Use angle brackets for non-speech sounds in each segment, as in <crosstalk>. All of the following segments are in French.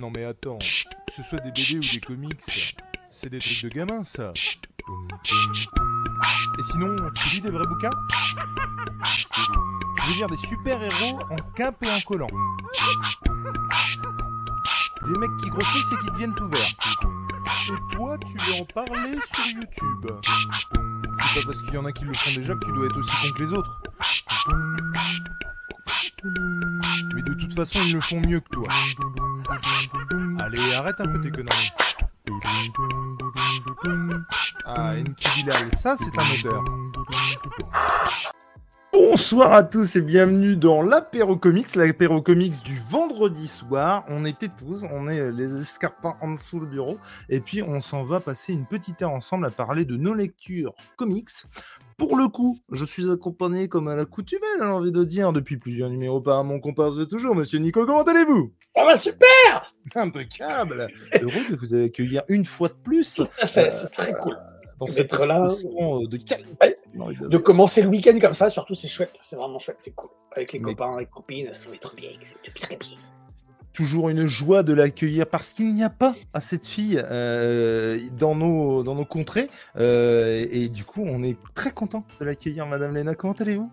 Non mais attends, que ce soit des BD ou des comics, c'est des trucs de gamin ça. Et sinon, tu lis des vrais bouquins Je veux dire des super-héros en cape et en collant. Des mecs qui grossissent et qui deviennent tout verts. Et toi, tu veux en parler sur YouTube. C'est pas parce qu'il y en a qui le font déjà que tu dois être aussi con que les autres. Mais de toute façon, ils le font mieux que toi. Allez, arrête un peu tes conneries. Ah, Enki Bilal, ça c'est un odeur. Bonsoir à tous et bienvenue dans l'apéro comics, l'apéro comics du vendredi soir. On est pépouze, on est euh, les escarpins en dessous le bureau et puis on s'en va passer une petite heure ensemble à parler de nos lectures comics. Pour le coup, je suis accompagné comme à l'accoutumée, j'ai envie de dire, depuis plusieurs numéros par mon comparse de toujours, monsieur Nico, comment allez-vous? Ça va super Impeccable Heureux de vous accueillir une fois de plus. Tout à fait, c'est très cool. Dans D'être cette là. euh, de qualité. Ouais. de commencer le week-end comme ça, surtout, c'est chouette. C'est vraiment chouette, c'est cool. Avec les Mais- copains, les copines, ça va être bien. C'est très bien. Toujours une joie de l'accueillir parce qu'il n'y a pas assez de filles euh, dans, nos, dans nos contrées. Euh, et du coup, on est très content de l'accueillir, Madame Léna. Comment allez-vous?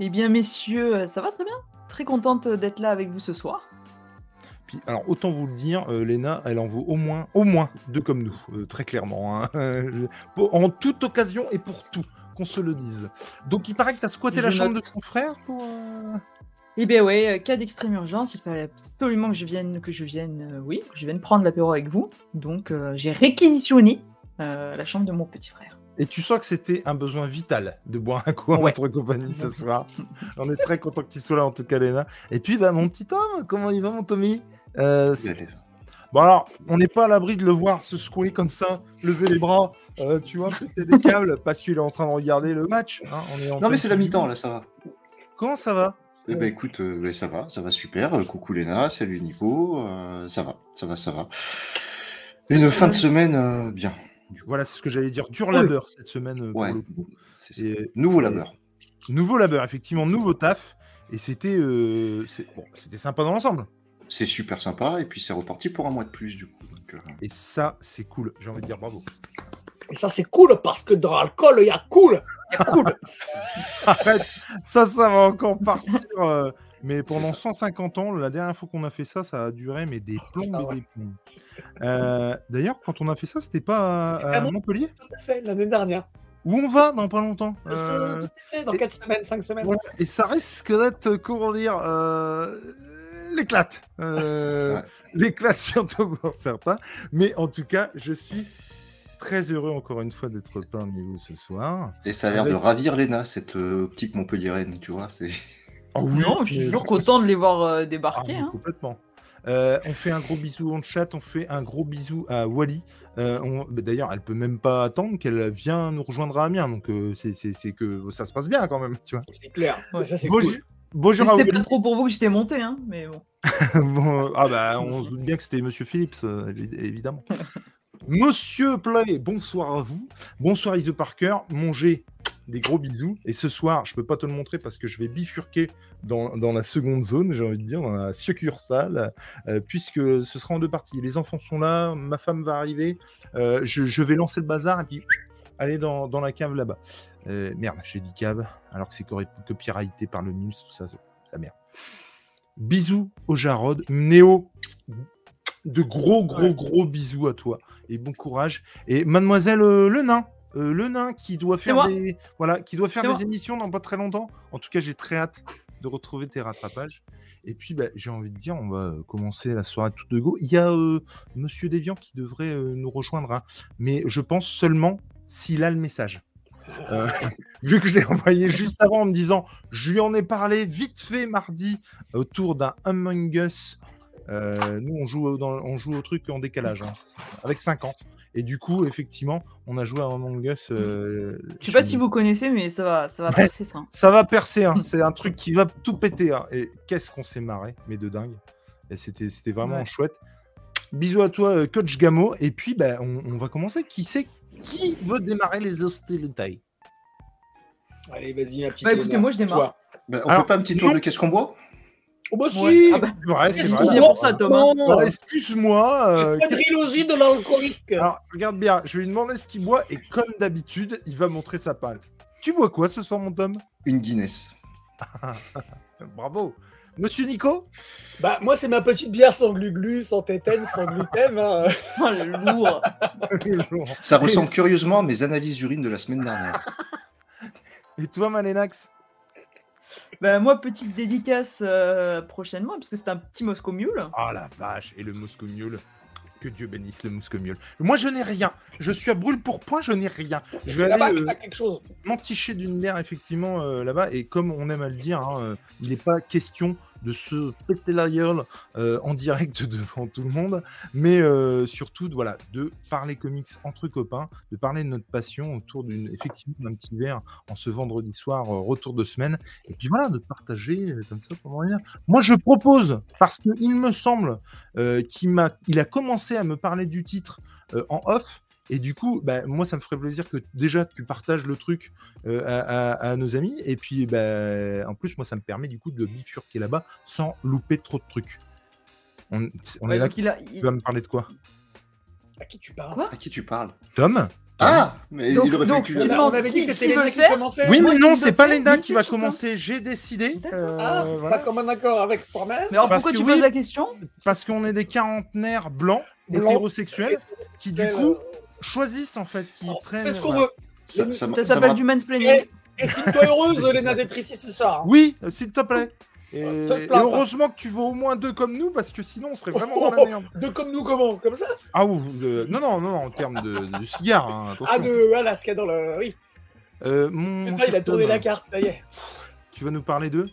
Eh bien, messieurs, euh, ça va très bien. Très contente d'être là avec vous ce soir. Puis, alors, autant vous le dire, euh, Léna, elle en vaut au moins, au moins deux comme nous, très clairement. hein. <laughs> En toute occasion et pour tout, qu'on se le dise. Donc, il paraît que tu as squatté Je la chambre de ton frère pour. Euh, Eh bien, ouais, euh, cas d'extrême urgence, il fallait absolument que je vienne, que je vienne, euh, oui, que je vienne prendre l'apéro avec vous. Donc, euh, j'ai réquisitionné euh, la chambre de mon petit frère. Et tu sens que c'était un besoin vital de boire un coup en Ouais. notre compagnie ce soir. On est très content que tu sois là, en tout cas, Léna. Et puis, bah, mon petit homme, comment il va, mon Tommy? Euh, Bon, alors, on n'est pas à l'abri de le voir se secouer comme ça, lever les bras, euh, tu vois, péter des câbles, parce qu'il est en train de regarder le match. hein, on est en Non, mais c'est la mi-temps, là, ça va. Comment ça va? Eh ben, écoute, euh, ben, ça va, ça va super. Euh, coucou Léna, salut Nico. euh, ça va, ça va, ça va. Une Ça fin va. de semaine bien. Voilà, c'est ce que j'allais dire. Dur labeur cette semaine. pour Ouais. le coup. C'est ça. Et- Nouveau et- labeur. Nouveau labeur, effectivement, nouveau taf. Et c'était bon, c'était sympa dans l'ensemble. C'est super sympa. Et puis, c'est reparti pour un mois de plus, du coup. Donc, Et ça, c'est cool. J'ai envie de dire bravo. Et ça, c'est cool parce que dans l'alcool, il y a cool. Il y a cool. <laughs> Arrête, ça, ça va encore partir. euh, mais pendant ça. 150 ans, la dernière fois qu'on a fait ça, ça a duré mais des plombs Ah et ouais. des plombs. Euh, D'ailleurs, quand on a fait ça, c'était pas à, Montpellier Tout à fait, l'année dernière. Où on va dans pas longtemps Euh, tout à fait, dans et- 4 semaines, 5 semaines. voilà. Et ça risque d'être, euh, comment dire, euh, l'éclate. Euh, Ouais. <laughs> L'éclate surtout pour certains. Mais en tout cas, je suis très heureux encore une fois d'être parmi vous ce soir. Et ça a l'air Avec- de ravir Léna, cette euh, optique Montpelliéraine, tu vois. C'est... Oh non, je suis toujours content de les voir euh, Ah, débarquer. mais hein. Complètement. Euh, on fait un gros bisou en chat, on fait un gros bisou à Wally. Euh, on- bah, D'ailleurs, elle peut même pas attendre qu'elle vienne nous rejoindre à Amiens, donc euh, c'est- c'est c'est que ça se passe bien quand même, tu vois. C'est clair. Ouais. Ça, c'est Bonjour, cool. bonjour à C'était pas trop pour vous que j'étais monté, hein, mais bon. <laughs> Bon, ah bah, on se doute bien que c'était Monsieur Phillips, euh, évi- évidemment. <laughs> Monsieur Play, bonsoir à vous. Bonsoir Iso Parker. Mangez des gros bisous. Et ce soir, je peux pas te le montrer parce que je vais bifurquer dans, dans la seconde zone, j'ai envie de dire, dans la succursale, euh, puisque ce sera en deux parties. Les enfants sont là, ma femme va arriver. euh, je, vais lancer le bazar et puis aller dans, dans la cave là-bas. Euh, merde, j'ai dit cave, alors que c'est copyrighté par le NIMS, tout ça, la merde. Bisous au Jarod. Néo, de gros, gros, Ouais. gros bisous à toi. Et bon courage. Et mademoiselle euh, Le Nain. euh, le nain qui doit faire des voilà qui doit faire des moi. émissions dans pas très longtemps. En tout cas, j'ai très hâte de retrouver tes rattrapages. Et puis, bah, j'ai envie de dire, on va commencer la soirée tout de go. Il y a euh, Monsieur Deviant qui devrait euh, nous rejoindre, hein. mais je pense seulement s'il a le message. <laughs> Euh, <laughs> vu que je l'ai envoyé juste avant en me disant, je lui en ai parlé vite fait mardi autour d'un Among Us. Euh, nous, on joue, au- dans, on joue au truc en décalage, hein, avec 50. Et du coup, effectivement, on a joué à Among Us. euh, Je sais pas chez si vous connaissez, mais ça va, ça va Ouais. passer ça. hein. Ça va percer, hein. <laughs> c'est un truc qui va tout péter. hein. Et qu'est-ce qu'on s'est marré, mais de dingue. Et c'était, c'était vraiment Ouais. chouette. Bisous à toi, euh, coach Gamo. Et puis, bah, on, on va commencer. Qui c'est qui veut démarrer les hostilités? Allez, vas-y, ma petite. Bah, écoutez, moi, je démarre. Ben, on Alors, fait pas un petit tour non. de qu'est-ce qu'on boit? Oh, bah Ouais. si Ah bah, C'est vrai, c'est vrai. ça, Thomas. Excuse-moi. euh, La quadrilogie de l'alcoolique. Alors, regarde bien, je vais lui demander ce qu'il boit et comme d'habitude, il va montrer sa pâte. Tu bois quoi ce soir, mon Tom? Une Guinness. <laughs> Bravo. Monsieur Nico? Bah, moi, c'est ma petite bière sans glu-glu, sans tétène, sans gluten. hein. <laughs> Oh, <laughs> le lourd. Ça ressemble curieusement à mes analyses urines de la semaine dernière. Et toi, Malénax Bah, moi, petite dédicace euh, prochainement, parce que c'est un petit Moscow Mule. Ah la vache, et le Moscow Mule. Que Dieu bénisse le Moscow Mule. Moi, je n'ai rien. Je suis à brûle pour point, je n'ai rien. Je vais aller euh, t'as quelque chose. m'enticher d'une bière, effectivement, euh, là-bas. Et comme on aime à le dire, hein, euh, il n'est pas question de se péter la gueule euh, en direct <laughs> devant tout le monde, mais euh, surtout voilà, de parler comics entre copains, de parler de notre passion autour d'une effectivement d'un petit verre en ce vendredi soir, euh, retour de semaine, et puis voilà, de partager comme ça pendant rien. Moi, je propose, parce qu'il me semble qu'il m'a, il a commencé à me parler du titre en off, et du coup, bah, moi, ça me ferait plaisir que déjà tu partages le truc euh, à, à- à nos amis. Et puis, bah, en plus, moi, ça me permet du coup de bifurquer là-bas sans louper trop de trucs. On, on Ouais, est là. donc il a- Tu vas me parler de quoi? À qui tu parles? Quoi? À qui tu parles? Tom? Ah Mais Donc- il aurait donc, tu- on avait dit que c'était qui veut Léna le qui commençait. Oui, mais non, c'est pas dis qui va commencer. J'ai décidé. Euh, Ah, voilà. pas comme un accord avec toi-même. Mais alors Parce pourquoi que tu oui. poses la question? Parce qu'on est des quarantenaires blancs, Blancs. hétérosexuels, qui du coup euh, choisissent en fait, qui prennent. C'est ce qu'on veut. Ça, s'appelle du mansplaining. Et, et si toi heureuse, Léna d'être ici ce soir. Oui, s'il te plaît. Et, et heureusement que tu veux au moins deux comme nous, parce que sinon on serait <laughs> vraiment dans la merde. De comme nous, comment? Comme ça? Ah ou euh, non non non non, en termes de, de cigares, hein. Ah, de. Voilà, ce qu'il y a dans le. Oui. Euh, mon Putain, il a tourné Tom, la carte, ça y est. Tu vas nous parler d'eux?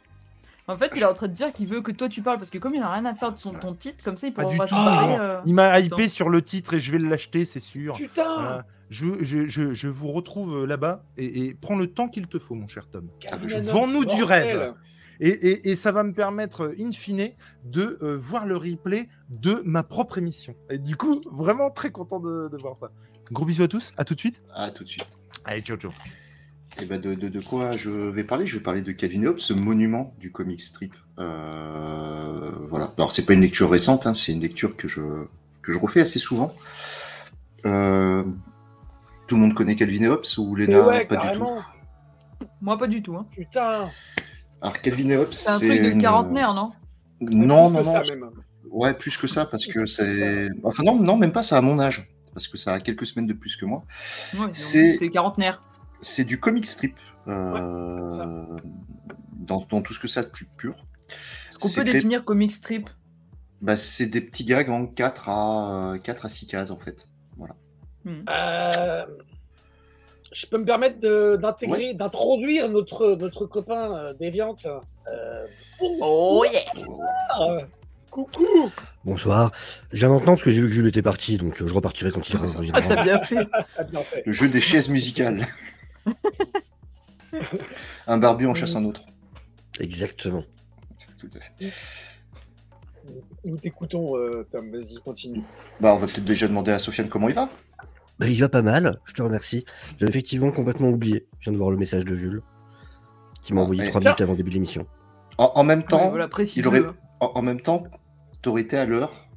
En fait, il est en train de dire qu'il veut que toi tu parles parce que comme il a rien à faire de son ton titre, comme ça il Pas pourra du pas se parler. euh, Il m'a hypé Attends. sur le titre et je vais l'acheter, c'est sûr. Putain Voilà. Je, je, je, je vous retrouve euh, là-bas et, et prends le temps qu'il te faut, mon cher Tom. Vends-nous du mortel. rêve. Et, et- et ça va me permettre, euh, in fine, de euh, voir le replay de ma propre émission. Et du coup, vraiment très content de, de voir ça. Gros bisous à tous, à tout de suite. Ah, tout de suite. Allez, ciao, ciao. Et ben de, de, de quoi je vais parler? Je vais parler de Calvin Hobbes, ce monument du comic strip. Euh, voilà. Alors c'est pas une lecture récente, hein, c'est une lecture que je que je refais assez souvent. Euh, tout le monde connaît Calvin et Hobbes ou Léna? ouais, pas du tout. Moi pas du tout. Hein. Putain. Alors Calvin et Hobbes, C'est un truc de une- quarantenaire, non? Non, Plus non, que non. ça, même. Ouais, plus que ça parce que c'est. Enfin non, non, même pas. Ça à mon âge parce que ça a quelques semaines de plus que moi. Ouais, C'est- C'est quarantenaire. C'est du comic strip. euh, dans, dans tout ce que ça a de plus pur. Est-ce qu'on C'est peut créé- définir comic strip? Bah, c'est des petits gags en 4 à, 4 à 6 cases en fait. Hmm. Euh, je peux me permettre de- d'intégrer, d'introduire notre, notre copain euh, Déviante. Euh, Oh yeah bonsoir. Coucou Bonsoir. Je viens maintenant parce que j'ai vu que Jules était parti, donc euh, je repartirai quand il. Ah t'as bien fait Ah, bien fait. Le jeu des chaises musicales. <laughs> un barbu en chasse un autre. Exactement. Tout à fait. Nous t'écoutons, euh, Tom. Vas-y, continue. Bah, on va peut-être déjà demander à Sofiane comment il va. Bah, il va pas mal, je te remercie. J'avais effectivement complètement oublié. Je viens de voir le message de Jules, qui m'a Ah, envoyé ouais. trois minutes avant le début de l'émission. En, en même temps, Ouais, Voilà, il aurait- en, en même temps, t'aurais été à l'heure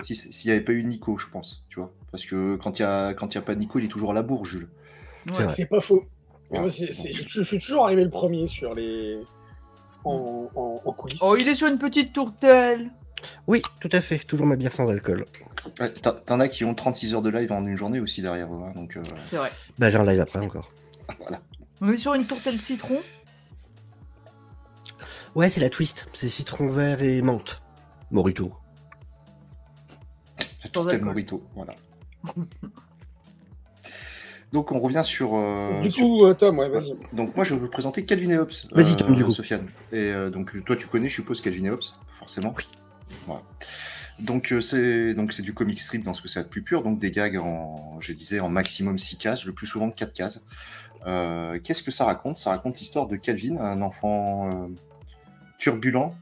si- s'il n'y avait pas eu Nico, je pense. Tu vois Parce que quand il n'y a, quand il y a pas Nico, il est toujours à la bourre, Jules. C'est pas faux. Ouais. moi, je, je suis toujours arrivé le premier sur les. en, en- en coulisses. Oh, il est sur une petite tourtelle Oui, tout à fait. Toujours ma bière sans alcool. Ouais, t'en- as qui ont 36 heures de live en une journée aussi derrière eux. hein, donc, euh, C'est vrai. Bah, j'ai un live après encore. voilà. On est sur une tourtelle citron? Ouais, c'est la twist. C'est citron vert et menthe. Morito. Tel alcool. Morito, voilà. <laughs> Donc on revient sur. euh, du sur- coup, euh, Tom, ouais, vas-y. Donc moi je vais vous présenter Calvin et Hobbes. Vas-y, Tom, du coup. Sofiane. Et euh, donc toi tu connais, je suppose Calvin et Hobbes, forcément. Voilà. Donc euh, c'est donc c'est du comic strip dans ce que c'est de plus pur, donc des gags en, je disais en maximum 6 cases, le plus souvent 4 cases. Euh, Qu'est-ce que ça raconte? Ça raconte l'histoire de Calvin, un enfant euh, turbulent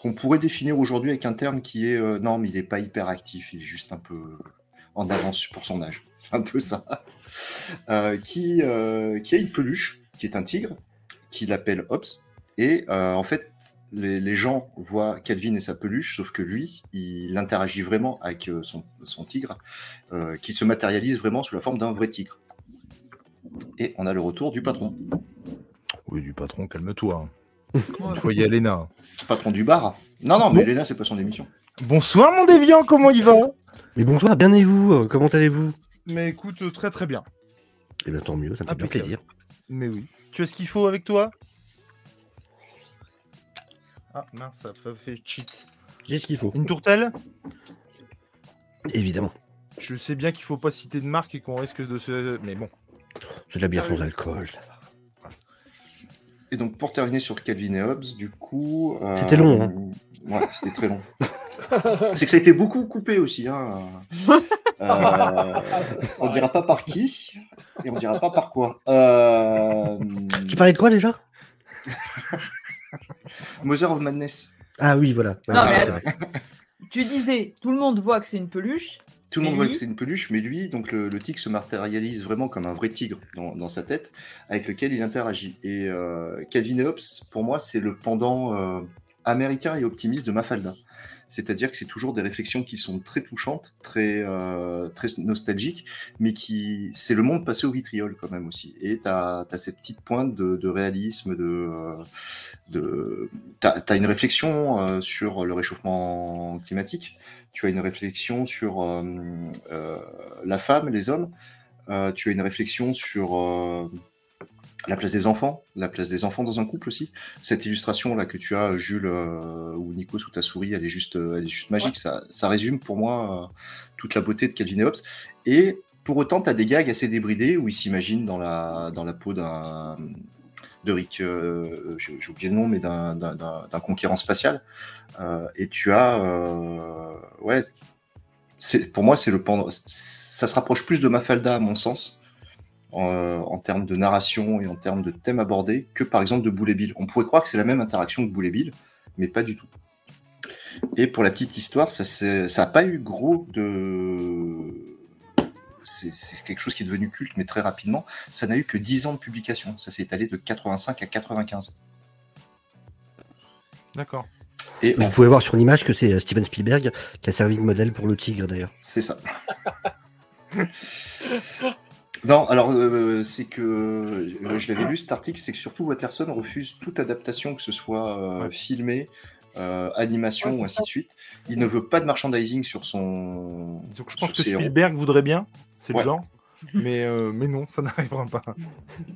qu'on pourrait définir aujourd'hui avec un terme qui est euh, non mais il est pas hyper actif, il est juste un peu en avance pour son âge. <laughs> C'est un peu ça. Euh, qui, euh, qui a une peluche, qui est un tigre, qui l'appelle Hobbs. Et euh, en fait, Les, les gens voient Calvin et sa peluche, sauf que lui, il interagit vraiment avec son, son tigre, euh, qui se matérialise vraiment sous la forme d'un vrai tigre. Et on a le retour du patron. Oui, du patron, calme-toi. Il <laughs> faut y aller, Léna. Patron du bar Non, non, mais Bon. Elena, c'est pas son émission. Bonsoir, mon déviant, comment il va? Mais bonsoir, bien et vous euh, Comment allez-vous? Mais écoute, euh, très très bien. Eh bien tant mieux, ça me fait bien plaisir. Mais oui. Tu as ce qu'il faut avec toi? Ah, mince, ça fait- fait cheat. J'ai ce qu'il faut. Une tourtelle? Évidemment. Je sais bien qu'il faut pas citer de marque et qu'on risque de se... Mais bon. C'est de la bière sans alcool. ça va. Et donc, pour terminer sur Calvin et Hobbes, du coup. euh, C'était long, hein. Ouais, c'était très long. <laughs> c'est que ça a été beaucoup coupé aussi. Hein. <laughs> Euh, on dira pas par qui et on dira pas par quoi. Euh... Tu parlais de quoi déjà? <laughs> Mother of Madness. Ah oui, voilà. Non, mais vrai. Tu disais, tout le monde voit que c'est une peluche. Tout le monde voit que c'est une peluche, mais lui, donc le, le tigre se matérialise vraiment comme un vrai tigre dans, dans sa tête, avec lequel il interagit. Et euh, Calvin et Hobbes, pour moi, c'est le pendant euh, américain et optimiste de Mafalda. C'est-à-dire que c'est toujours des réflexions qui sont très touchantes, très, euh, très nostalgiques, mais qui c'est le monde passé au vitriol quand même aussi. Et tu as, cette petite pointe de, réalisme, de, euh, de... tu as, une réflexion euh, sur le réchauffement climatique, tu as une réflexion sur euh, euh, la femme, les hommes, tu as une réflexion sur la place des enfants, la place des enfants dans un couple aussi. Cette illustration là que tu as, Jules euh, ou Nico sous ta souris, elle est juste, euh, elle est juste magique. Ça, ça résume pour moi euh, toute la beauté de Calvin et Hobbes. Et pour autant, tu as des gags assez débridés où il s'imagine dans la, dans la peau d'un de Rick, euh, j'ai oublié le nom, mais d'un- conquérant spatial. Et tu as, ouais, c'est pour moi c'est le pendant. Ça se rapproche plus de Mafalda à mon sens, en, en termes de narration et en termes de thèmes abordés, que par exemple de Boule et Bill. On pourrait croire que c'est la même interaction que Boule et Bill, mais pas du tout. Et pour la petite histoire, ça n'a pas eu gros de. C'est c'est quelque chose qui est devenu culte, mais très rapidement. Ça n'a eu que 10 ans de publication. Ça s'est étalé de 85 à 95. D'accord. Et Vous pouvez voir sur l'image que c'est euh, Steven Spielberg qui a servi de modèle pour le tigre d'ailleurs. C'est ça. <laughs> non, alors euh, c'est que euh, je l'avais lu cet article, c'est que surtout Watterson refuse toute adaptation, que ce soit euh, Ouais. filmé, euh, animation Ouais, ou ainsi ça. de suite. Il ne veut pas de merchandising sur son. Donc je pense que héros. Spielberg voudrait bien, c'est Ouais. le genre. <laughs> Mais, euh, mais non, ça <laughs> n'arrivera pas.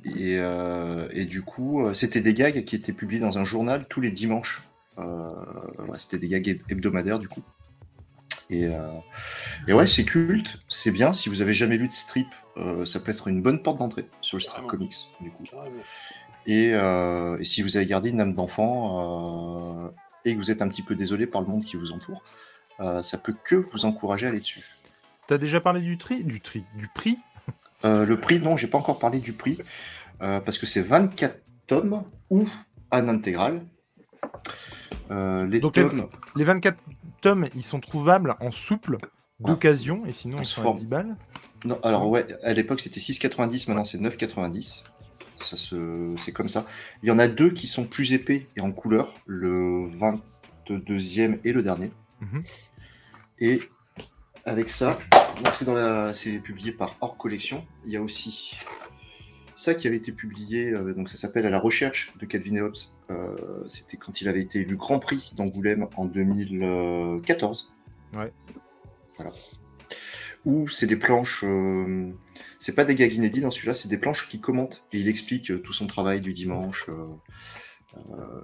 Et, euh, et du coup, c'était des gags qui étaient publiés dans un journal tous les dimanches. Euh, ouais, c'était des gags heb- hebdomadaires du coup. Et, euh, et ouais, c'est culte, c'est bien. Si vous avez jamais lu de strip, euh, ça peut être une bonne porte d'entrée sur le strip Carrément. comics du coup. Et, euh, et si vous avez gardé une âme d'enfant euh, et que vous êtes un petit peu désolé par le monde qui vous entoure, euh, ça peut que vous encourager à aller dessus. T'as déjà parlé du tri, du tri, du prix? Euh, le prix, non, j'ai pas encore parlé du prix, euh, parce que c'est 24 tomes ou un intégral. Euh, les Donc, tomes, Les 24 tomes, ils sont trouvables en souple d'occasion, et sinon On ils sont à forme. 10 balles. non, alors ouais, à l'époque c'était 6,90, maintenant c'est 9,90. Ça se, c'est comme ça. Il y en a deux qui sont plus épais et en couleur, le 22e et le dernier. Mhm. Et avec ça, donc c'est dans la, c'est publié par Hors Collection. Il y a aussi ça qui avait été publié, euh, donc ça s'appelle À la recherche de Calvin et Hobbes. Euh, C'était quand il avait été élu Grand Prix d'Angoulême en 2014. Ouais. Voilà. Où c'est des planches, euh, c'est pas des gags inédits dans celui-là, c'est des planches qui commentent et il explique euh, tout son travail du dimanche.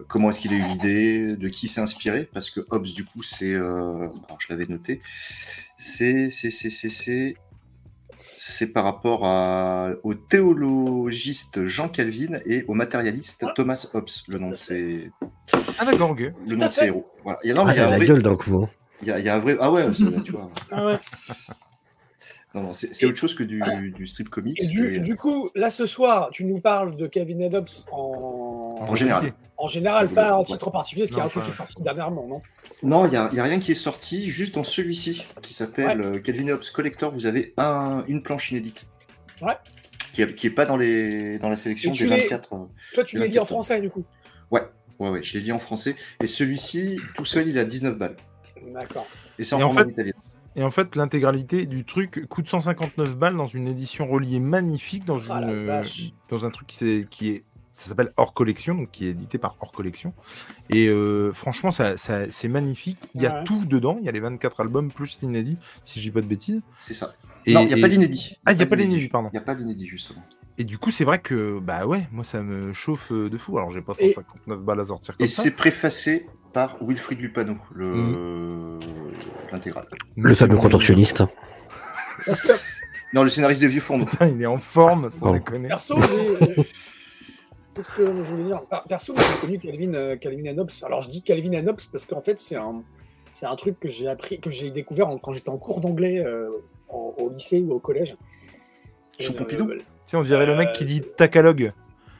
comment est-ce qu'il a eu l'idée, de qui s'est inspiré, parce que Hobbes, du coup, c'est. alors, je l'avais noté. C'est. C'est. C'est. C'est. C'est. Par rapport à, au théologiste Jean Calvin et au matérialiste Thomas Hobbes, le nom de ses, Ah d'accord, ok. le nom de ses héros. Voilà. Il y a, non, Ah, il y a la vrai- gueule d'un coup. hein. il y a, il y a un vrai. Ah ouais, tu vois. <laughs> Ah ouais. Non, non, c'est autre chose que du, du strip comics. Et du, et- du coup, là ce soir, tu nous parles de Kevin Adams en, En général. en général, pas en titre particulier, parce qu'il y a un truc qui est sorti dernièrement, non? Non, il n'y a, y a rien qui est sorti, juste dans celui-ci, qui s'appelle euh, Calvin Hobbes Collector, vous avez un, une planche inédite. Ouais. Qui n'est pas dans, les, dans la sélection des tu l'es- 24. euh. Toi, tu l'as dit en français, du coup. Ouais, ouais, je l'ai dit en français. Et celui-ci, tout seul, il a 19 balles. D'accord. Et c'est en Et en format fait- italien. Et en fait, l'intégralité du truc coûte 159 balles dans une édition reliée magnifique, dans, Ah, une, dans un truc qui est. Ça s'appelle Hors Collection, donc qui est édité par Hors Collection. Et euh, franchement, ça, ça- c'est magnifique. Il y a Ouais. tout dedans. Il y a les 24 albums plus l'inédit, si je dis pas de bêtises. C'est ça. Et, non, il n'y a et- pas l'inédit. Ah, il n'y a pas l'inédit, pardon. Il n'y a pas l'inédit, justement. Et du coup, c'est vrai que, bah ouais, moi ça me chauffe euh, de fou. Alors, j'ai pas Et- 159 balles à sortir comme Et ça. c'est préfacé par Wilfried Lupano, le Mhm. l'intégral. Le fameux contorsionniste. Non, le scénariste des vieux fourneaux. Putain, il est en forme, sans Pardon. déconner. perso, j'ai. Qu'est-ce que je voulais dire Perso, j'ai connu Calvin, euh, Calvin Hobbes. Alors, je dis Calvin and Hobbes parce qu'en fait, c'est un, c'est un truc que j'ai appris, que j'ai découvert en- quand j'étais en cours d'anglais euh, au lycée ou au collège. Sous Pompidou euh, Tu sais, on dirait le mec qui dit tacalogue.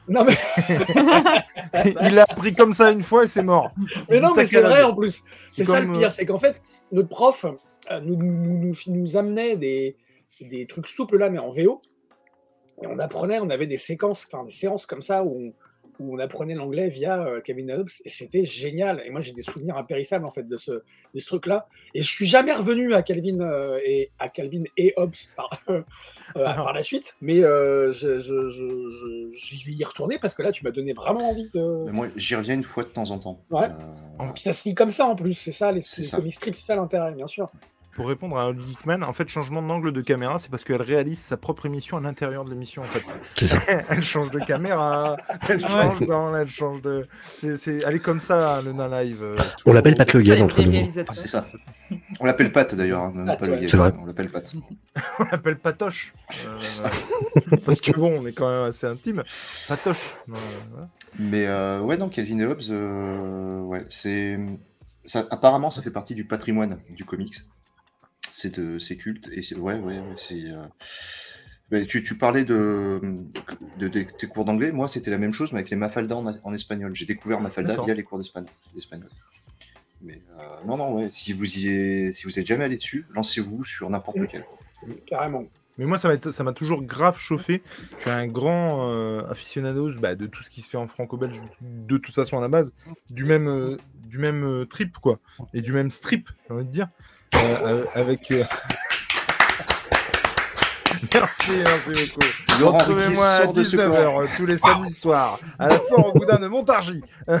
Non, mais, <laughs> il l'a appris comme ça une fois et c'est mort. mais Il non, mais c'est vrai en plus. C'est C'est ça comme, le pire, c'est qu'en fait, notre prof euh, nous, nous, nous, nous amenait des, des trucs souples là, mais en VO. Et on apprenait, on avait des séquences, enfin des séances comme ça où on, où on apprenait l'anglais via euh, Kevin Hobbes et c'était génial. Et moi j'ai des souvenirs impérissables en fait de ce, de ce truc-là. Et je suis jamais revenu à Calvin euh, et à Calvin et Hobbes par, <laughs> euh, par la suite, mais euh, je, je, je, je- j'y vais y retourner parce que là tu m'as donné vraiment envie de. Mais Moi, j'y reviens une fois de temps en temps. Ouais. Euh, Puis ça se lit comme ça en plus, c'est ça les, les ça. comic strips, c'est ça l'intérêt, bien sûr. Pour répondre à Holly Dickman, en fait, changement d'angle de caméra, c'est parce qu'elle réalise sa propre émission à l'intérieur de l'émission. En fait, <laughs> elle change de caméra, elle change d'angle, elle change de. C'est, c'est... Elle est comme ça, le Nain Live. euh, On l'appelle Pat Le entre nous. Ah, c'est ça. On l'appelle Pat d'ailleurs, hein. C'est vrai. On l'appelle Pat. <laughs> On l'appelle Patoche. <laughs> Euh, parce que bon, on est quand même assez intime. Patoche. Euh, voilà. Mais euh, ouais, non, Calvin et Hobbes, euh, ouais, c'est. Ça, apparemment, ça fait partie du patrimoine du comics. C'est de- c'est culte. Et c'est. Ouais, ouais, c'est. euh, mais tu, tu parlais de, de, de- tes cours d'anglais. Moi, c'était la même chose, mais avec les Mafalda en, en espagnol. J'ai découvert Mafalda D'accord. via les cours d'espagnol. Mais euh, non, non, ouais, si vous y êtes, si vous êtes jamais allé dessus, lancez-vous sur n'importe Mm. lequel. Carrément. Mais moi, ça m'a, été- ça m'a toujours grave chauffé. Je suis un grand euh, aficionados bah, de tout ce qui se fait en franco-belge, de toute façon à la base, du même, euh, du même euh, trip, quoi. Et du même strip, j'ai envie de dire. Euh, euh, avec. euh, <laughs> merci, merci beaucoup. Retrouvez-moi à Ruquier sort de ce corps. 19h tous les samedis soirs à la foire au boudin de Montargis. <laughs>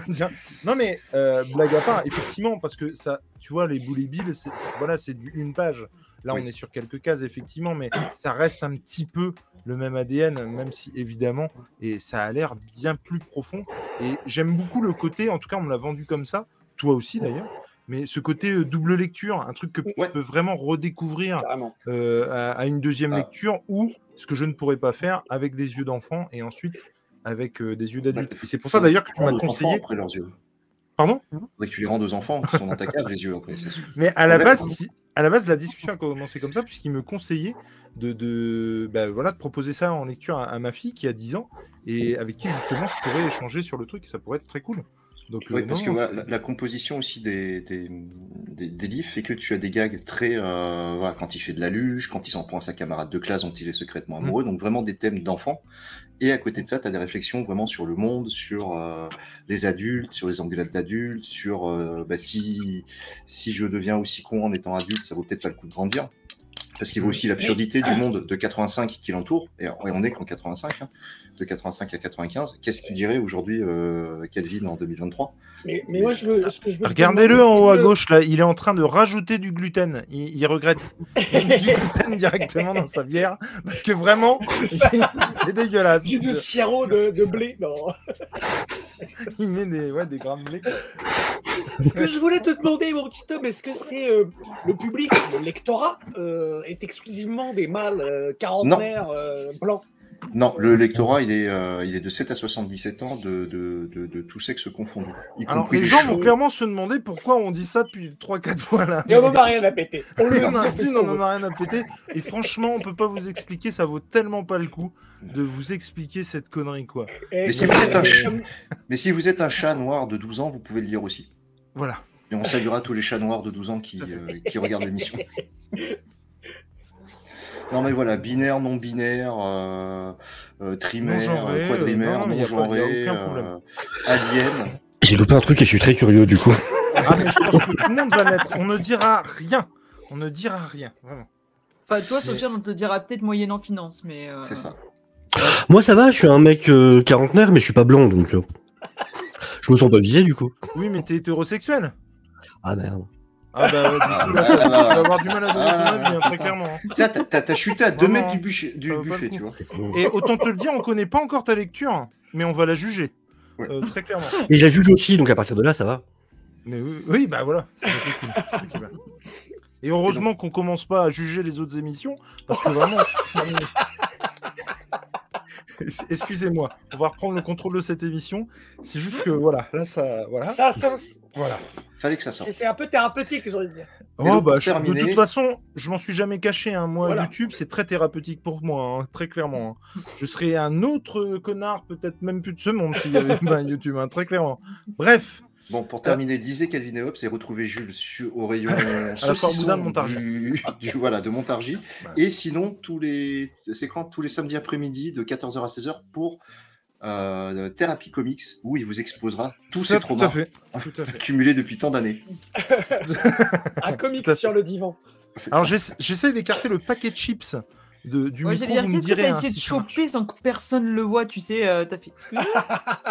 Non mais euh, blague à part, effectivement, parce que ça, tu vois, les Bully Bill, c'est, voilà, c'est une page. Là, Oui. on est sur quelques cases, effectivement, mais ça reste un petit peu le même ADN, même si évidemment, et ça a l'air bien plus profond. Et j'aime beaucoup le côté, en tout cas, on me l'a vendu comme ça, toi aussi d'ailleurs. Mais ce côté euh, double lecture, un truc que Ouais. tu peux vraiment redécouvrir euh, à, à une deuxième Ah. lecture ou ce que je ne pourrais pas faire avec des yeux d'enfant et ensuite avec euh, des yeux d'adulte. Et c'est pour ça d'ailleurs que tu m'as conseillé. après leurs yeux. Pardon? Que tu les rendes aux enfants qui sont dans ta cave les yeux après. Mais à la base, à la base, la discussion a commencé comme ça puisqu'il me conseillait de, de, bah, voilà, de proposer ça en lecture à, à ma fille qui a 10 ans et avec qui justement je pourrais échanger sur le truc et ça pourrait être très cool. Donc, euh, Oui, parce non, que la, la composition aussi des, des, des, des livres fait que tu as des gags très. euh, voilà, quand il fait de la luge, quand il s'en prend à sa camarade de classe dont il est secrètement Mm. amoureux, donc vraiment des thèmes d'enfants. Et à côté de ça, tu as des réflexions vraiment sur le monde, sur euh, les adultes, sur les engueulades d'adultes, sur euh, bah, si, si je deviens aussi con en étant adulte, ça vaut peut-être pas le coup de grandir. Parce qu'il y a aussi l'absurdité du monde de 85 qui l'entoure, et on est qu'en 85, hein, de 85 à 95. Qu'est-ce qu'il dirait aujourd'hui euh, Calvin en 2023 Mais, mais moi, je veux, ce que je veux te Regardez-le en haut à gauche là, il est en train de rajouter du gluten. Il, il regrette. Il met du gluten directement dans sa bière parce que vraiment, C'est dégueulasse. J'ai du sirop de, de blé dans. Il met des, ouais, des grammes de blé. Ce que je voulais te demander, mon petit homme, est-ce que c'est euh, le public, le lectorat, euh, est exclusivement des mâles euh, quarantenaires euh, blancs? Non, le lectorat, il est, euh, il est de 7 à 77 ans, de, de, de, de tous sexes confondus. Y Alors les les gens vont clairement se demander pourquoi on dit ça depuis 3-4 fois là. Et on en a rien à péter. On le dit, on en a <laughs> une, on en a rien à péter. Et franchement, on peut pas vous expliquer, ça vaut tellement pas le coup de vous expliquer cette connerie quoi. Et Mais si comme- vous êtes un ch- comme- Mais si vous êtes un chat noir de 12 ans, vous pouvez le lire aussi. Voilà. Et on saluera tous les chats noirs de 12 ans qui, euh, qui regardent l'émission. <laughs> Non mais voilà, binaire, non binaire, euh, euh, euh, euh, non, y a non-genré, aucun problème. euh, alien, J'ai loupé un truc et je suis très curieux du coup. Ah, mais je pense que tout le monde va naître. On ne dira rien. On ne dira rien, vraiment. Enfin, toi, Sofiane, on te dira peut-être moyennant finance, mais. euh, C'est ça. Moi ça va, je suis un mec euh, quarantenaire, mais je suis pas blanc donc. euh, Je me sens pas visé du coup. Oui, mais t'es hétérosexuel. Ah merde. Ah bah, ouais, du Ah, coup, bah, là, tu bah, vas bah. avoir du mal à donner ton Ah, avis, hein, bah, très clairement. hein. Tiens, t'as- t'as t'as chuté à 2 Vraiment, mètres du, du ça vaut pas buffet, tu vois. Et autant te le dire, on connaît pas encore ta lecture, mais on va la juger. Ouais. Euh, très clairement. Et je la juge aussi, donc à partir de là ça va. Mais oui, oui, bah voilà. c'est ça qui est cool, c'est ça qui est bien. Et heureusement qu'on commence pas à juger les autres émissions, parce que vraiment. <laughs> <laughs> Excusez-moi, on va reprendre le contrôle de cette émission. C'est juste que voilà, là ça, voilà, Ça, ça, voilà. Fallait que ça sorte. c'est c'est un peu thérapeutique, j'ai envie de dire. Oh, donc, bah, je- de toute façon, je m'en suis jamais caché. Hein. Moi, Voilà. YouTube, c'est très thérapeutique pour moi, hein, très clairement. hein. Je serais un autre connard, peut-être même plus de ce monde s'il y avait <laughs> pas un YouTube, hein, très clairement. Bref, Bon, pour terminer, lisez Calvin et Hobbes et retrouvez Jules sur, au rayon <laughs> Montargis. du, du- <laughs> voilà, de Montargis. Et sinon, tous les, c'est quand tous les samedis après-midi de 14h à 16h pour euh, Thérapie Comics, où il vous exposera tous ces tout à traumas fait. <laughs> Tout à fait. accumulés depuis tant d'années. Un comic Tout à sur le divan. Alors, j'essaie d'écarter le paquet de chips de, du Ouais, micro, j'allais dire, vous me que direz. t'as hein, essayé de si choper sans que personne le voit, tu sais, euh, t'as <laughs> fait.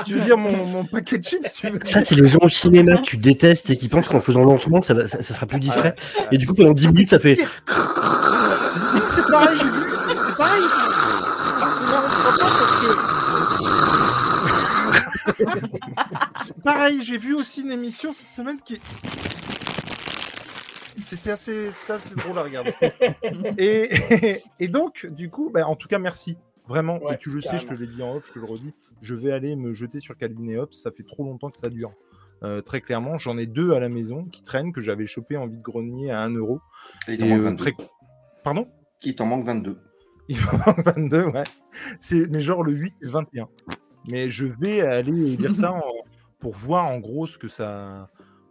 Tu veux dire mon, mon paquet de chips tu veux Ça c'est les gens au cinéma que tu détestes et qui pensent qu'en faisant lentement ça, va- ça, ça sera plus discret. Et du coup pendant 10 minutes ça fait. Si, c'est pareil, j'ai vu. C'est pareil. C'est pareil, j'ai vu aussi une émission cette semaine qui. C'était assez, c'était assez drôle à regarder. <laughs> et, et donc, du coup, bah, en tout cas, merci. Vraiment, Ouais, et tu le sais, je te l'ai dit en off, je te le redis, je vais aller me jeter sur Calvin et Hobbes, ça fait trop longtemps que ça dure. Euh, très clairement, j'en ai deux à la maison qui traînent, que j'avais chopé en vide grenier à 1 euro. Et il t'en Et, manque euh, 22. très- Pardon? Il t'en manque 22. Il m'en manque 22, ouais. C'est, mais genre le 8 et le 21. Mais je vais aller lire ça en- pour voir en gros ce que ça,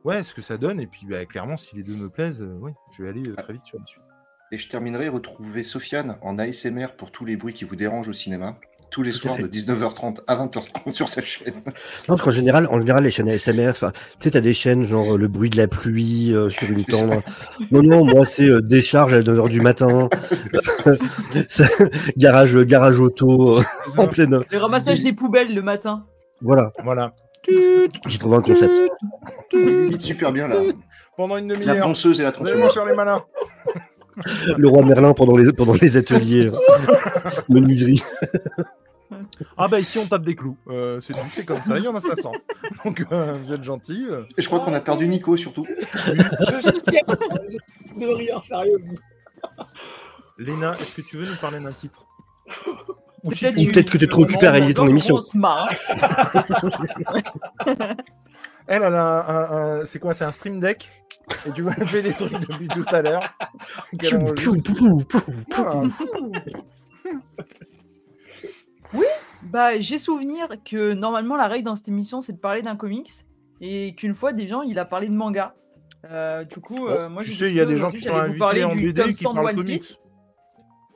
ouais, ce que ça donne. Et puis bah, clairement, si les deux me plaisent, euh, oui, je vais aller euh, très vite sur la suite. Et je terminerai, retrouvez Sofiane en ASMR pour tous les bruits qui vous dérangent au cinéma, tous les Tout soirs fait. de 19h30 à 20h30 sur sa chaîne. Non, parce qu'en général, en général, les chaînes ASMR, tu sais, t'as des chaînes genre euh, le bruit de la pluie euh, <laughs> sur une tendre. Non, non, moi, c'est euh, décharge à 9h du matin, <laughs> garage, garage auto, euh, en pleine. Le ramassage des poubelles le matin. Voilà, Voilà. J'ai trouvé un concept. Il super bien là. Pendant une La demi-heure. ponceuse et la tronçonneuse. faire les malins. Le roi Merlin pendant les, pendant les ateliers, euh, <laughs> menuiserie. Ah bah ici on tape des clous. Euh, c'est tout, c'est comme ça. Il y en a 500. Donc euh, vous êtes gentils. euh. Et je crois qu'on a perdu Nico surtout. Je suis fier. de rire, sérieux. Léna, est-ce que tu veux nous parler d'un titre? Ou si Peut-être tu- Ou peut-être que t'es trop occupé à réaliser ton émission. <laughs> Elle, elle a un, un- c'est quoi C'est un stream deck? Et tu vois, elle fait des trucs depuis tout à l'heure. <laughs> Qu'elle Piou, enregistre. piou, piou, piou, piou. Ah, fou. <laughs> Bah, j'ai souvenir que normalement la règle dans cette émission c'est de parler d'un comics et qu'une fois des gens il a parlé de manga. Euh, du coup, euh, moi tu j'ai sais, il y a des gens qui sont invités parler en BD qui parlent comics.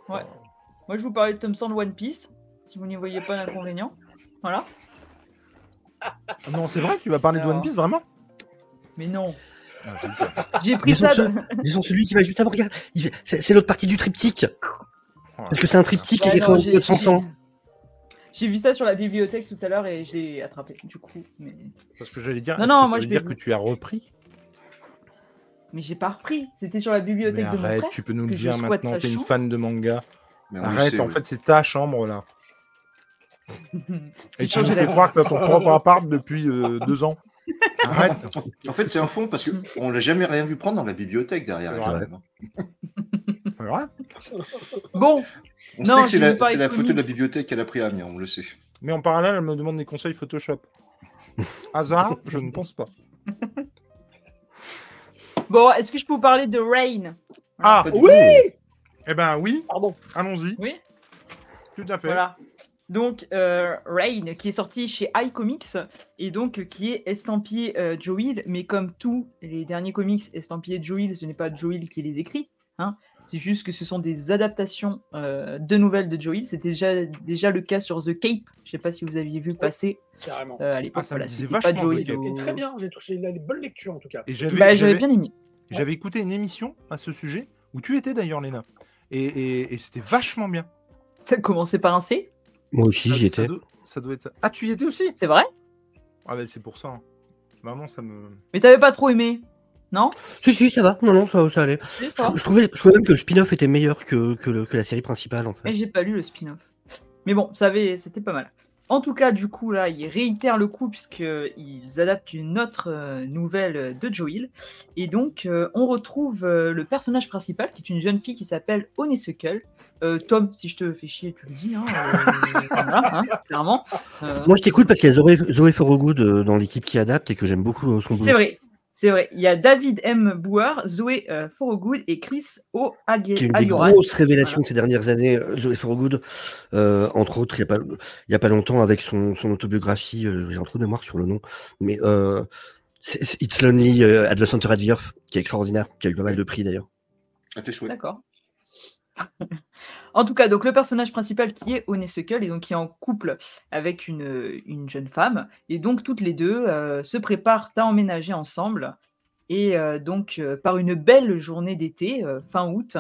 Ouais. Moi je vous parlais de Tom Sand One Piece, si vous n'y voyez pas d'inconvénient. Voilà. Ah Non, c'est vrai, tu vas parler de. One Piece vraiment? Mais non, Ah, j'ai pris Disons ça. ce- de- <laughs> disons celui qui va juste avant, regarde, il fait- c'est l'autre partie du triptyque. Parce que c'est un triptyque qui Ouais, est non, écrit en j'ai- 1900. j'ai- J'ai vu ça sur la bibliothèque tout à l'heure et je l'ai attrapé du coup. Mais, Parce que j'allais dire, Non, non, que moi, ça je veut dire que tu as repris. mais j'ai pas repris. C'était sur la Mais bibliothèque de mon arrête, frère. tu peux nous le dire maintenant, t'es une fan de manga. Mais on le Arrête, sait, en ouais. fait, c'est ta chambre là. <laughs> Et tu nous fais croire que t'as ton propre appart depuis euh, deux ans. Arrête. <laughs> En fait, c'est un fond parce qu'on l'a jamais rien vu prendre dans la bibliothèque derrière. C'est quand vrai. même. Vrai. Bon, On Non, sait que c'est la, c'est photo de la bibliothèque qu'elle a pris à Amiens, on le sait. Mais en parallèle, elle me demande des conseils Photoshop. <laughs> Hasard Je ne pense pas. bon, est-ce que je peux vous parler de Rain? Ah Oui. Eh ben oui, Pardon. allons-y. Oui. Tout à fait. Voilà. Donc, euh, Rain, qui est sorti chez iComics, et donc euh, qui est estampillé euh, Joe Hill, mais comme tous les derniers comics estampillés Joe Hill, ce n'est pas Joe Hill qui les écrit, hein, C'est juste que ce sont des adaptations euh, de nouvelles de Joe Hill. C'était déjà, déjà le cas sur The Cape. Je sais pas si vous aviez vu passer Carrément. euh, à l'époque. Ah, Voilà, c'était pas vachement, Joe oui, Hill C'était très bien, j'ai des bonnes lectures en tout cas. Et j'avais Bah, j'avais- bien aimé. j'avais écouté une émission à ce sujet où tu étais d'ailleurs, Léna. Et, et- et c'était vachement bien. Ça a commencé par un C, Moi aussi, Ça- j'y ça étais. doit, ça doit être ça. Ah, tu y étais aussi? C'est vrai? Ah, bah c'est pour ça. hein. Maman, ça me. Mais t'avais pas trop aimé, non? Si, si, ça va. Non, non, ça, ça allait. Je, trouvais, je trouvais même que le spin-off était meilleur que, que, le- que la série principale, en Mais fait. j'ai pas lu le spin-off. Mais bon, ça avait- c'était pas mal. En tout cas, du coup, là, ils réitèrent le coup puisqu'ils adaptent une autre euh, nouvelle de Joe Hill. Et donc, euh, on retrouve euh, le personnage principal, qui est une jeune fille qui s'appelle Honeysuckle. Euh, Tom, si je te fais chier, tu le dis, hein, euh, <laughs> voilà, hein, clairement. Euh, Moi, je t'écoute parce qu'il y a Zoé, Zoé Forgood euh, dans l'équipe qui adapte et que j'aime beaucoup son c'est boulot. vrai, c'est vrai. Il y a David M. Bauer, Zoé euh, Forgood et Chris O. Aguirre. qui est une des grosses révélations de ces dernières années, euh, Zoé Forgood, euh, entre autres, il n'y a, pas- il y a pas longtemps avec son, son autobiographie, euh, j'ai un trou de mémoire sur le nom, mais euh, It's Lonely euh, at the Center at the Earth, qui est extraordinaire, qui a eu pas mal de prix d'ailleurs. Ah, chouette. D'accord. <laughs> en tout cas, donc le personnage principal qui est Honeysuckle et donc qui est en couple avec une, une jeune femme et donc toutes les deux euh, se préparent à emménager ensemble et euh, donc euh, par une belle journée d'été fin août.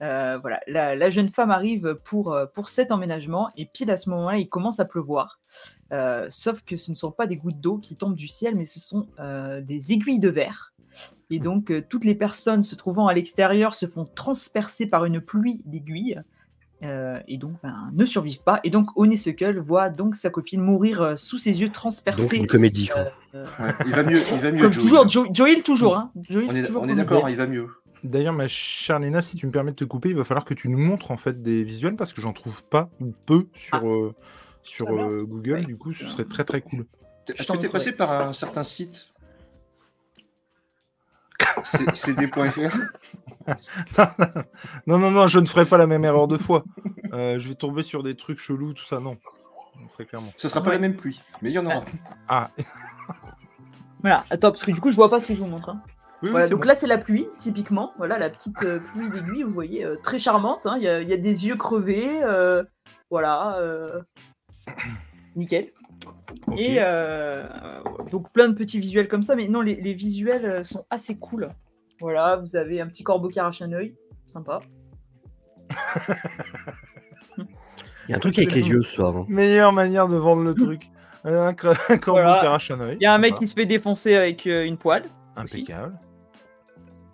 voilà, la, jeune femme arrive pour, cet emménagement et pile à ce moment-là, il commence à pleuvoir. Sauf que ce ne sont pas des gouttes d'eau qui tombent du ciel, mais ce sont des aiguilles de verre. Et donc, toutes les personnes se trouvant à l'extérieur se font transpercer par une pluie d'aiguilles. Euh, et donc, ben, ne survivent pas. Et donc, Honeysuckle voit donc sa copine mourir euh, sous ses yeux Donc transpercés. une comédie, quoi. euh, Ouais, il va mieux, il va mieux. comme Joey. toujours, Jo- Joel toujours. Hein. Joel, On c'est est, d'accord, il va mieux. D'ailleurs, ma chère Léna, si tu me permets de te couper, il va falloir que tu nous montres en fait des visuels parce que j'en trouve pas ou peu sur, euh, sur Ah, euh, Google. Ouais. Du coup, ce serait très très cool. Est-ce que t'es passé par un certain site C- cd.fr non, non, non, je ne ferai pas la même erreur deux fois. Euh, je vais tomber sur des trucs chelous, tout ça, non. Très clairement. Ce sera pas la même pluie, mais il y en aura. <laughs> Ah, <laughs> Voilà, attends, parce que du coup, je vois pas ce que je vous montre. hein. oui, Voilà, donc bon. là, c'est la pluie, typiquement. Voilà, la petite euh, pluie d'aiguille, vous voyez, euh, très charmante. hein. Il y, a- il y a des yeux crevés. euh, voilà. euh, Nickel. Et euh, donc plein de petits visuels comme ça, mais non, les, les visuels sont assez cool. Voilà, vous avez un petit corbeau qui arrache un œil, sympa. Il y a un truc avec les yeux ce soir. hein. Meilleure manière de vendre le truc. Un, cra- <laughs> un corbeau Voilà. qui arrache un œil. Il y a un mec qui se fait défoncer avec euh, une poêle. Impeccable.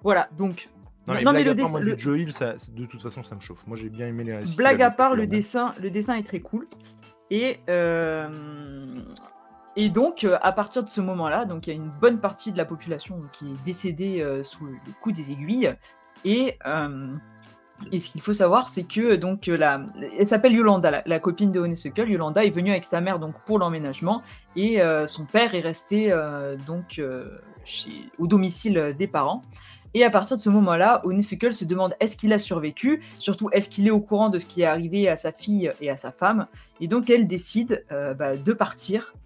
Voilà, donc Non, mais Non, mais blague le à part, le- du Joe Hill, ça, de toute façon, ça me chauffe. Moi, j'ai bien aimé les récits. blague à part, le dessin, le dessin est très cool. Et, euh, et donc, euh, à partir de ce moment-là, il y a une bonne partie de la population qui est décédée euh, sous le coup des aiguilles. Et, euh, ce qu'il faut savoir, c'est que donc euh, la, elle s'appelle Yolanda, la, copine de Honeysuckle. Yolanda est venue avec sa mère donc pour l'emménagement et euh, son père est resté euh, donc euh, au domicile des parents. Et à partir de ce moment-là, Honeysuckle se demande est-ce qu'il a survécu, surtout est-ce qu'il est au courant de ce qui est arrivé à sa fille et à sa femme? Et donc elle décide euh, bah, de partir euh,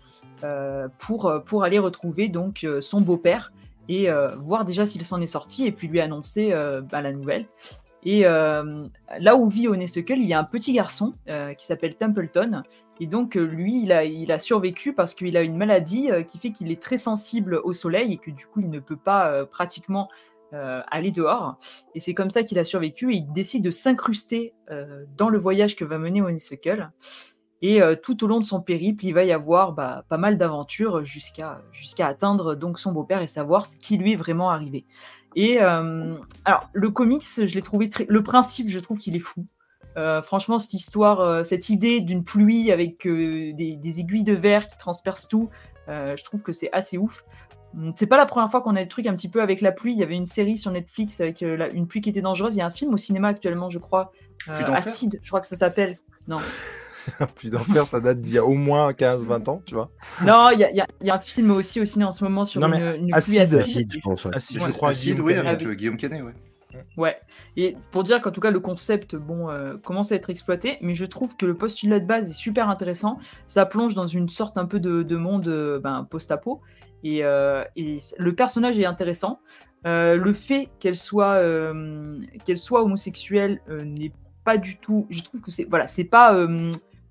pour, euh, pour aller retrouver donc euh, son beau-père et euh, voir déjà s'il s'en est sorti et puis lui annoncer euh, bah, la nouvelle. Et euh, là où vit Honeysuckle, il y a un petit garçon euh, qui s'appelle Templeton. Et donc, euh, lui, il a, il a survécu parce qu'il a une maladie euh, qui fait qu'il est très sensible au soleil et que du coup, il ne peut pas euh, pratiquement euh, aller dehors. Et c'est comme ça qu'il a survécu et il décide de s'incruster euh, dans le voyage que va mener Honeysuckle. Et euh, tout au long de son périple, il va y avoir bah, pas mal d'aventures jusqu'à atteindre donc son beau-père et savoir ce qui lui est vraiment arrivé. Et euh, alors, le comics, je l'ai trouvé très. Le principe, je trouve qu'il est fou. Euh, franchement, cette histoire, cette idée d'une pluie avec des, des aiguilles de verre qui transpercent tout, je trouve que c'est assez ouf. Hum, C'est pas la première fois qu'on a des trucs un petit peu avec la pluie. Il y avait une série sur Netflix avec la- une pluie qui était dangereuse. Il y a un film au cinéma actuellement, je crois. Acide, je crois que ça s'appelle. Non, <laughs> <laughs> Puis d'enfer, ça date d'il y a au moins 15-20 ans, tu vois. non, il y a, y y un film aussi au ciné en ce moment sur Non, une, mais une Acide, pluie acide. Acide, je pense. ouais. Ah, C'est je crois, Acide, oui, avec euh, Guillaume Canet, ouais. Ouais. Et pour dire qu'en tout cas, le concept bon, euh, commence à être exploité, mais je trouve que le postulat de base est super intéressant. Ça plonge dans une sorte un peu de, de monde euh, ben, post-apo. Et, euh, et le personnage est intéressant. Euh, le fait qu'elle soit, euh, qu'elle soit homosexuelle euh, n'est pas du tout. Je trouve que c'est voilà, c'est pas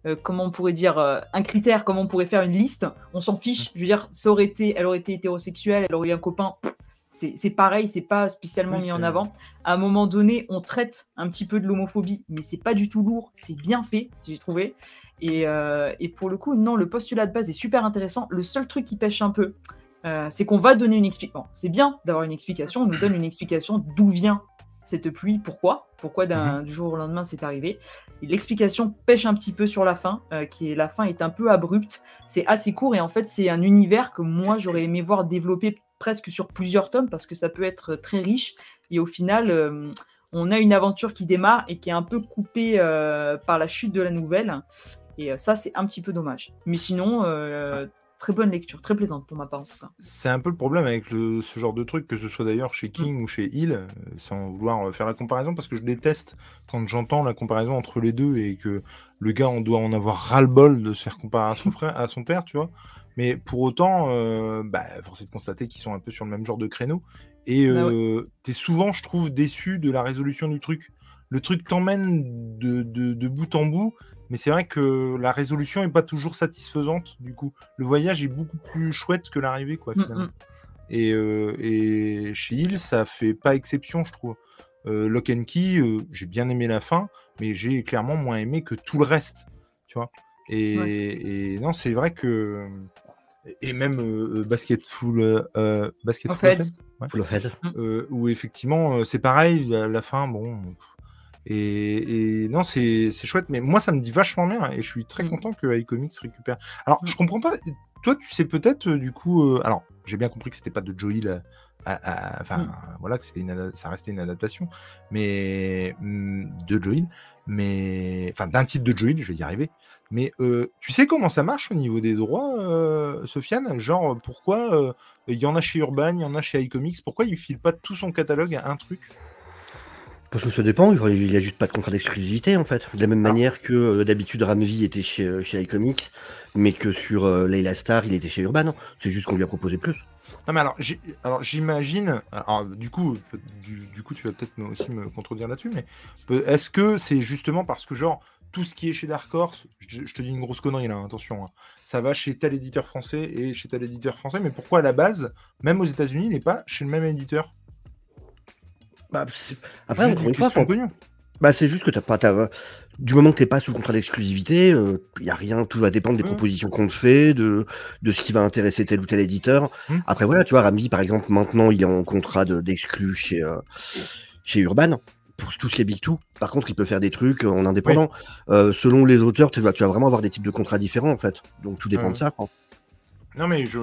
euh, comment on pourrait dire euh, un critère, comment on pourrait faire une liste. On s'en fiche. Je veux dire, ça aurait été, elle aurait été hétérosexuelle, elle aurait eu un copain. C'est pareil, c'est pas spécialement Oui, mis en avant. À un moment donné, on traite un petit peu de l'homophobie, mais c'est pas du tout lourd. C'est bien fait, j'ai trouvé. Et, euh, et pour le coup, non, le postulat de base est super intéressant. Le seul truc qui pêche un peu, euh, c'est qu'on va donner une explication. c'est bien d'avoir une explication. On nous donne une explication d'où vient cette pluie, pourquoi, pourquoi d'un du jour au lendemain c'est arrivé. L'explication pêche un petit peu sur la fin, euh, qui est la fin est un peu abrupte. C'est assez court et en fait c'est un univers que moi j'aurais aimé voir développer presque sur plusieurs tomes parce que ça peut être très riche. Et au final, euh, on a une aventure qui démarre et qui est un peu coupée euh, par la chute de la nouvelle. Et euh, ça c'est un petit peu dommage. Mais sinon, euh, très bonne lecture, très plaisante pour ma part. C'est un peu le problème avec le- ce genre de truc, que ce soit d'ailleurs chez King ou chez Hill, euh, sans vouloir euh, faire la comparaison, parce que je déteste quand j'entends la comparaison entre les deux et que le gars, on doit en avoir ras-le-bol de se faire comparer à son frère, à son père, tu vois. Mais pour autant, euh, bah, force est de constater qu'ils sont un peu sur le même genre de créneau. Et Bah euh, t'es souvent, je trouve, déçu de la résolution du truc. Le truc t'emmène de, de- de bout en bout, mais c'est vrai que la résolution est pas toujours satisfaisante. Du coup, le voyage est beaucoup plus chouette que l'arrivée, quoi, Mm, finalement. mm. Et, euh, et chez Hill, ça fait pas exception, je trouve. Euh, Lock and Key, euh, j'ai bien aimé la fin, mais j'ai clairement moins aimé que tout le reste, tu vois. Et, et non, c'est vrai que et même euh, Basketful, Basketful En fait. Offense, ouais. Full of head. Euh, où effectivement c'est pareil, la, la fin, bon. Et, et non, c'est chouette, mais moi ça me dit vachement bien et je suis très Mm. content que iComics récupère. Alors Mm. je comprends pas, toi tu sais peut-être euh, du coup, euh, alors j'ai bien compris que c'était pas de Joey, enfin Mm. voilà, que c'était une, ça restait une adaptation, mais de Joey, mais enfin d'un titre de Joey, je vais y arriver. Mais euh, tu sais comment ça marche au niveau des droits, euh, Sofiane? Genre pourquoi euh, il y en a chez Urban, il y en a chez iComics, pourquoi il file pas tout son catalogue à un truc? Parce que ça dépend, il n'y a juste pas de contrat d'exclusivité en fait. De la même Ah. manière que euh, d'habitude Ramsey était chez, euh, chez iComics, mais que sur euh, Layla Star il était chez Urban. C'est juste qu'on lui a proposé plus. Non mais alors, j'imagine, du coup, peut- du, du coup tu vas peut-être aussi me contredire là-dessus, mais est-ce que c'est justement parce que genre tout ce qui est chez Dark Horse, je, je te dis une grosse connerie là, attention, hein, ça va chez tel éditeur français et chez tel éditeur français, mais pourquoi à la base, même aux États-Unis, il n'est pas chez le même éditeur? Bah, Après, encore une fois, pognon. bah, c'est juste que t'as pas. Du moment que t'es pas sous contrat d'exclusivité, il y a rien, tout va dépendre des Ouais. propositions qu'on te fait, de, de ce qui va intéresser tel ou tel éditeur. Hmm. Après, voilà, tu vois, Ramsey, par exemple, maintenant, il est en contrat de- d'exclus chez, euh, chez Urban. Pour tout ce qui est Big Two. Par contre, il peut faire des trucs euh, en indépendant. Euh, selon les auteurs, tu vas, tu vas vraiment avoir des types de contrats différents, en fait. Donc, tout dépend de ça, quoi. Non mais je,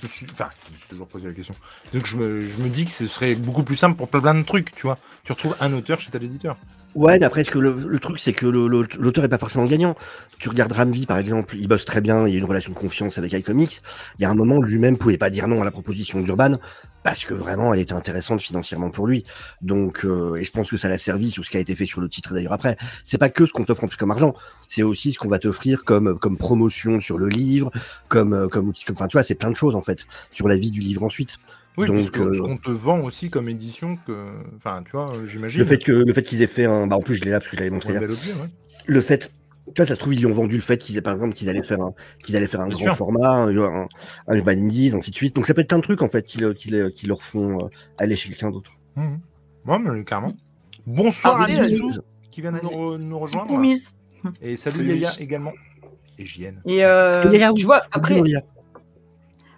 je me suis, enfin, je me suis toujours posé la question. Donc je me, dis que ce serait beaucoup plus simple pour plein plein de trucs, tu vois. Tu retrouves un auteur chez tel éditeur. Ouais, mais après, ce que le, le truc, c'est que l'auteur est pas forcément gagnant. Tu regardes Ramvi, par exemple, il bosse très bien, il y a une relation de confiance avec iComics. Il y a un moment, lui-même pouvait pas dire non à la proposition d'Urban, parce que vraiment, elle était intéressante financièrement pour lui. Donc, euh, et je pense que ça l'a servi sur ce qui a été fait sur le titre d'ailleurs après. C'est pas que ce qu'on t'offre en plus comme argent, c'est aussi ce qu'on va t'offrir comme, comme promotion sur le livre, comme, euh, comme, enfin, tu vois, c'est plein de choses, en fait, sur la vie du livre ensuite. Oui, Donc, parce que ce euh, qu'on te vend aussi comme édition, que, enfin, tu vois, euh, j'imagine. Le fait que, le fait qu'ils aient fait un, bah, en plus, je l'ai là parce que je l'avais montré objet, ouais. le fait tu vois ça se trouve ils lui ont vendu le fait qu'ils par exemple qu'ils allaient faire un qu'ils allaient faire un Bien grand sûr. format un, un, un Urban Indies ainsi de suite donc ça peut être plein de trucs en fait qui, le- qui, le- qui leur font euh, aller chez quelqu'un d'autre Mhm. Ouais, mais carrément. Bonsoir Ah, à qui vient de nous, re- nous rejoindre. Et salut Yaya également. Et JN. Et euh, tu vois, après.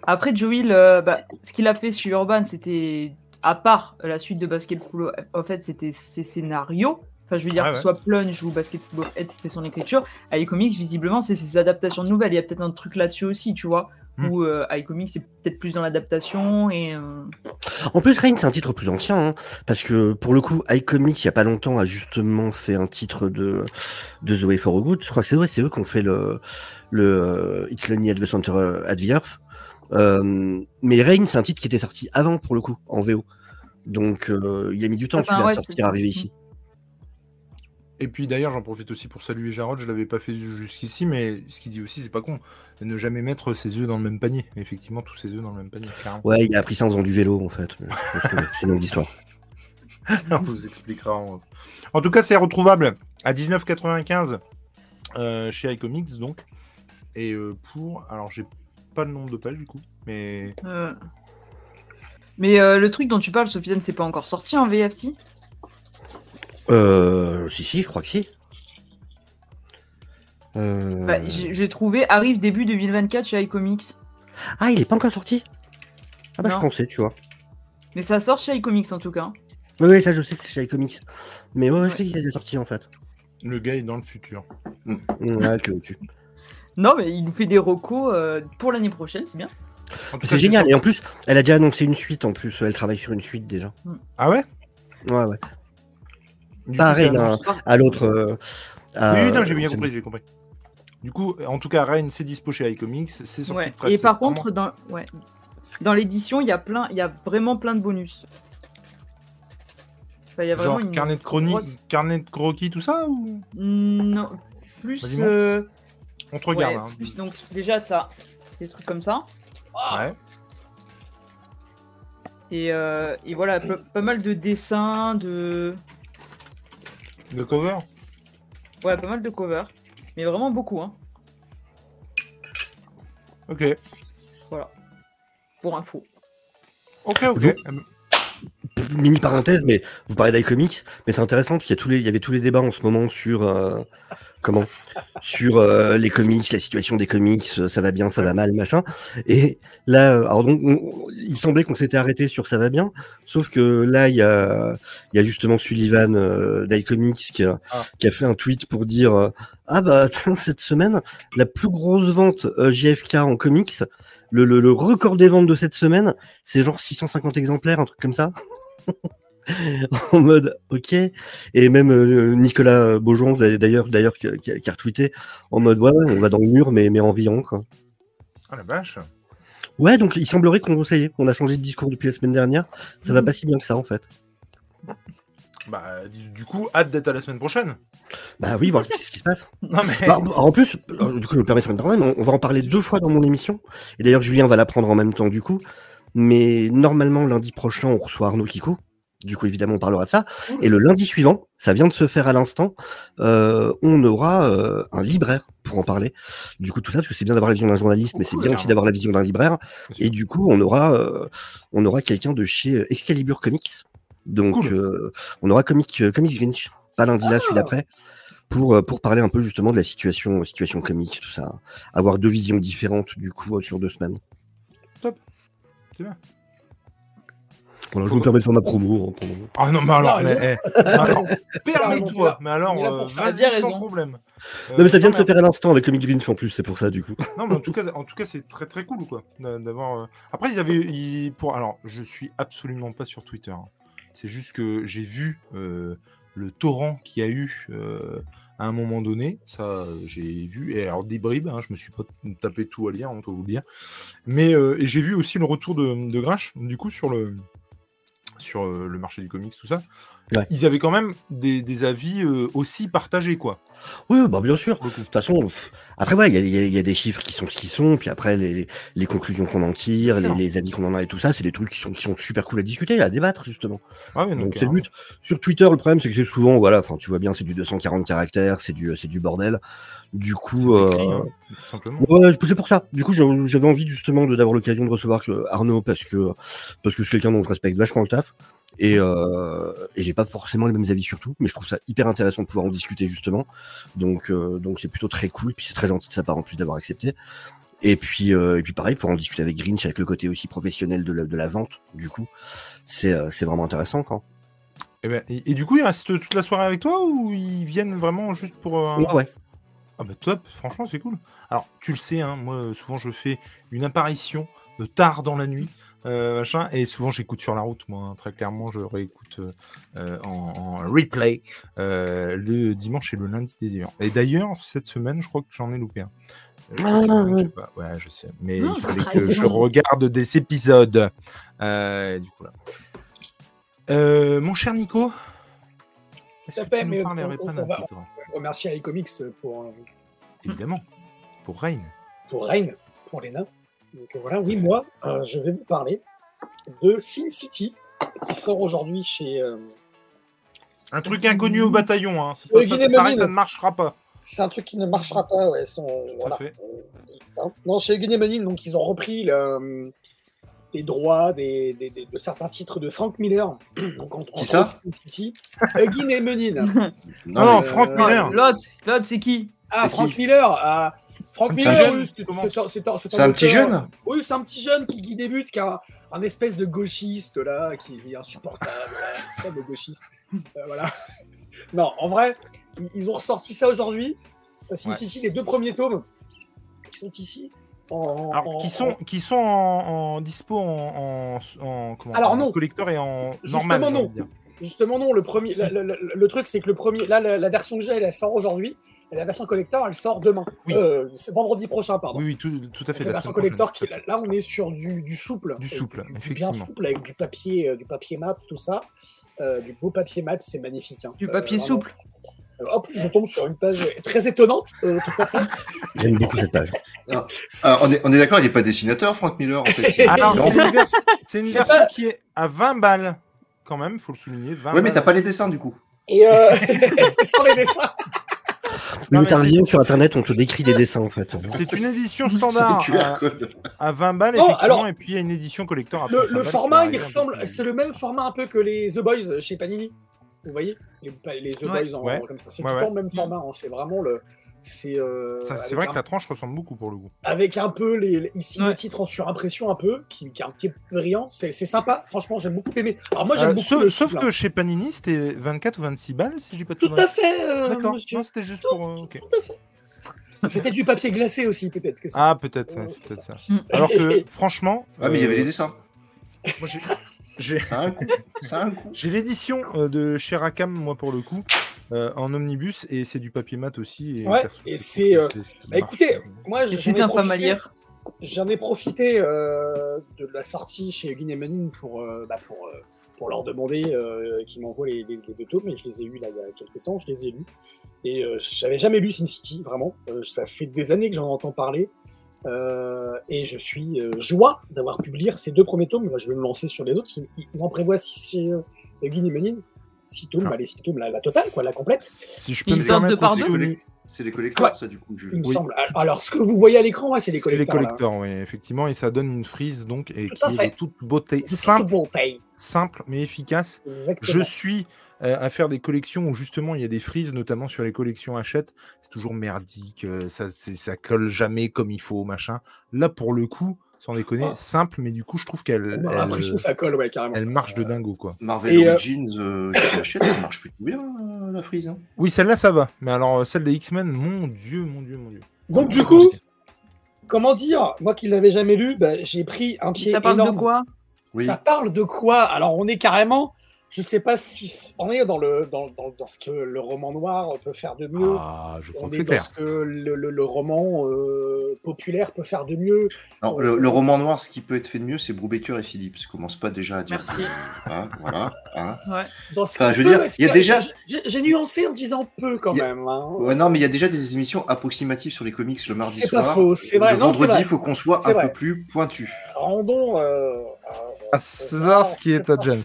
Après, Joel, euh, bah, ce qu'il a fait sur Urban, c'était, à part la suite de Basketball of Head, c'était ses scénarios. Enfin, je veux dire, Ouais, que soit Plunge ou Basketball of Head, c'était son écriture. iComics, visiblement, c'est ses adaptations de nouvelles. Il y a peut-être un truc là-dessus aussi, tu vois. Hmm. Où euh, iComics, c'est peut-être plus dans l'adaptation. Et euh, en plus Rain c'est un titre plus ancien hein, parce que pour le coup iComics il y a pas longtemps a justement fait un titre de de The Way for a Good je crois que c'est vrai c'est eux qui ont fait le le euh, It's Lonely at the Center euh, at the Earth euh, mais Rain c'est un titre qui était sorti avant pour le coup en VO Donc, euh, il a mis du temps Enfin, celui-là, ouais, à sortir, arriver ici. Et puis d'ailleurs, j'en profite aussi pour saluer Jarod, je l'avais pas fait jusqu'ici, mais ce qu'il dit aussi, c'est pas con. Ne jamais mettre ses œufs dans le même panier. Effectivement, tous ses œufs dans le même panier, carrément. Ouais, il a appris ça en faisant du vélo, en fait. C'est une longue histoire. <laughs> On vous expliquera. En, en tout cas, c'est retrouvable à 19,95 euh, chez iComics, donc. Et euh, pour. Alors, j'ai pas le nombre de pages du coup, mais. Euh. Mais euh, le truc dont tu parles, Sofiane, c'est pas encore sorti en VFT Euh, si, si, je crois que si. Euh, Bah, J'ai trouvé arrive début 2024 chez iComics. Ah, il est pas encore sorti? Ah bah, je pensais, tu vois. Mais ça sort chez iComics en tout cas. Oui, oui, ça, je sais que c'est chez iComics. Mais ouais, ouais, je sais qu'il est déjà sorti, en fait. Le gars est dans le futur. Non, mais il nous fait des recos euh, pour l'année prochaine, c'est bien. C'est génial. Et en plus, elle a déjà annoncé une suite, en plus. Elle travaille sur une suite, déjà. Ah ouais? Ouais, ouais. Du Pareil, hein. À l'autre... euh, Oui, non, j'ai bien compris, j'ai compris. Du coup, en tout cas, Rain, c'est dispo chez iComics, c'est sorti Ouais. le 13 Et par contre, dans, ouais. dans l'édition, il y a plein, il y a vraiment plein de bonus. Enfin, il y a vraiment Genre une carnet de chronique, grosse- carnet de croquis, tout ça ou? Non, plus. Euh, On te regarde. ouais, hein. plus donc déjà t'as des trucs comme ça. Ouais. Et, euh, et voilà, pas mal de dessins, de. De cover Ouais, pas mal de covers. Mais vraiment beaucoup, hein. Ok. Voilà. Pour info. Ok, ok. Vous- mini parenthèse, mais vous parlez d'iComics, mais c'est intéressant parce qu'il y, a tous les, il y avait tous les débats en ce moment sur euh, comment? Sur euh, les comics, la situation des comics, euh, ça va bien, ça va mal, machin. Et là, alors donc, on- il semblait qu'on s'était arrêté sur ça va bien, sauf que là, il y a, il y a justement Sullivan euh, d'iComics qui a, Ah. qui a fait un tweet pour dire ah bah cette semaine, la plus grosse vente JFK en comics. Le, le, le record des ventes de cette semaine, c'est genre 650 exemplaires, un truc comme ça. <laughs> en mode ok et même euh, Nicolas Beaujon d'ailleurs d'ailleurs qui, a retweeté en mode ouais, ouais, on va dans le mur mais mais en riant quoi Ah la vache. ouais donc il semblerait qu'on on a changé de discours depuis la semaine dernière ça va Mhm. pas si bien que ça en fait Bah, du coup, hâte d'être à la semaine prochaine. bah oui voir ce qui se passe <laughs> Non mais. Bah, en plus euh, du coup je me permets de mais on, on va en parler deux fois dans mon émission et d'ailleurs Julien va la prendre en même temps du coup mais normalement lundi prochain on reçoit Arnaud Kikou du coup évidemment on parlera de ça Et le lundi suivant, ça vient de se faire à l'instant, euh, on aura euh, un libraire pour en parler. Du coup, tout ça, parce que c'est bien d'avoir la vision d'un journaliste, mais c'est bien aussi d'avoir la vision d'un libraire. Et du coup, on aura, euh, on aura quelqu'un de chez Excalibur Comics. Donc, Cool. euh, on aura Comic, Comics Grinch, pas lundi là, celui d'après, pour, pour parler un peu justement de la situation, situation comics, tout ça. Avoir deux visions différentes, du coup, sur deux semaines. C'est bien. Voilà, je me permets de faire ma promo. hein, le. Ah non, mais alors, mais, eh, alors, c'est permets-toi. là. Mais alors, <laughs> euh, vas-y sans raison. problème. non, mais ça vient de Euh, se faire à l'instant avec Comic Grinch en plus, c'est pour ça, du coup. <laughs> Non, mais en tout cas, en tout cas, c'est très très cool quoi d'a- d'avoir. euh, Après, ils avaient, ils- pour. Alors, je suis absolument pas sur Twitter. hein. C'est juste que j'ai vu euh, le torrent qu'il y a eu euh, à un moment donné. Ça, j'ai vu. Et alors des bribes. Hein, je me suis pas tapé tout à lire, on peut vous le dire. Mais euh, j'ai vu aussi le retour de, de Grinch. Du coup, sur le sur euh, le marché du comics, tout ça. Ouais. Ils avaient quand même des, des avis euh, aussi partagés, quoi. Oui, bah bien sûr. De toute façon, après, ouais, il y y y a des chiffres qui sont ce qu'ils sont, puis après, les, les conclusions qu'on en tire, les, les avis qu'on en a et tout ça, c'est des trucs qui sont, qui sont super cool à discuter, à débattre, justement. Ah oui, Donc, euh, c'est le but. Sur Twitter, le problème, c'est que c'est souvent, voilà, enfin, tu vois bien, c'est du 240 caractères, c'est du, c'est du bordel. Du coup, écrit, euh, hein, simplement. Ouais, c'est pour ça. Du coup, j'avais envie justement d'avoir l'occasion de recevoir euh, Arnaud parce que parce que c'est quelqu'un dont je respecte vachement le taf et, euh, et j'ai pas forcément les mêmes avis sur tout, mais je trouve ça hyper intéressant de pouvoir en discuter justement. Donc euh, donc c'est plutôt très cool, puis c'est très gentil de sa part en plus d'avoir accepté. Et puis euh, et puis pareil pour en discuter avec Grinch avec le côté aussi professionnel de la, de la vente. Du coup, c'est c'est vraiment intéressant quand. Et, ben, et, et du coup, ils restent toute la soirée avec toi ou ils viennent vraiment juste pour. Ouais, ouais. Ah bah top, franchement, c'est cool. Alors, tu le sais, hein, moi, souvent, je fais une apparition tard dans la nuit. Euh, machin, et souvent j'écoute sur la route, moi, hein, très clairement, je réécoute euh, euh, en, en replay euh, le dimanche et le lundi d'ailleurs. Et d'ailleurs, cette semaine, je crois que j'en ai loupé un. Ah, je sais pas. Ouais, je sais, mais Ah, il fallait que trahison. je regarde des épisodes. Euh, du coup, là. Euh, mon cher Nico, est-ce que fait, tu mais on- pas on d'un va- titre? Remercier les comics pour, euh, Évidemment, pour Rain. pour Rain, pour les nains. Donc euh, voilà, oui, moi, euh, je vais vous parler de Sin City, qui sort aujourd'hui chez. euh, Un truc inconnu au bataillon, hein. C'est pas ça, c'est pareil, ça ne marchera pas. C'est un truc qui ne marchera pas, ouais. Son, voilà. fait. Hein. Non, chez Guinémanine, donc ils ont repris le- les droits des, des- des- de certains titres de Frank Miller. <clears throat> Donc, entre, Qui ça? Sin City. Euh, Guinémanine. <laughs> Non, non, mais- Frank euh, Miller. L'autre, c'est qui? Ah, Frank qui? Miller. ah, Un Miller, oui, qui c'est un- c'est un- c'est C'est un petit jeune Oui, c'est un petit jeune qui, qui débute, qui a un, espèce de gauchiste là, qui est insupportable. pas de gauchiste. Euh, voilà. <laughs> Non, en vrai, ils, ils ont ressorti ça aujourd'hui. Sin Ouais. Les deux premiers tomes qui sont ici. En, Alors, en- qui sont, qui sont en, en dispo en, en, en- comment, Alors, en non. collector et en Justement, normal. j'ai non. Justement, non, le, premier, la- la- la- le truc, c'est que le premier, là, la, la version que j'ai, elle sort aujourd'hui. La version collector, elle sort demain. Oui. Euh, c'est vendredi prochain, pardon. Oui, oui, tout, tout à fait. La la version collector, qui, là, on est sur du, du souple. Du souple, bien effectivement. souple, avec du papier, euh, du papier mat, tout ça. Euh, du beau papier mat, c'est magnifique. hein. Du papier souple. Euh, En plus, je tombe sur une page très étonnante, euh, tout à fait. <laughs> J'aime beaucoup cette page. Ah, on est, on est d'accord, il n'est pas dessinateur, Frank Miller, en fait. Alors, <laughs> Non. c'est une, vers- version pas- qui est à 20 balles, quand même, faut le souligner. 20 Ouais, mais t'as pas les dessins, du coup. Et euh, <laughs> c'est sans les dessins. Non, lien sur internet, on te décrit des dessins en fait. C'est une édition C'est standard QR à, code. à 20 balles, Non, effectivement, alors- et puis il y a une édition collector à Le, 35 le balles format, il ressemble, c'est le même format un peu que les The Boys chez Panini. Vous voyez? Les, les The Ouais. Boys en, Ouais. comme ça. C'est Ouais, tout le ouais. temps le même format. hein. C'est vraiment le. C'est euh, Ça, vrai un- que la tranche ressemble beaucoup pour le coup. avec un peu les, les- ici le titre en surimpression un peu, qui, qui est un petit peu brillant. C'est sympa. Franchement, j'aime beaucoup aimé. Alors moi, j'aime Euh, beaucoup. sauf, le sauf que chez Panini, c'était 24 ou 26 balles, si je dis pas de Tout conneries. à fait, euh, D'accord, c'était juste pour. euh. Tout à fait. C'était du papier glacé aussi, peut-être Ah, ça. peut-être, ouais, Ouais, c'est c'est peut-être ça. Mm. Alors que, <laughs> franchement. Ah, mais il y avait les dessins. moi, j'ai- j'ai- Ça a un coup. Ça a un coup. <laughs> J'ai l'édition euh, de chez Rakam, moi pour le coup, euh, en omnibus, et c'est du papier mat aussi. Et, Ouais, et c'est, euh, Bah, écoutez, moi, Et j'en ai c'est un pas profité- mal lire. J'en ai profité euh, de la sortie chez Guinémanine pour, euh, bah, pour, euh, pour leur demander euh, qu'ils m'envoient les, les, les deux tomes, et je les ai eus là, il y a quelques temps, je les ai lus. Et euh, j'avais jamais lu Sin City, vraiment. Euh, ça fait des années que j'en entends parler. Euh, et je suis euh, joie d'avoir pu lire ces deux premiers tomes. Moi, je vais me lancer sur les autres. Ils, ils en prévoient six chez euh, tomes, Ah. bah, les six tomes, la, la totale, quoi, la complète. Si je peux Ils me sortent de permettre par Oli- C'est les collecteurs, Ouais. ça, du coup. Je... Il me Oui. semble. Alors, ce que vous voyez à l'écran, ouais, c'est les c'est les collecteurs. collecteurs, oui, effectivement, et ça donne une frise donc et Tout qui est fait. de toute beauté, De toute simple, beauté. simple mais efficace. Exactement. Je suis euh, à faire des collections où justement il y a des frises, notamment sur les collections Hachette. C'est toujours merdique, euh, ça, c'est- ça colle jamais comme il faut, machin. Là, pour le coup, sans déconner, Oh. simple, mais du coup, je trouve qu'elle On a elle, l'impression que ça colle, ouais, carrément. elle marche de dingo, quoi. Marvel Et, euh, Origins, euh, achète, ça marche plutôt bien, euh, la frise. hein. Oui, celle-là, ça va. Mais alors, euh, celle des X-Men, mon Dieu, mon Dieu, mon Dieu. Donc, du coup, comment dire Moi qui l'avais jamais lu, bah, j'ai pris un pied Ça parle énorme. de quoi? Oui. Ça parle de quoi? Alors, on est carrément. Je sais pas si. On est dans, le, dans, dans, dans ce que le roman noir peut faire de mieux. Ah, je crois on que est c'est dans clair. ce que le, le- le roman euh, populaire peut faire de mieux. Non, le, le roman noir, ce qui peut être fait de mieux, c'est Brubaker et Phillips. Commence pas déjà à dire. Merci. Hein, voilà. hein. Dans ce Enfin, qui je veux dire, il y a déjà- J'ai nuancé en disant peu quand a- même. hein. Ouais, non, mais il y a déjà des émissions approximatives sur les comics le mardi C'est pas soir. faux, c'est vrai, Le non, c'est vendredi, il faut qu'on soit un vrai. peu plus pointu. Rendons. euh, À César ce qui est à James.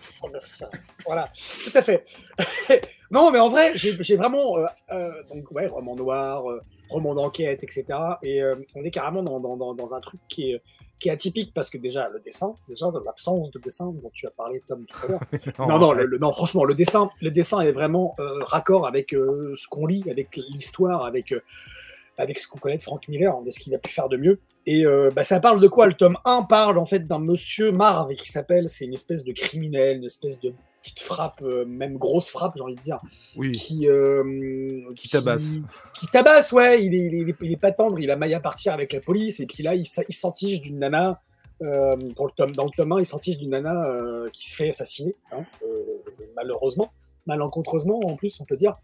Voilà, tout à fait. <laughs> non, mais en vrai, j'ai vraiment. euh, euh, donc, ouais, roman noir, euh, roman d'enquête, etc. Et euh, on est carrément dans, dans, dans, dans un truc qui est, qui est atypique parce que déjà, le dessin, déjà, l'absence de dessin dont tu as parlé, Tom, tout à l'heure. <laughs> Non, non, le, le- non, franchement, le dessin, le dessin est vraiment euh, raccord avec euh, ce qu'on lit, avec l'histoire, avec, avec ce qu'on connaît de Frank Miller, de ce qu'il a pu faire de mieux. Et euh, bah, ça parle de quoi Le tome 1 parle en fait d'un monsieur Marv qui s'appelle, c'est une espèce de criminel, une espèce de petite frappe, euh, même grosse frappe, j'ai envie de dire, Oui, qui, euh, Qui tabasse. Qui tabasse, ouais. Il est, il, est, il est pas tendre, il a maille à partir avec la police, et puis là, il, il s'entiche d'une nana. euh, pour le tome, dans le tome 1, il s'entiche d'une nana euh, qui se fait assassiner, hein, euh, malheureusement, malencontreusement en plus, on peut dire.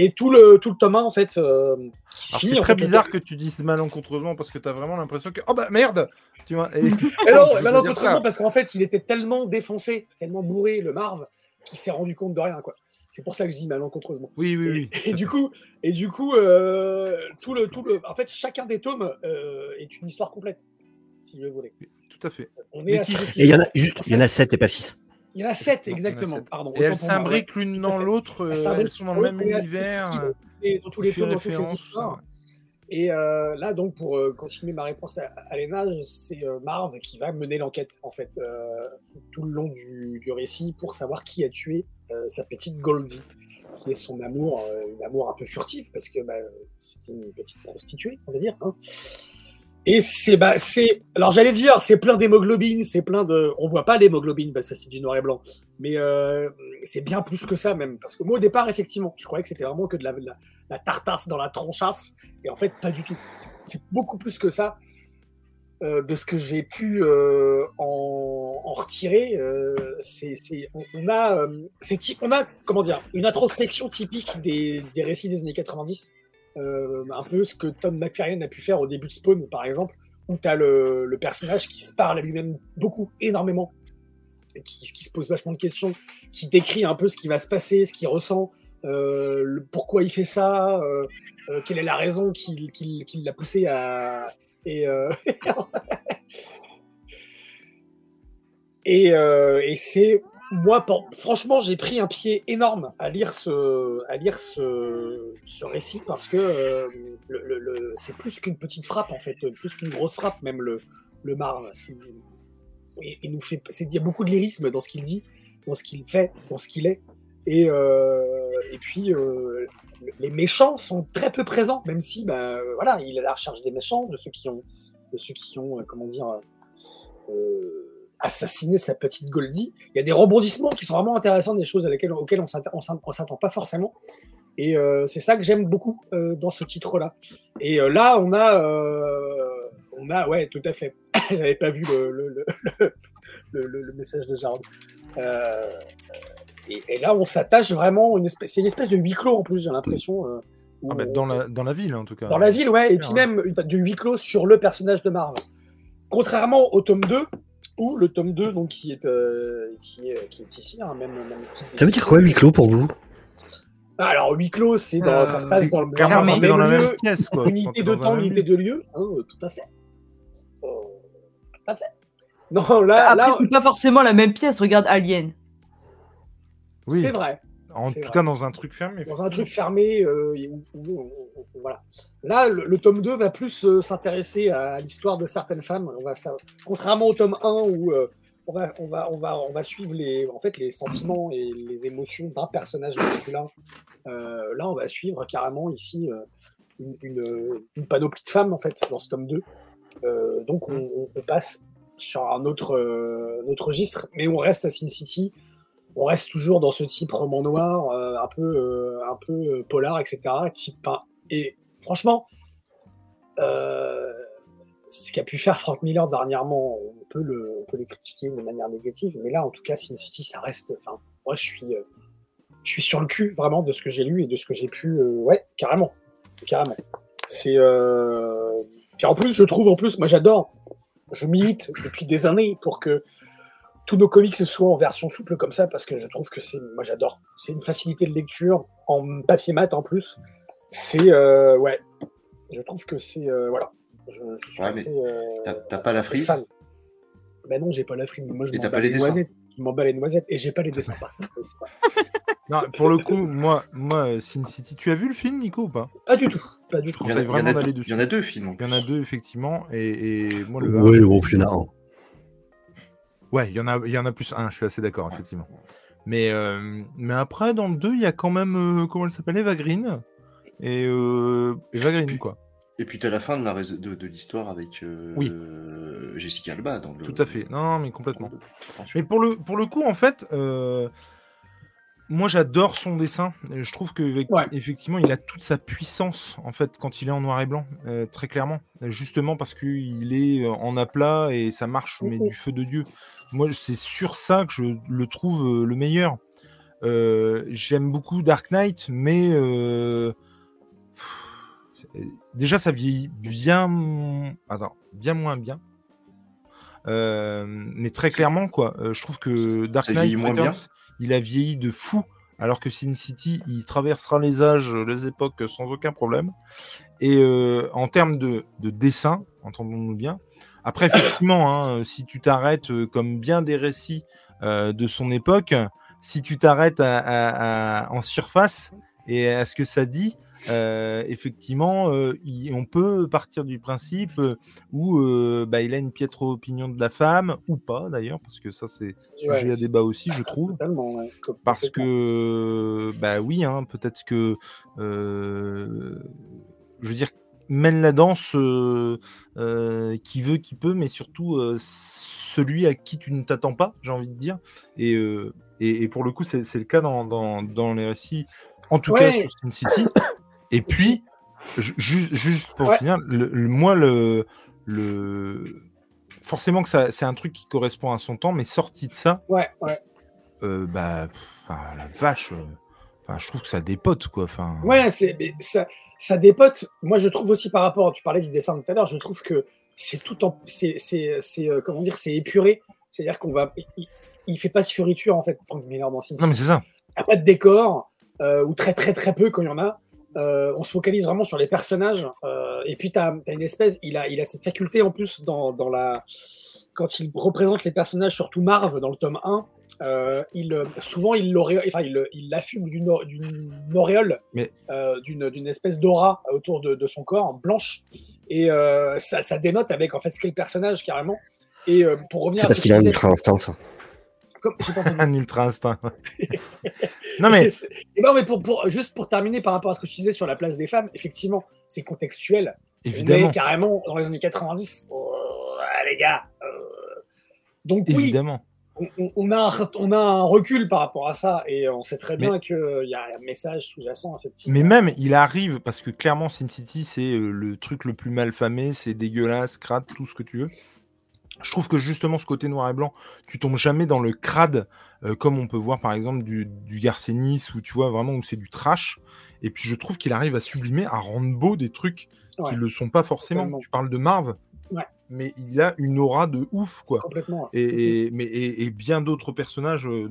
Et tout le, tout le tome 1, en fait, euh, c'est très fait, bizarre que tu dises malencontreusement parce que tu as vraiment l'impression que oh bah merde tu vois et- <laughs> Mais non, Je veux malencontreusement, parce qu'en fait, il était tellement défoncé, tellement bourré, le Marv, qui s'est rendu compte de rien, quoi. C'est pour ça que je dis malencontreusement. Oui, oui, Et, oui. et du coup, et du coup, euh, tout le, tout le, en fait, chacun des tomes euh, est une histoire complète, si vous voulez. Tout à fait. On Mais est à Et il y en a, il y en a 7 et pas 6. Il y en a sept, a exactement. sept. Pardon. Et autant elles s'imbriquent l'une dans l'autre. euh, Elles sont dans le même univers. euh, Et dans tous les tomes, dans toutes les histoires. Et euh, là, donc, pour euh, continuer ma réponse à, à Léna, c'est euh, Marv qui va mener l'enquête, en fait, euh, tout le long du, du récit pour savoir qui a tué euh, sa petite Goldie, qui est son amour, euh, une amour un peu furtif, parce que bah, c'était une petite prostituée, on va dire. hein. Et c'est, bah, c'est, alors j'allais dire, c'est plein d'hémoglobine, c'est plein de, on voit pas l'hémoglobine parce que c'est du noir et blanc, mais euh, c'est bien plus que ça même, parce que moi au départ, effectivement, je croyais que c'était vraiment que de la, la, tartasse dans la tronchasse, et en fait, pas du tout. C'est- beaucoup plus que ça. euh, de ce que j'ai pu euh, en, en retirer, c'est, on, on a, c'est on a, comment dire, une introspection typique des, des récits des années 90, euh, un peu ce que Tom McFarlane a pu faire au début de Spawn, par exemple, où tu as le, personnage qui se parle à lui-même beaucoup, énormément, qui, se pose vachement de questions, qui décrit un peu ce qui va se passer, ce qu'il ressent, euh, pourquoi il fait ça, euh, quelle est la raison qui, l'a poussé à. Et, <laughs> et, et c'est. Moi, franchement, j'ai pris un pied énorme à lire ce, à lire ce, ce récit parce que euh, le- le- le- c'est plus qu'une petite frappe, en fait, plus qu'une grosse frappe, même le, le. C'est- Il, il nous fait, il y a beaucoup de lyrisme dans ce qu'il dit, dans ce qu'il fait, dans ce qu'il est. Et, euh, et puis, euh, les méchants sont très peu présents, même si, bah, voilà, il est à la recherche des méchants, de ceux qui ont, de ceux qui ont, euh, comment dire, euh, assassiné sa petite Goldie. Il y a des rebondissements qui sont vraiment intéressants, des choses à laquelle, auxquelles on on s'attend pas forcément. Et euh, c'est ça que j'aime beaucoup euh, dans ce titre-là. Et euh, là, on a, euh, on a, ouais, tout à fait. <coughs> J'avais pas vu le, le, le, <laughs> le, le- le message de Jarod. Euh, et, et là, on s'attache vraiment. Une espèce, c'est une espèce de huis clos en plus, j'ai l'impression. euh, Ah bah, on- dans, la, dans la ville, en tout cas. dans la ville, ouais, et puis Ouais. même du huis clos sur le personnage de Marv. Contrairement au tome 2, où le tome 2, donc, qui, est, euh, qui, est, qui est ici, hein, même, même Ça veut dire quoi, huis clos pour vous? Alors, huis clos, c'est dans, Euh, ça se passe C'est dans le clairement dans la même pièce, quoi. Unité de temps, unité de lieu, hein, tout à fait. Euh, tout à fait. Non, là, Après, là c'est pas forcément la même pièce. Regarde Alien. Oui, c'est vrai. En tout vrai. cas dans un truc fermé. dans un truc fermé. euh, où- où- où- où- voilà. Là, le, le tome 2 va plus euh, s'intéresser à l'histoire de certaines femmes. On va, ça- contrairement au tome 1 où euh, on, va, on, va, on, va, on va suivre les, en fait, les sentiments et les émotions d'un personnage masculin. Là, on va suivre carrément ici une, une- une panoplie de femmes en fait dans ce tome 2. Euh, donc, on, on- passe sur un autre, un autre registre, mais on reste à Sin City on reste toujours dans ce type roman noir, euh, un peu, euh, un peu euh, polar, etc. Type, enfin, et franchement, ce qu'a pu faire Frank Miller dernièrement, on peut le, on peut critiquer de manière négative, mais là, en tout cas, Sin City, ça reste. Enfin, moi, je suis, je suis sur le cul vraiment de ce que j'ai lu et de ce que j'ai pu. ouais, carrément, carrément. C'est. Puis en plus, je trouve, en plus, moi, j'adore. Je milite depuis des années pour que tous nos comics soient en version souple comme ça parce que je trouve que c'est moi j'adore. C'est une facilité de lecture en papier mat en plus. C'est euh, ouais. Je trouve que c'est euh, voilà. Je, je suis Ouais, assez, euh, T'as t'as pas la frise fan. ben non j'ai pas la frise moi je Et m'en t'as bats pas les noisettes. Je m'en bats les noisettes et j'ai pas les dessins par contre. <laughs> C'est pas- Non, pour le <laughs> coup, moi, moi, euh, Sin City, tu as vu le film, Nico, ou pas? Pas du tout. Pas du tout. Il y en a- y en deux- dessus. Il y en a deux films. Il y en a deux, effectivement, et, et moi, le Oui, un, il y en a un. Ouais, il y en a, y en a plus un, je suis assez d'accord, effectivement. Mais, euh, mais après, dans le 2, il y a quand même, euh, comment elle s'appelle, Eva Green. Et euh, Eva Green, quoi. Et puis t'as la fin de la rais- de, de l'histoire avec euh, Oui. Jessica Alba. Dans le, Tout à fait. Non, non, mais complètement. Mais pour le, pour le coup, en fait, moi j'adore son dessin. Et Je trouve que Ouais. effectivement, il a toute sa puissance en fait quand il est en noir et blanc, euh, très clairement. Euh, Justement parce qu'il est euh, en aplat et ça marche, mais du feu de dieu. Moi, c'est sur ça que je le trouve euh, le meilleur. Euh, J'aime beaucoup Dark Knight, mais euh, déjà ça vieillit bien, attends, bien moins bien. Euh, mais très clairement, quoi, euh, je trouve que Dark Knight moins bien il a vieilli de fou, alors que Sin City, il traversera les âges, les époques sans aucun problème. Et euh, en termes de, de dessin, entendons-nous bien. Après, <coughs> effectivement, hein, si tu t'arrêtes, euh, comme bien des récits euh, de son époque, si tu t'arrêtes à- à- à- en surface et à ce que ça dit, euh, effectivement, euh, il- on peut partir du principe euh, où euh, bah, il a une piètre opinion de la femme, ou pas d'ailleurs, parce que ça c'est sujet Ouais, à débat aussi, je trouve. Ouais. Parce que, bah oui, hein, peut-être que, je veux dire, mène la danse qui veut, qui peut, mais surtout celui à qui tu ne t'attends pas, j'ai envie de dire. Et, et, et pour le coup, c'est le cas dans, dans, dans les récits, en tout cas sur Sin City. Et puis, ju- juste, juste pour Ouais. finir, le, le- moi, le, le... forcément que ça- c'est un truc qui correspond à son temps, mais sorti de ça, Ouais, ouais. euh, bah, pff, la vache, euh, je trouve que ça dépote, quoi. Ouais, c'est, ça, ça dépote. Moi, je trouve aussi par rapport, tu parlais du dessin tout à l'heure, je trouve que c'est tout en, c'est, c'est, c'est, euh, comment dire, c'est épuré. C'est-à-dire qu'on va, il, il fait pas de fioriture en fait, Frank Miller dans Sin Non, mais City. c'est ça. Il n'y a pas de décor, ou très très très peu quand il y en a. Euh, on se focalise vraiment sur les personnages. euh, et puis, tu as, une espèce, il a, il a cette faculté en plus dans, dans la. Quand il représente les personnages, surtout Marv dans le tome 1, euh, il, souvent il l'auréole- enfin, il, il l'affume d'une au- d'une auréole, Mais- euh, d'une d'une espèce d'aura autour de, de son corps, blanche. Et euh, ça, ça dénote avec en fait ce qu'est le personnage carrément. Et euh, pour revenir C'est à parce qu'il a tu un comme- pas. <laughs> Un ultra instinct. non, mais <laughs> Et ben, mais pour, pour, juste pour terminer par rapport à ce que tu disais sur la place des femmes, effectivement, c'est contextuel. évidemment, carrément dans les années 90. Oh, ah, les gars. euh. Donc oui, évidemment. on, a, un- on a un recul par rapport à ça et on sait très Mais- bien qu'il y a un message sous-jacent, effectivement. Mais même, il arrive, parce que clairement, Sin City, c'est euh, le truc le plus mal famé, c'est dégueulasse, crade, tout ce que tu veux. Je trouve que justement, ce côté noir et blanc, tu tombes jamais dans le crade, euh, comme on peut voir par exemple du, du Garcenis, où tu vois vraiment où c'est du trash. Et puis je trouve qu'il arrive à sublimer, à rendre beau des trucs Ouais. qui le sont pas forcément. Totalement. Tu parles de Marv, Ouais. mais il a une aura de ouf, quoi. Complètement. et, et- mais, et, et bien d'autres personnages euh,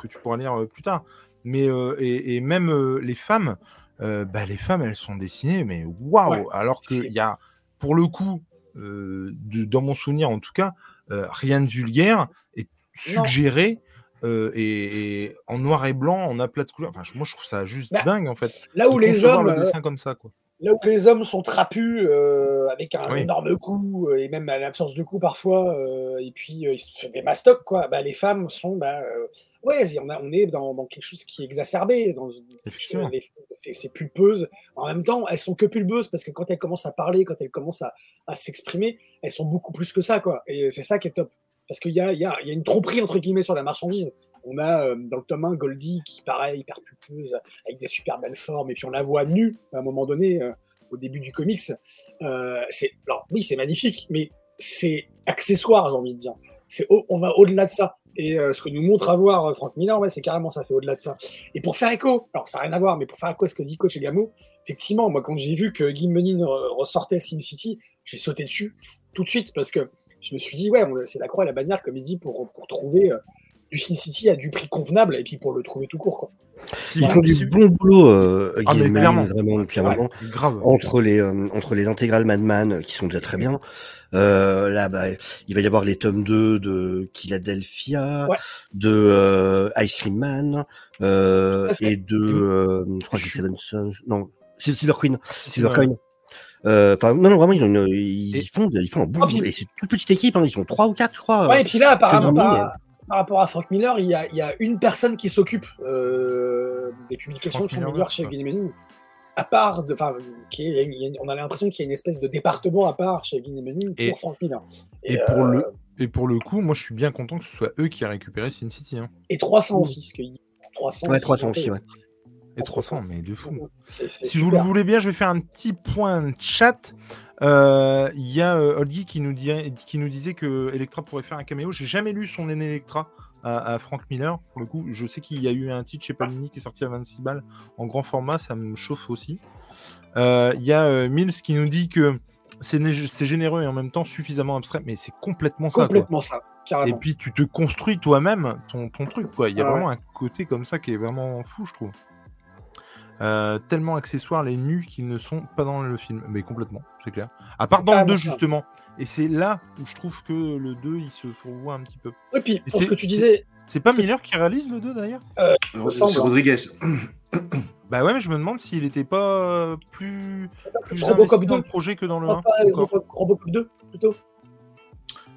que tu pourras lire euh, plus tard. Mais et, même les femmes, bah, les femmes, elles sont dessinées, mais waouh Alors qu'il y a, pour le coup, de- dans mon souvenir en tout cas, euh, rien de vulgaire Non. suggéré. euh, et, et en noir et blanc, en aplat de couleur. Enfin, moi, je trouve ça juste Bah, dingue, en fait. Là où les hommes, le euh, dessin comme ça, quoi. Là où les hommes sont trapus euh, avec un Oui. énorme cou euh, et même à l'absence de cou parfois euh, et puis euh, c'est des mastocs quoi. Bah, les femmes sont bah, euh, ouais on, a- on est dans, dans quelque chose qui est exacerbé dans c'est pulpeuse. En même temps elles sont que pulpeuses parce que quand elles commencent à parler quand elles commencent à, à s'exprimer elles sont beaucoup plus que ça quoi. Et c'est ça qui est top. Parce qu'il y a, il y, a, y a une tromperie entre guillemets sur la marchandise on a euh, dans le tome 1 Goldie qui pareil hyper pulpeuse avec des super belles formes et puis on la voit nue à un moment donné euh, au début du comics. Euh, c'est alors oui, c'est magnifique, mais c'est accessoire, j'ai envie de dire. On va au-delà de ça. Et ce que nous montre à voir Frank Miller, ouais, c'est carrément ça, c'est au-delà de ça. Et pour faire écho, alors ça n'a rien à voir, mais pour faire écho à ce que dit Coach Egamo, effectivement, moi quand j'ai vu que Guy Menin re- ressortait Sin City, j'ai sauté dessus tout de suite parce que je me suis dit, ouais, c'est la croix et la bannière, comme il dit, pour, pour trouver euh, du Sin City à du prix convenable et puis pour le trouver tout court. Quoi. Si, Ils font du bon boulot, euh, Ah, mais Gaiman, clairement. vraiment, depuis un Ouais. moment. grave. Entre les, euh, entre les intégrales Madman, euh, qui sont déjà très bien, euh, là, bah, il va y avoir les tomes 2 de Philadelphia, Ouais. de euh, Ice Cream Man, euh, et de, euh, je crois que c'est Seven Sons, non, c'est Silver Queen, Silver. Coin. Euh, Enfin, non, non, vraiment, ils, ont une- ils Et- font, ils font un bon Ah, puis- boulot. Et c'est une toute petite équipe, hein, ils sont trois ou quatre, je crois. Ouais, et puis là, apparemment, par, rapport à Frank Miller, il y a, il y a une personne qui s'occupe euh, des publications Frank de Frank Miller, Miller chez. Guinée À part, de, enfin, qui est- il y a une- on a l'impression qu'il y a une espèce de département à part chez Et- pour Frank Miller. Et euh, pour, le, et pour le coup, moi, je suis bien content que ce soit eux qui aient récupéré Sin City. hein. et 300 aussi, ce qu'il 300. Ouais, c'est 300 bientôt. aussi, ouais. Et 300, mais de fou. Si vous le voulez bien, je vais faire un petit point de chat. Euh, Il y a euh, Olgi qui nous, dit, qui nous disait que Electra pourrait faire un caméo. J'ai jamais lu son aîné Electra à, à Frank Miller. Pour le coup, je sais qu'il y a eu un titre chez Panini qui est sorti à 26 balles en grand format. Ça me chauffe aussi. Euh, Il y a euh, Mills qui nous dit que c'est né- c'est généreux et en même temps suffisamment abstrait. Mais c'est complètement ça. quoi. Et puis tu te construis toi-même ton, ton truc. Il y a Ouais. vraiment un côté comme ça qui est vraiment fou, je trouve. Euh, tellement accessoires les nus qu'ils ne sont pas dans le film. Mais complètement, c'est clair. À part dans le carrément 2, ça. justement. Et c'est là où je trouve que le 2, il se fourvoie un petit peu. Et puis, pour ce que tu disais, C'est pas Miller qui réalise le 2, d'ailleurs? Ressemble, C'est hein. Rodriguez. Bah ouais, mais je me demande s'il était pas euh, plus, pas plus Robocop investi dans 2. le projet que dans le Non, 1. pas encore. Robocop, Robocop 2, plutôt.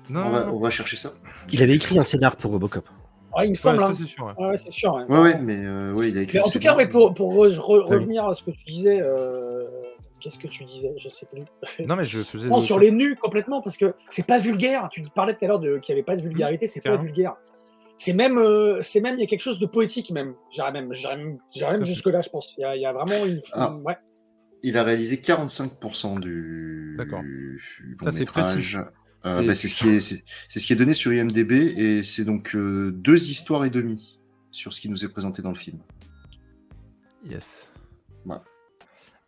Non, On va, non. on va chercher ça. Il avait écrit un scénar pour Robocop. Ouais, il me semble. hein. c'est sûr. ouais. C'est sûr. ouais. Ouais, ouais, mais euh, ouais, il a écrit. Mais en tout cas, pour, pour re- re- oui. revenir à ce que tu disais, euh, qu'est-ce que tu disais Je sais plus. <laughs> Non, mais je faisais. Non, sur les nus complètement, parce que c'est pas vulgaire. Tu parlais tout à l'heure de- qu'il n'y avait pas de vulgarité, c'est pas vulgaire. C'est même, euh, c'est même, il y a quelque chose de poétique même. J'irais même, même, même Tout à fait. jusque là, je pense. Il y a, il y a vraiment une. Ah. Ouais. Il a réalisé 45% du, D'accord. du Ça, c'est long-métrage. Euh, C'est- bah, C'est ce, qui est- c'est- c'est ce qui est donné sur IMDB et c'est donc euh, deux histoires et demie sur ce qui nous est présenté dans le film. Yes. Voilà.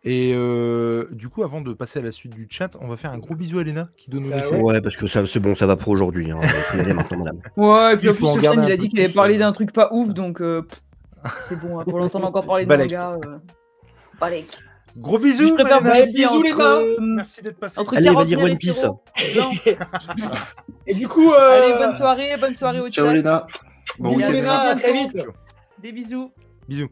Et euh, du coup, avant de passer à la suite du chat, on va faire un gros bisou à Léna qui doit nous Bah laisser. Ouais. Parce que ça, c'est bon, ça va pour aujourd'hui. Hein. <laughs> Ouais, et puis Il en plus, Sofiane, garder il a dit qu'il avait parlé d'un truc pas ouf, donc euh, pff, c'est bon, hein, pour l'entendre encore parler de Balek. manga. Euh... Balek. Gros bisous, je préfère bisous, entre, Léna. euh, Merci d'être passé. entre Allez, il va 40 dire 000 One Piece. Et du coup, euh, Allez, bonne soirée, bonne soirée au Ciao chat. Léna. Bon Bisous. Léna, à très vite. Des bisous. Bisous.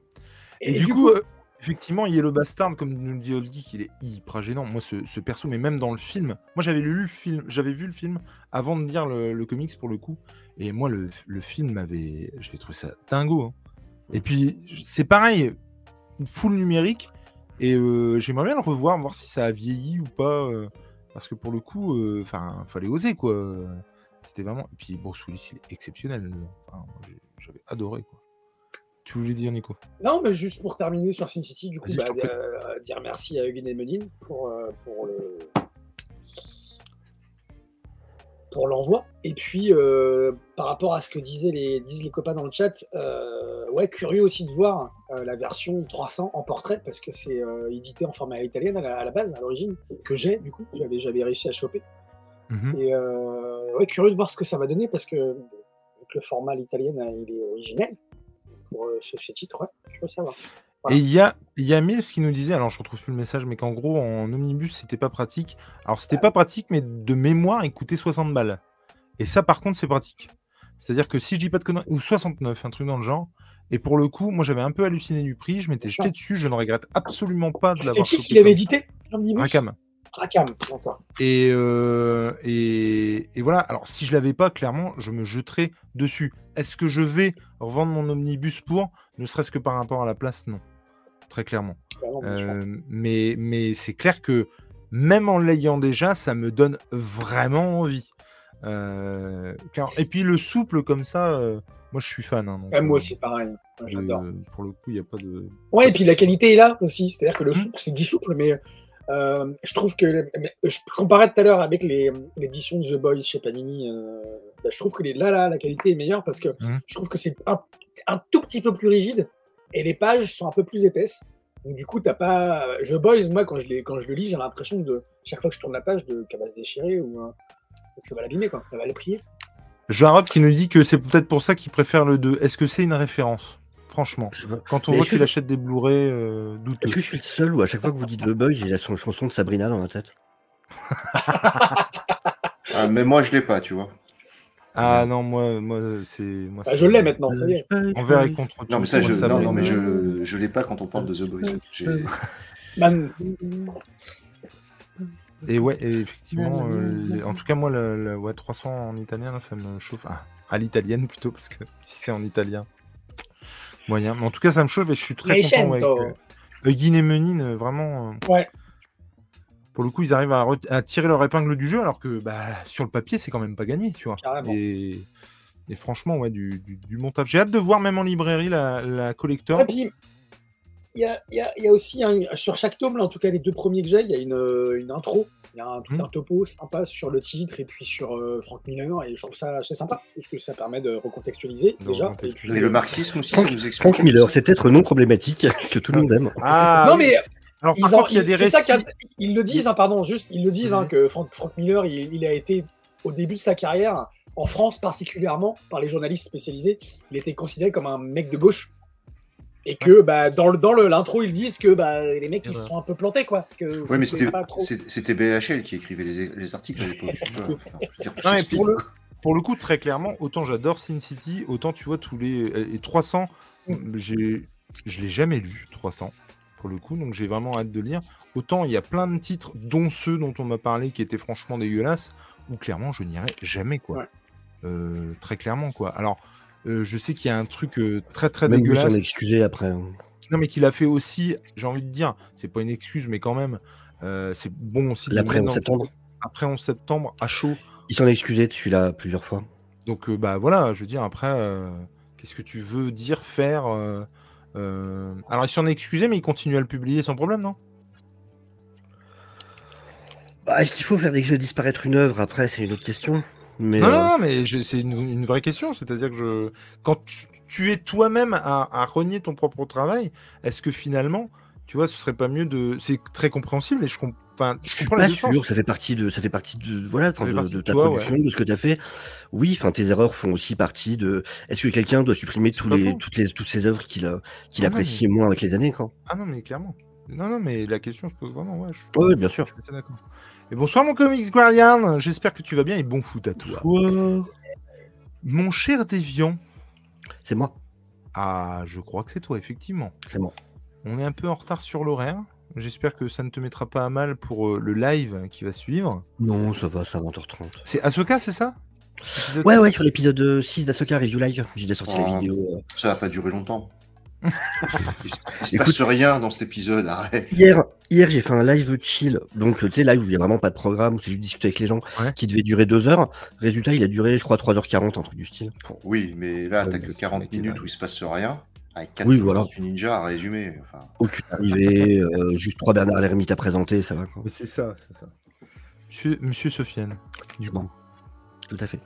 Et, Et du, du coup, coup- euh, effectivement, Yellow Bastard, comme nous le dit Old Geek, il est hyper gênant. Moi, ce, ce perso, mais même dans le film, moi j'avais lu le film, j'avais vu le film avant de lire le, le comics pour le coup. Et moi, le, le film m'avait. J'ai trouvé ça dingo. hein. Et puis, c'est pareil, full numérique. Et euh, j'aimerais bien le revoir, voir si ça a vieilli ou pas. euh, parce que pour le coup, enfin, fallait oser quoi. C'était vraiment. Et puis Bruce Willis, il est exceptionnel. Enfin, J'avais adoré quoi. Tu voulais dire, Nico? Non, mais juste pour terminer sur Sin City, du coup, bah, euh, dire merci à Eugen Emeline pour, euh, pour le pour l'envoi. Et puis, euh, par rapport à ce que disaient les, disent les copains dans le chat, euh, ouais, curieux aussi de voir euh, la version 300 en portrait, parce que c'est édité en format italienne à la, à la base, à l'origine, que j'ai, du coup, j'avais, j'avais réussi à choper. Mhm. Et ouais, curieux de voir ce que ça va donner, parce que le format hein, il est originel pour ce, ces titres, ouais, je veux savoir. Et il y a, y a Mills qui nous disait, alors je retrouve plus le message, mais qu'en gros en omnibus c'était pas pratique. Alors c'était pas pratique, mais de mémoire il coûtait 60 balles. Et ça par contre c'est pratique. C'est-à-dire que si je dis pas de conneries, ou 69, un truc dans le genre. Et pour le coup, moi j'avais un peu halluciné du prix, je m'étais jeté dessus, je ne regrette absolument pas de C'était l'avoir qui chopé qui l'avait édité Rakam. Rakam, d'accord. Et, euh, et, et voilà, alors si je l'avais pas, clairement, je me jeterais dessus. Est-ce que je vais revendre mon omnibus pour? Ne serait-ce que par rapport à la place, non. Très clairement. Euh, mais mais c'est clair que même en l'ayant déjà, ça me donne vraiment envie. Euh, car- Et puis le souple comme ça, euh, moi je suis fan. hein, donc, Ouais, moi aussi, pareil. Ouais, J'adore. pour le coup, il n'y a pas de. Ouais, et puis la qualité est là aussi. C'est-à-dire que le Hmm. souple, c'est du souple, mais je trouve que. Je comparais tout à l'heure avec les- l'édition de The Boys chez Panini. bah, je trouve que les, là, là, la qualité est meilleure parce que Hmm. je trouve que c'est un, un tout petit peu plus rigide et les pages sont un peu plus épaisses. Donc, du coup, t'as pas. The Boys, moi, quand je, les, quand je le lis, j'ai l'impression de. Chaque fois que je tourne la page, de qu'elle va se déchirer ou. euh, que ça va l'abîmer, quoi. Ça va le prier. Jarod qui nous dit que c'est peut-être pour ça qu'il préfère le 2. Est-ce que c'est une référence? Franchement, Je quand on voit qu'il je- achète des Blu-ray euh, douteux. Est-ce que je suis le seul ou à chaque fois que vous dites The Boys, j'ai la ch- chanson de Sabrina dans la tête? <laughs> Ah, mais moi, je l'ai pas, tu vois. Ah non, moi, moi c'est. Moi, Bah, c'est- je l'ai maintenant, ça y est. Envers et contre Non, mais tout, ça, je, non, me- non, mais je, je l'ai pas quand on parle de The Boys. Man, Et ouais, et effectivement, euh, en tout cas, moi, le, le- ouais, 300 en italien, là, ça me chauffe. Ah, à l'italienne plutôt, parce que <laughs> si c'est en italien, moyen. Mais en tout cas, ça me chauffe et je suis très content. Que- Eugene et Menin, euh, vraiment. euh, Ouais. Pour le coup, ils arrivent à, re- à tirer leur épingle du jeu, alors que bah, sur le papier, c'est quand même pas gagné, tu vois. Et, et franchement, ouais, du, du, taf. J'ai hâte de voir même en librairie la, la collector. Et puis, il y a, il y a- il y a aussi, un- sur chaque tome, là, en tout cas les deux premiers que j'ai, il y a une, une intro. Il y a un, tout Mhm. un topo sympa sur le titre et puis sur euh, Frank Miller. Et je trouve ça assez sympa, parce que ça permet de recontextualiser déjà. Et le marxisme aussi, ça nous explique. Frank Miller, c'est peut-être non problématique <laughs> que tout le monde aime. Ah, non, oui. mais alors, ils, par en- contre, il y a des c'est ça récits. qu'ils ils le disent, hein, pardon, juste, ils le disent, hein, que Frank, Frank Miller, il, il a été, au début de sa carrière, en France particulièrement, par les journalistes spécialisés, il était considéré comme un mec de gauche. Et que bah, dans le dans le- l'intro, ils disent que bah, les mecs ils se sont un peu plantés quoi. Que Ouais, mais c'était trop. BHL qui écrivait les, les articles à l'époque. <laughs> Enfin, pour le, quoi. pour le coup, très clairement, autant j'adore Sin City, autant tu vois tous les, les 300, j'ai, je l'ai jamais lu 300 pour le coup, donc j'ai vraiment hâte de lire. Autant il y a plein de titres, dont ceux dont on m'a parlé, qui étaient franchement dégueulasses, où clairement je n'irai jamais quoi. Ouais. Euh, très clairement quoi. Alors, euh, je sais qu'il y a un truc euh, très très Même dégueulasse. s'en excuser après. hein. Non, mais qu'il a fait aussi, j'ai envie de dire, c'est pas une excuse, mais quand même, euh, c'est bon aussi L'après mettre 11 dans- septembre. après 11 septembre à chaud. Il s'en est excusé de celui-là plusieurs fois. Donc, euh, bah voilà, je veux dire, après, euh, qu'est-ce que tu veux dire, faire euh, Alors, il s'en est excusé, mais il continue à le publier sans problème, non? Bah, Est-ce qu'il faut faire des jeux disparaître une œuvre? Après, c'est une autre question. Mais Non, euh, non, non, mais c'est une, une vraie question. C'est-à-dire que je, quand tu, tu es toi-même à, à renier ton propre travail, est-ce que finalement, tu vois, ce serait pas mieux de. C'est très compréhensible et je, comp- enfin, je suis pas sûr. Ça fait partie de, ça fait partie de, voilà, Ça de, partie de de ta toi, production, de ce que tu as fait. Oui, enfin, tes erreurs font aussi partie de. Est-ce que quelqu'un doit supprimer tous les, toutes les, toutes ces œuvres qu'il Ah apprécie moins avec les années, quoi? Ah non, mais clairement. Non, non, mais la question se pose vraiment, ouais. Je, Oui, bien sûr. je suis assez d'accord. Et bonsoir, mon comics Guardian. J'espère que tu vas bien et bon foot à toi. Mon cher Déviant. C'est moi. Ah, je crois que c'est toi, effectivement. C'est moi. On est un peu en retard sur l'horaire. J'espère que ça ne te mettra pas à mal pour euh, le live qui va suivre. Non, ça va, ça va 20h30. C'est Ahsoka, c'est ça? Épisode Ouais, ouais, sur l'épisode 6 d'Asoka Review Live, j'ai déjà sorti la Ah. vidéo. euh. Ça va pas durer longtemps. <laughs> il se, il se Écoute- passe rien dans cet épisode, arrête. Hier, hier j'ai fait un live chill, donc tu sais, live où il n'y a vraiment pas de programme, où c'est juste discuter avec les gens, Ouais. qui devait durer 2 heures. Résultat, il a duré, je crois, 3h40, un truc du style. Oui, mais là, Ouais, t'as que c'est 40 vrai qu'il minutes où il se passe rien. Avec 4 Oui, voilà. ninja à résumer. Enfin, Aucune arrivée, euh, juste trois Bernard Lermite à présenter, ça va quoi. C'est ça, c'est ça. Monsieur, Monsieur Sofiane, du Bon. coup. Tout à fait.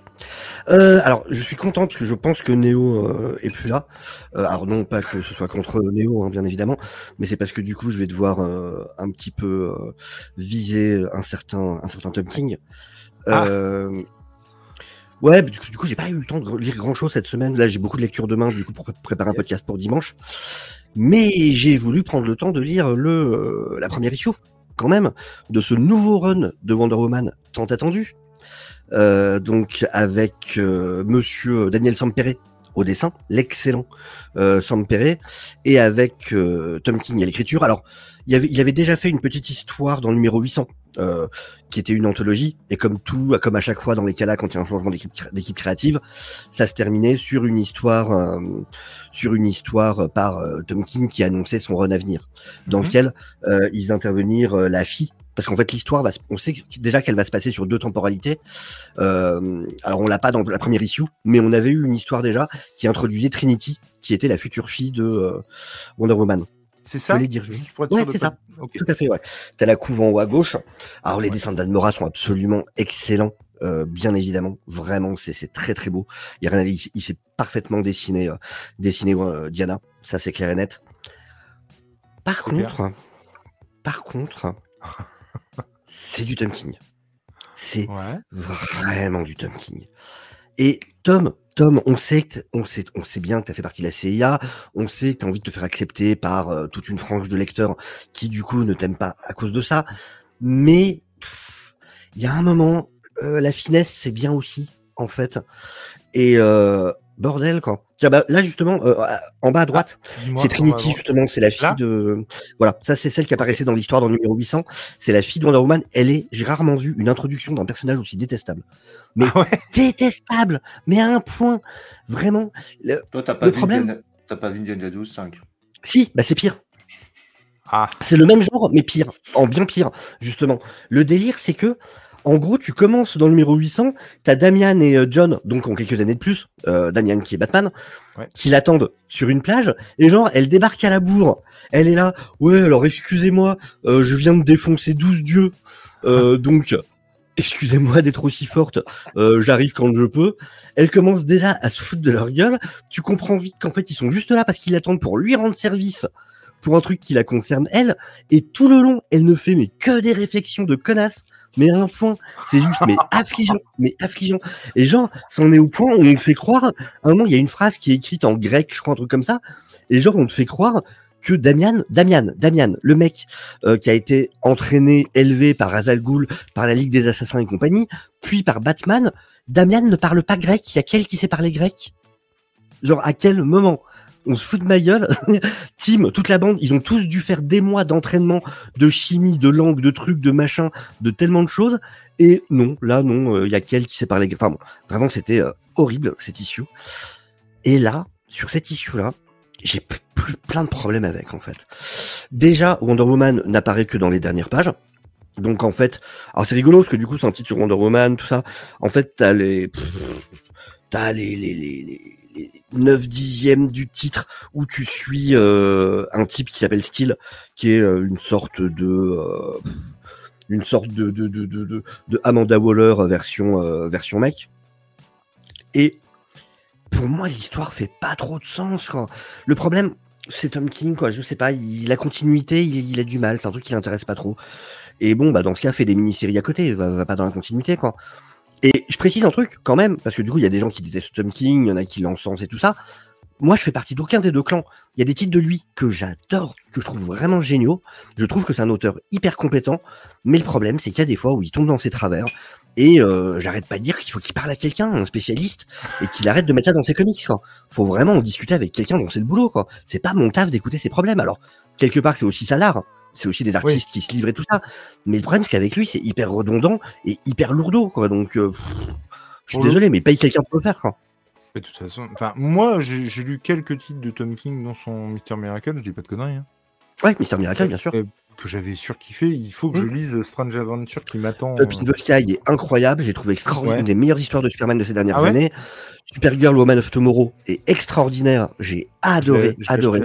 Euh, alors, je suis content parce que je pense que Néo euh, est plus là. Euh, alors non, pas que ce soit contre Néo, hein, bien évidemment, mais c'est parce que du coup, je vais devoir euh, un petit peu euh, viser un certain, un certain Tom King. Ah. Ouais, du coup, j'ai pas eu le temps de lire grand chose cette semaine. Là, j'ai beaucoup de lectures demain, du coup, pour pré- préparer un Yes. podcast pour dimanche. Mais j'ai voulu prendre le temps de lire le, euh, la première issue, quand même, de ce nouveau run de Wonder Woman tant attendu. Euh, donc avec euh, Monsieur Daniel Sampere au dessin, l'excellent euh, Sampere, et avec euh, Tom King à l'écriture. Alors, il, avait, il avait déjà fait une petite histoire dans le numéro 800, euh, qui était une anthologie, et comme tout, comme à chaque fois dans les cas là, quand il y a un changement d'équipe cré- d'équipe créative, ça se terminait sur une histoire, euh, sur une histoire par euh, Tom King qui annonçait son run à venir, dans Mhm. lequel euh, ils intervenir euh, la fille. Parce qu'en fait l'histoire va se- on sait déjà qu'elle va se passer sur deux temporalités. Euh, alors on l'a pas dans la première issue mais on avait eu une histoire déjà qui introduisait Trinity qui était la future fille de euh, Wonder Woman C'est ça? Dire- Juste pour être Ouais, c'est ça. Tout à fait ouais. T'as la couve en haut à gauche. Alors les Ouais. dessins d'Anne Mora sont absolument excellents. Euh, bien évidemment vraiment c'est très très beau. Il, y a rien à dire, il, il s'est parfaitement dessiné euh, dessiné euh, Diana. Ça c'est clair et net. Par contre par contre <laughs> c'est du Tom King. C'est Ouais. vraiment du Tom King. Et Tom, Tom, on sait on sait, on sait bien que tu as fait partie de la CIA, on sait que tu as envie de te faire accepter par euh, toute une frange de lecteurs qui du coup ne t'aiment pas à cause de ça. Mais il y a un moment, euh, la finesse c'est bien aussi en fait. Et euh, bordel quoi. Tiens, bah, là justement, euh, en bas à droite, Dis-moi, c'est Trinity justement, c'est la fille Là de voilà, ça c'est celle qui apparaissait dans l'histoire dans le numéro 800, c'est la fille de Wonder Woman, elle est j'ai rarement vu une introduction d'un personnage aussi détestable. <laughs> Mais Ah ouais détestable, mais à un point vraiment le- toi, t'as pas, Le vu problème- Indiana- pas vu Indiana 12 5. si, bah c'est pire. Ah, C'est le même genre mais pire, en bien pire justement. Le délire c'est que en gros, tu commences dans le numéro 800, t'as Damian et euh, John, donc en quelques années de plus, euh, Damian qui est Batman, Ouais. qui l'attendent sur une plage, et genre, elle débarque à la bourre. Elle est là, ouais, alors excusez-moi, euh, je viens de défoncer 12 dieux, euh, donc excusez-moi d'être aussi forte, euh, j'arrive quand je peux. Elle commence déjà à se foutre de leur gueule. Tu comprends vite qu'en fait, ils sont juste là parce qu'ils l'attendent pour lui rendre service pour un truc qui la concerne elle. Et tout le long, elle ne fait mais que des réflexions de connasse mais à un point, c'est juste, mais <laughs> affligeant, mais affligeant. Et genre, c'en est au point où on te fait croire, à un moment, il y a une phrase qui est écrite en grec, je crois, un truc comme ça, et genre, on te fait croire que Damian, Damian, Damian, le mec euh, qui a été entraîné, élevé par Azal par la Ligue des Assassins et compagnie, puis par Batman, Damian ne parle pas grec. Il y a quel qui sait parler grec? Genre, à quel moment? On se fout de ma gueule. <laughs> Tim, toute la bande, ils ont tous dû faire des mois d'entraînement, de chimie, de langue, de trucs, de machin, de tellement de choses. Et non, là, non, euh, il y a quel qui sait parler. Enfin bon, vraiment, c'était euh, horrible, cette issue. Et là, sur cette issue-là, j'ai plein de problèmes avec, en fait. Déjà, Wonder Woman n'apparaît que dans les dernières pages. Donc, en fait, alors c'est rigolo parce que du coup, c'est un titre sur Wonder Woman, tout ça. En fait, t'as les, t'as les 9 dixièmes du titre où tu suis euh, un type qui s'appelle Steel, qui est euh, une sorte de euh, une sorte de, de, de, de, Amanda Waller version, version mec. Et pour moi, l'histoire fait pas trop de sens. Quoi. Le problème, c'est Tom King, quoi. Je sais pas, il, la continuité, il, a du mal. C'est un truc qui l'intéresse pas trop. Et bon, bah dans ce cas, fait des mini-séries à côté. Va, va pas dans la continuité, quoi. Et je précise un truc quand même, parce que du coup, il y a des gens qui détestent Tom King, il y en a qui l'encensent et tout ça. Moi, je fais partie d'aucun des deux clans. Il y a des titres de lui que j'adore, que je trouve vraiment géniaux. Je trouve que c'est un auteur hyper compétent. Mais le problème, c'est qu'il y a des fois où il tombe dans ses travers. Et euh, j'arrête pas de dire qu'il faut qu'il parle à quelqu'un, un spécialiste, et qu'il arrête de mettre ça dans ses comics. Quoi. Faut vraiment en discuter avec quelqu'un dont c'est le boulot. C'est pas mon taf d'écouter ses problèmes. Alors, quelque part, c'est aussi ça l'art c'est aussi des artistes qui se livrent et tout ça. Mais le problème, c'est qu'avec lui, c'est hyper redondant et hyper lourdeau, quoi. Donc, euh, je suis désolé, mais paye quelqu'un pour le faire, quoi. De toute façon, enfin, moi, j'ai lu quelques titres de Tom King dans son Mister Miracle, je dis pas de conneries. Hein. Ouais, Mister Miracle, bien sûr. que j'avais surkiffé. Il faut que je mmh. lise Strange Adventure qui m'attend. Up in the Sky est incroyable. J'ai trouvé extraordinaire. Une des meilleures histoires de Superman de ces dernières ah années. Supergirl Woman of Tomorrow est extraordinaire. J'ai adoré, adoré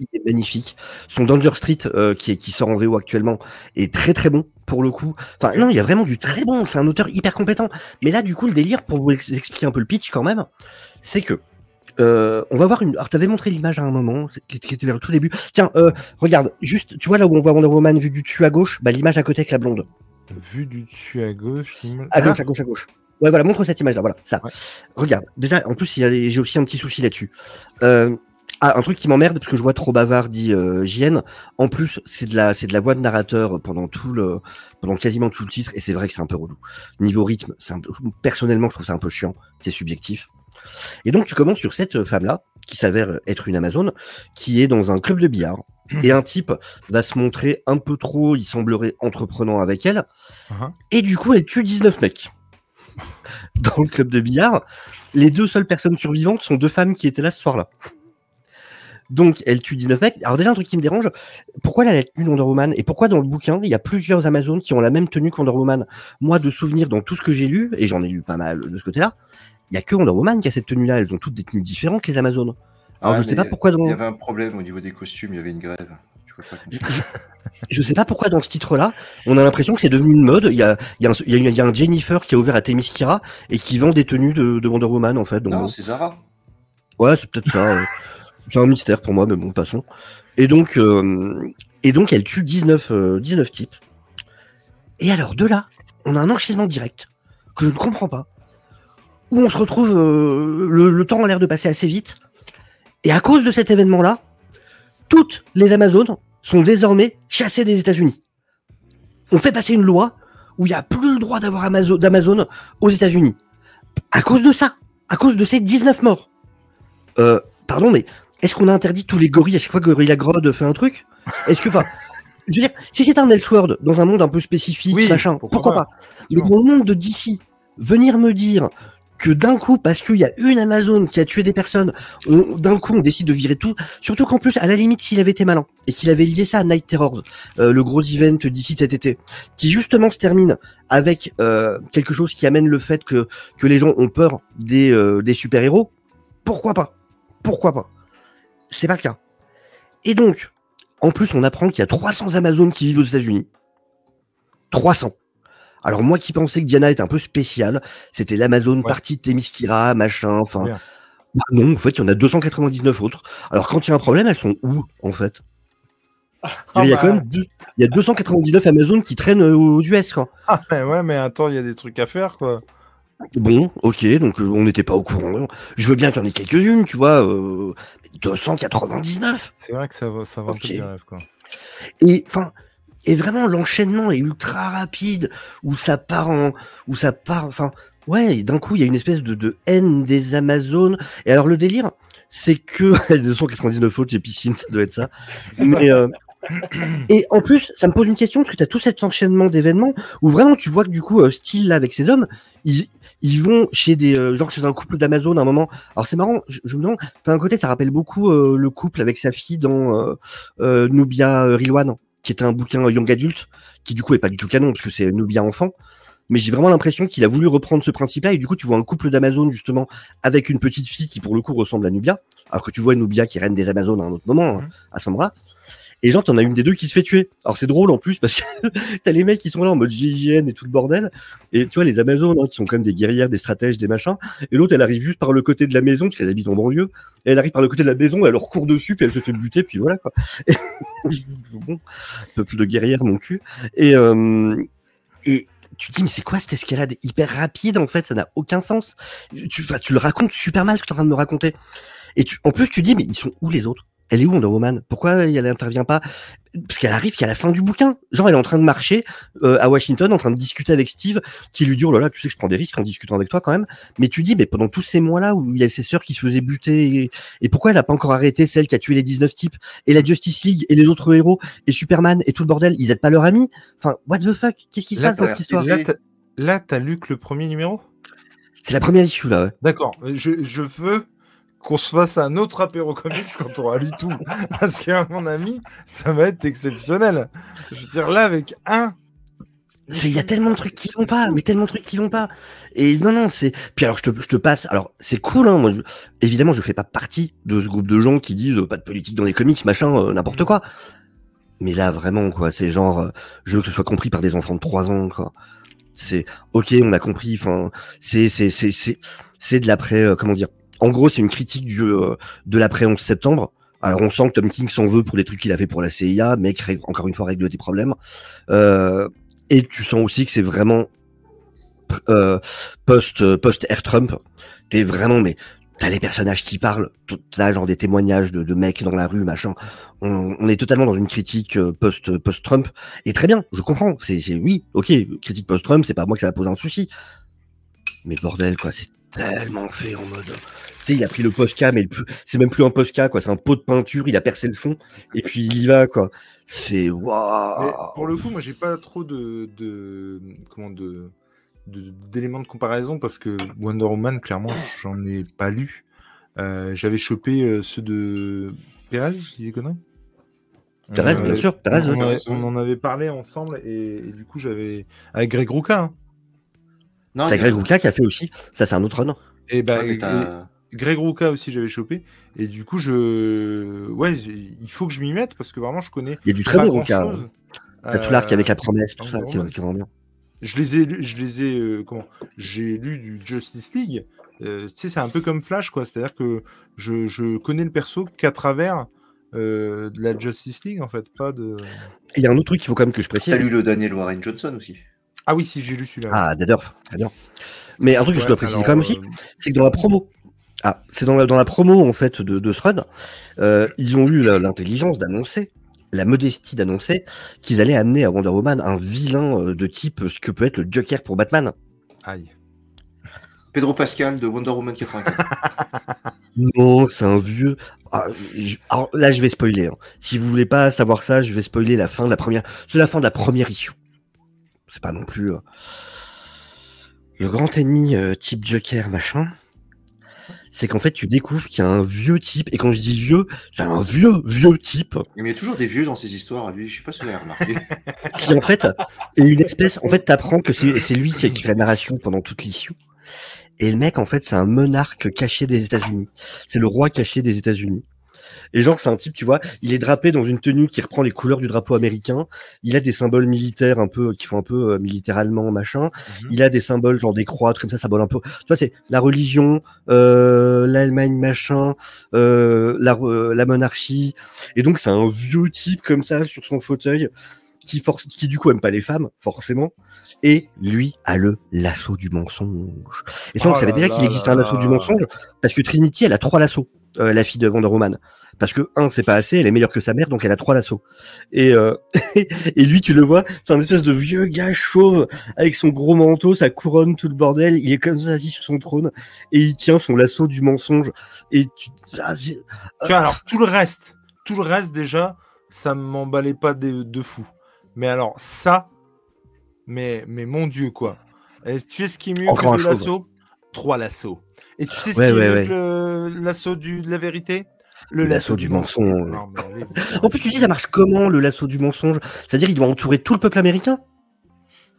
il est magnifique. Son Danger Street, euh, qui, est, qui sort en VO actuellement, est très très bon pour le coup. Enfin, non, il y a vraiment du très bon. C'est un auteur hyper compétent. Mais là, du coup, le délire, pour vous expliquer un peu le pitch quand même, c'est que euh, on va voir une. Alors, t'avais montré l'image à un moment, qui était vers le tout début. Tiens, euh, regarde, juste, tu vois là où on voit Wonder Woman vue du dessus à gauche, bah l'image à côté avec la blonde. Vue du dessus à gauche. À gauche, à gauche, à gauche. Ouais, voilà, montre cette image-là, voilà, ça. Regarde, déjà, en plus, j'ai aussi un petit souci là-dessus. Euh, ah, un truc qui m'emmerde parce que je vois trop bavard dit euh, JN. En plus, c'est de la c'est de la voix de narrateur pendant tout le pendant quasiment tout le titre et c'est vrai que c'est un peu relou. Niveau rythme, c'est un peu, personnellement, je trouve ça un peu chiant, c'est subjectif. Et donc tu commences sur cette femme là qui s'avère être une amazone qui est dans un club de billard et un type va se montrer un peu trop, il semblerait entreprenant avec elle. Uh-huh. Et du coup, elle tue 19 mecs. Dans le club de billard, les deux seules personnes survivantes sont deux femmes qui étaient là ce soir-là. Donc, elle tue 19 mecs. Alors, déjà, un truc qui me dérange, pourquoi elle a la tenue Wonder Woman? Et pourquoi dans le bouquin, il y a plusieurs Amazones qui ont la même tenue que Wonder Woman? Moi, de souvenir, dans tout ce que j'ai lu, et j'en ai lu pas mal de ce côté-là, il y a que Wonder Woman qui a cette tenue-là. Elles ont toutes des tenues différentes, les Amazones. Alors, je sais pas pourquoi dans... Il y avait un problème au niveau des costumes, il y avait une grève. je, sais pas pourquoi dans ce titre-là, on a l'impression que c'est devenu une mode. Il y a, il y, a un, Jennifer qui a ouvert à Themyscira et qui vend des tenues de, Wonder Woman, en fait. non, c'est Zara. Ouais, c'est peut-être ça. C'est un mystère pour moi, mais bon, passons. Et donc, euh, et donc elle tue 19, 19 euh, types. Et alors, de là, on a un enchaînement direct que je ne comprends pas. Où on se retrouve, euh, le, temps a l'air de passer assez vite. Et à cause de cet événement-là, toutes les Amazones sont désormais chassées des États-Unis. On fait passer une loi où il n'y a plus le droit d'avoir d'Amazon aux États-Unis. À cause de ça, à cause de ces 19 morts. pardon, mais est-ce qu'on a interdit tous les gorilles à chaque fois que Gorilla Grodd fait un truc? Est-ce que, enfin, <laughs> je veux dire, si c'est un Elseworld dans un monde un peu spécifique, machin, pourquoi, pas, Mais dans le monde de DC, venir me dire que d'un coup, parce qu'il y a une Amazon qui a tué des personnes, d'un coup on décide de virer tout, surtout qu'en plus, à la limite, s'il avait été malin, et qu'il avait lié ça à Night Terrors, euh, le gros event d'ici cet été, qui justement se termine avec euh, quelque chose qui amène le fait que, que les gens ont peur des, euh, des super-héros, pourquoi pas? Pourquoi pas? C'est pas le cas. Et donc, en plus, on apprend qu'il y a 300 Amazones qui vivent aux États-Unis. 300. Alors moi qui pensais que Diana était un peu spéciale, c'était l'Amazon partie de Themyscira, machin, enfin... Bah non, en fait, il y en a 299 autres. Alors quand il y a un problème, elles sont où, en fait? <laughs> Il y a bah. quand même deux- il y a 299 Amazon qui traînent euh, aux US, quoi. Ah, mais ouais, mais attends, il y a des trucs à faire, quoi. Bon, ok, donc euh, on n'était pas au courant. Je veux bien qu'il y en ait quelques-unes, tu vois. euh, 299 C'est vrai que ça va, ça va un peu rêve, quoi. Et enfin, et vraiment l'enchaînement est ultra rapide, où ça part en, où ça part, enfin, ouais, d'un coup il y a une espèce de, de haine des Amazones. Et alors le délire, c'est que <laughs> 299 autres, j'ai piscine, ça doit être ça. Mais euh, et en plus, ça me pose une question parce que tu as tout cet enchaînement d'événements où vraiment tu vois que du coup, euh, Steel là avec ses hommes, ils, ils vont chez des euh, genre chez un couple d'Amazon à un moment. Alors c'est marrant, je, je me demande, d'un côté ça rappelle beaucoup euh, le couple avec sa fille dans euh, Nubia Rilwan, qui est un bouquin young adulte, qui du coup est pas du tout canon parce que c'est Nubia enfant. Mais j'ai vraiment l'impression qu'il a voulu reprendre ce principe-là et du coup tu vois un couple d'Amazon justement avec une petite fille qui pour le coup ressemble à Nubia, alors que tu vois Nubia qui est reine des Amazones à un autre moment, hein, Mhm. à ce moment-là. Et genre, t'en as une des deux qui se fait tuer. Alors c'est drôle en plus parce que <laughs> t'as les mecs qui sont là en mode GIGN et tout le bordel. Et tu vois, les Amazones hein, qui sont même des guerrières, des stratèges, des machins. Et l'autre, elle arrive juste par le côté de la maison parce qu'elle habite en banlieue. Et elle arrive par le côté de la maison, elle leur court dessus, puis elle se fait buter, puis voilà quoi. Et... <laughs> bon, de guerrière, mon cul. Et, euh, et tu dis, mais c'est quoi cette escalade hyper rapide en fait? Ça n'a aucun sens. Tu, tu le racontes super mal ce que tu en train de me raconter. Et tu, en plus, tu dis, mais ils sont où les autres? Elle est où Wonder Woman? Pourquoi elle intervient pas? Parce qu'elle arrive qu'à la fin du bouquin. Genre, elle est en train de marcher euh, à Washington, en train de discuter avec Steve, qui lui dit, oh là là, tu sais que je prends des risques en discutant avec toi quand même. Mais tu dis, mais pendant tous ces mois-là où il y a ses sœurs qui se faisaient buter, et, et pourquoi elle n'a pas encore arrêté celle qui a tué les 19 types, et la Justice League, et les autres héros, et Superman, et tout le bordel, ils aident pas leur ami? Enfin, what the fuck? Qu'est-ce qui se Là, passe dans cette histoire? Là, t'as- Là, t'as lu que le premier numéro? C'est la première issue là, ouais. D'accord. Je, je veux qu'on se fasse un autre apéro comics quand on aura lu tout. <laughs> Parce que, mon ami, ça va être exceptionnel. Je veux dire, là, avec un. Il y a tellement de trucs qui vont pas, mais tellement de trucs qui vont pas. Et non, non, c'est. Puis alors, je te, je te passe. Alors, c'est cool, hein. Moi, je- Évidemment, je fais pas partie de ce groupe de gens qui disent euh, pas de politique dans les comics, machin, euh, n'importe quoi. Mais là, vraiment, quoi, c'est genre, euh, je veux que ce soit compris par des enfants de 3 ans, quoi. C'est ok, on a compris. Enfin, c'est c'est c'est c'est c'est de l'après. comment dire En gros, c'est une critique du euh, de l'après 11 septembre. Alors, on sent que Tom King s'en veut pour les trucs qu'il a fait pour la CIA, mais encore une fois règle des problèmes. Euh, et tu sens aussi que c'est vraiment euh, post post Air Trump. T'es vraiment mais t'as les personnages qui parlent, t'as genre des témoignages de, de mecs dans la rue, machin. On, on est totalement dans une critique euh, post post Trump et très bien, je comprends. C'est oui, ok, critique post Trump, c'est pas moi que ça va poser un souci. Mais bordel quoi, c'est tellement fait en mode. Tu sais, il a pris le Posca, mais le c'est même plus un Posca, quoi. C'est un pot de peinture, il a percé le fond, et puis il y va, quoi. C'est waouh. pour le coup, moi, j'ai pas trop de, de comment de d'éléments de, comparaison parce que Wonder Woman, clairement, j'en ai pas lu. Euh, J'avais chopé euh, ceux de Perez, je dis conneries. Perez, Euh, bien sûr, Perez, on, on en avait parlé ensemble et, et du coup, j'avais avec Greg Rucka. hein. Non, T'as Greg Rucka qui a fait aussi. Ça, c'est un autre. Et bah, Ouais, mais et- t'as- Greg Rucka aussi, j'avais chopé. Et du coup, je, ouais, il faut que je m'y mette parce que vraiment, je connais Il y a du très pas bon Rucka. grand-chose. T'as tout l'arc avec Euh, la promesse, tout ça, qui, est vraiment bien. Je les ai, lus- je les ai, euh, comment J'ai lu du Justice League. Euh, tu sais, c'est un peu comme Flash, quoi. C'est-à-dire que je, je connais le perso qu'à travers euh, de la Justice League, en fait, pas de. Il y a un autre truc qu'il faut quand même que je précise. T'as lu le Daniel Warren Johnson aussi. Ah oui, si j'ai lu celui-là. Ah, Dadorf, très bien. Mais un truc que je dois préciser quand même aussi, euh, c'est que dans la promo, ah, c'est dans la, dans la promo en fait de, de ce run, euh, ils ont eu l'intelligence d'annoncer, la modestie d'annoncer qu'ils allaient amener à Wonder Woman un vilain euh, de type ce que peut être le Joker pour Batman. Aïe. Pedro Pascal de Wonder Woman 84. <laughs> Non, c'est un vieux. Ah, je- alors là, je vais spoiler. hein. Si vous voulez pas savoir ça, je vais spoiler la fin de la première. C'est la fin de la première issue. C'est pas non plus. euh, Le grand ennemi euh, type Joker, machin. C'est qu'en fait, tu découvres qu'il y a un vieux type. Et quand je dis vieux, c'est un vieux, vieux type Mais il y a toujours des vieux dans ces histoires, lui. Je sais pas si vous avez remarqué. qui, en fait, est une espèce. En fait, t'apprends que c'est lui qui, qui fait la narration pendant toute l'issue. Et le mec, en fait, c'est un monarque caché des États-Unis. C'est le roi caché des États-Unis. Et genre, c'est un type, tu vois, il est drapé dans une tenue qui reprend les couleurs du drapeau américain. Il a des symboles militaires un peu, qui font un peu euh, militaire allemand, machin. Mhm. Il a des symboles, genre des croix, comme ça, ça symbole un peu. Tu vois, c'est la religion, euh, l'Allemagne, machin, euh, la, euh, la monarchie. Et donc, c'est un vieux type comme ça sur son fauteuil qui, force, qui du coup aime pas les femmes, forcément. Et lui a le lasso du mensonge. Et ça, on Oh savait déjà qu'il existe un lasso du mensonge parce que Trinity, elle a trois lassos, euh, la fille de Wonder Woman. Parce que, un, c'est pas assez, elle est meilleure que sa mère, donc elle a trois lassos. Et, euh, <laughs> et lui, tu le vois, c'est un espèce de vieux gars chauve avec son gros manteau, sa couronne, tout le bordel. Il est comme ça assis sur son trône et il tient son lasso du mensonge. Et tu. ah, Tu vois, alors tout le reste, tout le reste déjà, ça m'emballait pas de, de fou. Mais alors ça, mais, mais mon dieu quoi. Et tu sais ce qui est mieux Encore que lassos? Trois lassos. Et tu sais ce Ouais, qui est ouais, ouais. le lasso du, de la vérité? Le lasso du mensonge. Non, mais allez, <laughs> En plus, tu dis, ça marche comment le lasso du mensonge? C'est-à-dire, il doit entourer tout le peuple américain?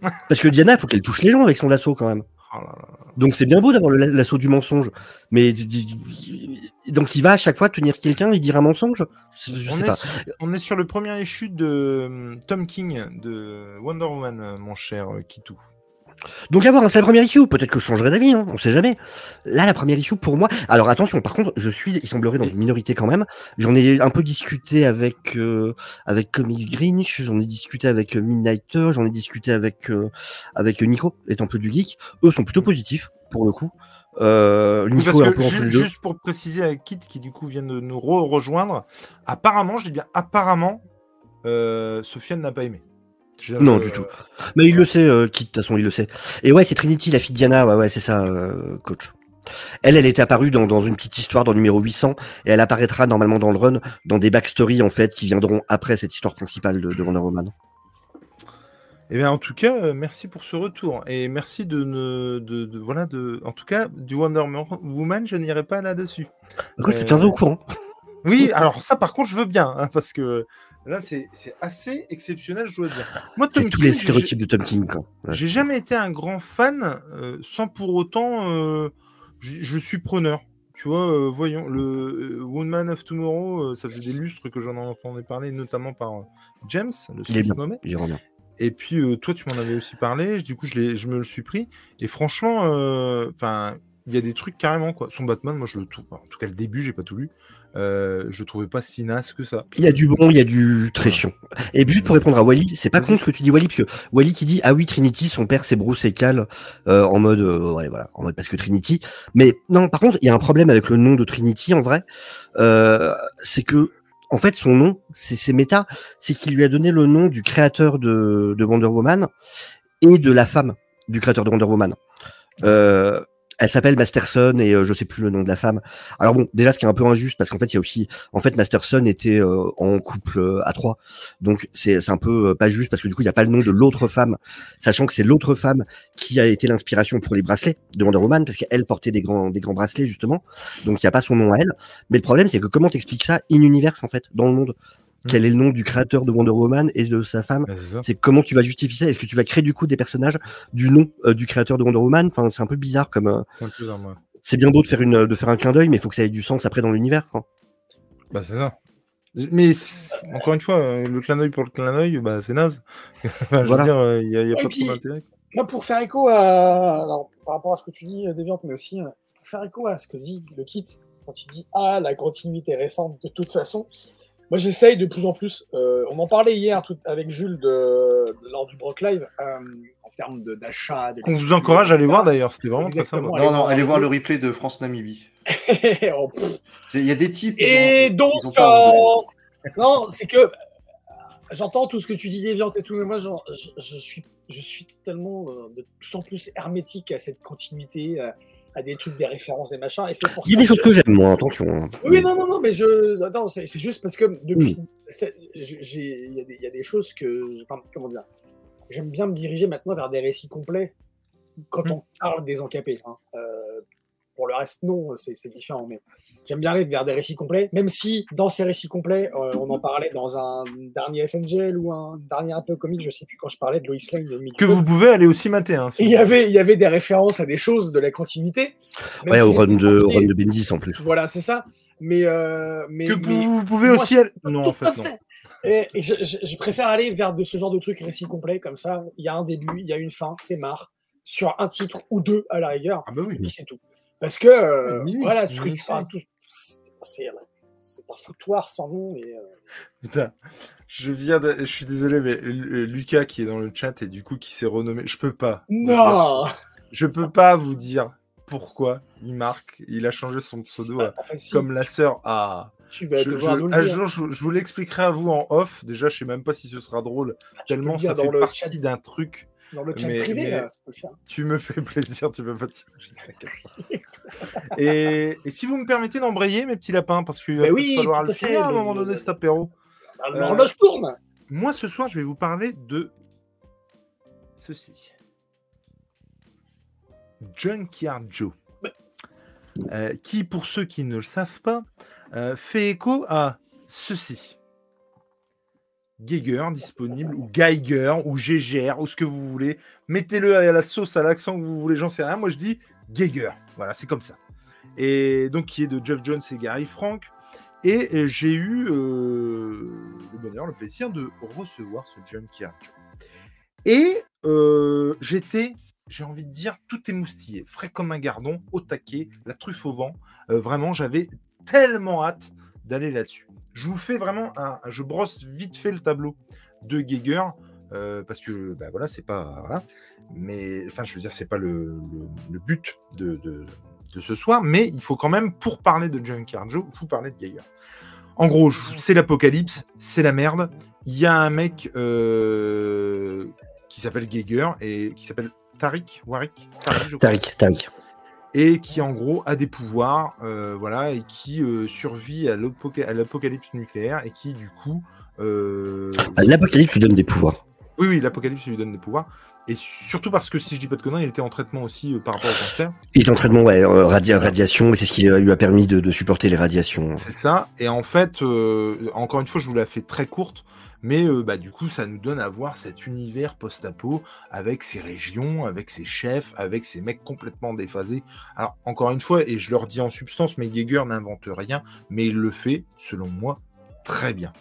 <laughs> Parce que Diana, il faut qu'elle touche les gens avec son lasso quand même. Oh. Donc c'est bien beau d'avoir le la- lasso du mensonge, mais donc il va à chaque fois tenir quelqu'un et dire un mensonge? Je On sais est, pas. sur, on est sur le premier issue de hum, Tom King de Wonder Woman, euh, mon cher euh, Kitou. Donc à voir, hein, c'est la première issue. Peut-être que je changerai d'avis, hein, on sait jamais. Là, la première issue pour moi. Alors attention, par contre, je suis, il semblerait dans une minorité quand même. J'en ai un peu discuté avec euh, avec Comic Grinch, j'en ai discuté avec euh, Midnighter, j'en ai discuté avec euh, avec Nico, les Temples du Geek. Eux sont plutôt positifs pour le coup. Euh, Nico est un peu entre juste pour préciser avec Kit qui du coup vient de nous re- rejoindre, apparemment, je dis bien apparemment, euh, Sofiane n'a pas aimé. Non, euh, du tout. Mais il le sait, euh, Kit, de toute façon, il le sait. Et ouais, c'est Trinity, la fille de Diana, ouais, ouais, c'est ça, euh, coach. Elle, elle était apparue dans, dans une petite histoire dans le numéro 800, et elle apparaîtra normalement dans le run, dans des backstories, en fait, qui viendront après cette histoire principale de, de Wonder Woman. Eh bien, en tout cas, merci pour ce retour et merci de ne, de, de- voilà, de, en tout cas, du Wonder Woman, je n'irai pas là-dessus. Je te tiendrai au courant. Oui, alors ça, par contre, je veux bien, hein, parce que là, c'est assez exceptionnel, je dois dire. <laughs> Moi, Tom C'est tous les King, stéréotypes de Tom King. Ouais. J'ai jamais été un grand fan, euh, sans pour autant, euh, je, suis preneur. Tu vois, euh, voyons, le Woman of Tomorrow, ça faisait des lustres que j'en entendais parler, notamment par James, le revient. Et puis, toi, tu m'en avais aussi parlé, du coup, je, je me le suis pris. Et franchement, enfin, il y a des trucs carrément, quoi. Son Batman, moi, je le trouve, en tout cas, le début, j'ai pas tout lu. Euh, je le trouvais pas si naze que ça. Il y a du bon, il y a du très chiant. Et juste pour répondre à Wally, c'est pas con ce que tu dis Wally, parce que Wally qui dit ah oui Trinity, son père c'est Bruce et Cal, euh, en mode euh, ouais voilà, en mode parce que Trinity. Mais non, par contre il y a un problème avec le nom de Trinity en vrai, euh, c'est que en fait son nom c'est c'est méta, c'est qu'il lui a donné le nom du créateur de, de Wonder Woman et de la femme du créateur de Wonder Woman. Euh, elle s'appelle Masterson et euh, je sais plus le nom de la femme. Alors bon, déjà ce qui est un peu injuste parce qu'en fait il y a aussi, en fait Masterson était euh, en couple euh, à trois, donc c'est un peu euh, pas juste parce que du coup il n'y a pas le nom de l'autre femme, sachant que c'est l'autre femme qui a été l'inspiration pour les bracelets de Wonder Woman parce qu'elle portait des grands des grands bracelets justement, donc il n'y a pas son nom à elle. Mais le problème c'est que comment t'expliques ça in universe en fait dans le monde? Quel est le nom du créateur de Wonder Woman et de sa femme Bah, c'est comment tu vas justifier ça? Est-ce que tu vas créer du coup des personnages du nom euh, du créateur de Wonder Woman? Enfin, c'est un peu bizarre comme. euh, C'est bien beau de faire une de faire un clin d'œil, mais il faut que ça ait du sens après dans l'univers. hein. Bah, c'est ça. Mais encore une fois, euh, le clin d'œil pour le clin d'œil, bah, c'est naze. <laughs> Enfin, je Voilà. veux dire, il n'y a, y a pas puis- trop d'intérêt. Moi, pour faire écho à. Alors, par rapport à ce que tu dis, Déviante, mais aussi pour faire écho à ce que dit le kit quand il dit Ah, la continuité récente, de toute façon. Moi, j'essaye de plus en plus. euh, on en parlait hier tout, avec Jules de, de- lors du Brock Live euh, en termes de- d'achat. On vous encourage à aller voir d'ailleurs, c'était vraiment. Allez Non, non, voir allez voir le replay de France Namibie. <laughs> Oh, Il y a des types. ils Et ont- donc, ont euh, non, c'est que euh, j'entends tout ce que tu dis, Déviante et tout, mais moi, j'en- je, je suis, je suis totalement euh, de plus en plus hermétique à cette continuité, à, à des trucs, des références, des machins. Et c'est pour Il y a des choses que- j'aime, moi, attention. hein. Oui, non, non, non, mais je. Attends, c'est juste parce que depuis. Il y, a des- il y a des choses que. enfin, comment dire J'aime bien me diriger maintenant vers des récits complets quand Mm. on parle des encapés. hein. Euh, pour le reste, non, c'est c'est différent. Mais J'aime bien aller vers des récits complets, même si dans ces récits complets, euh, on en parlait dans un dernier SNGL ou un dernier un peu comique, je sais plus quand je parlais de Lois Lane. Que vous pouvez aller aussi mater. Hein, si Et il y avait, il y avait des références à des choses de la continuité. Ouais, si au run de, au run de Bendis en plus. Voilà, c'est ça. Mais, euh, mais, Que mais- vous, vous pouvez moi, aussi aller. Non, en fait, non. fait. Et, et je, je- je préfère aller vers de ce genre de trucs récits complets comme ça. Il y a un début, il y a une fin, c'est marre. Sur un titre ou deux à la rigueur, Ah bah oui. et puis c'est tout. Parce que euh, voilà, tout ce que mini tu parles, série. tout, c'est un foutoir sans nom. Et, euh, Putain, je viens de... Je suis désolé, mais euh, Lucas qui est dans le chat et du coup qui s'est renommé. Je peux pas. vous dire- Non, Je peux pas vous dire pourquoi il marque. Il a changé son pseudo à- facile. comme la sœur à. tu vas Je, devoir je- nous le un dire. jour, je, je vous l'expliquerai à vous en off. Déjà, je sais même pas si ce sera drôle, peux tellement ça fait partie chat, d'un truc. Dans le chat mais- privé. mais- là, tu faire. Me fais plaisir, tu peux pas et, et si vous me permettez d'embrayer, mes petits lapins, parce qu'il va oui, falloir le finir à un moment donné le- cet apéro. Ah, Euh, L'horloge tourne. Moi, ce soir, je vais vous parler de ceci. Junkyard Joe. Euh, qui, pour ceux qui ne le savent pas, euh, fait écho à ceci. Geiger disponible, ou Geiger, ou Gégère, ou ce que vous voulez. Mettez-le à la sauce, à l'accent que vous voulez, j'en sais rien. Moi, je dis Geiger. Voilà, c'est comme ça. Et donc, qui est de Jeff Jones et Gary Frank. Et j'ai eu euh, le bonheur, le plaisir de recevoir ce Junkyard. Et euh, j'étais, j'ai envie de dire, tout émoustillé, frais comme un gardon, au taquet, la truffe au vent. Euh, vraiment, j'avais tellement hâte d'aller là-dessus. Je vous fais vraiment un, je brosse vite fait le tableau de Geiger euh, parce que bah, voilà, c'est pas mais enfin, je veux dire, c'est pas le, but de, de- ce soir, mais il faut quand même pour parler de Junkyard Joe, vous parler de Geiger. En gros, c'est l'apocalypse, c'est la merde. Il y a un mec euh, qui s'appelle Geiger et qui s'appelle Tariq Warik, Tariq, Tariq, Tariq. Et qui en gros a des pouvoirs, euh, voilà, et qui euh, survit à l'apoca- à l'apocalypse nucléaire et qui du coup, euh, Ah, L'apocalypse lui donne des pouvoirs. oui, oui, l'apocalypse lui donne des pouvoirs, et surtout parce que si je dis pas de conneries, il était en traitement aussi par rapport au cancer, Il est en traitement, ouais, radia- radiation, et c'est ce qui lui a permis de, de supporter les radiations. c'est ça. Et en fait, encore une fois, je vous la fais très courte. Mais euh, bah, du coup, ça nous donne à voir cet univers post-apo avec ses régions, avec ses chefs, avec ses mecs complètement déphasés. Alors, encore une fois, et je leur dis en substance, mais Geiger n'invente rien, mais il le fait, selon moi, très bien.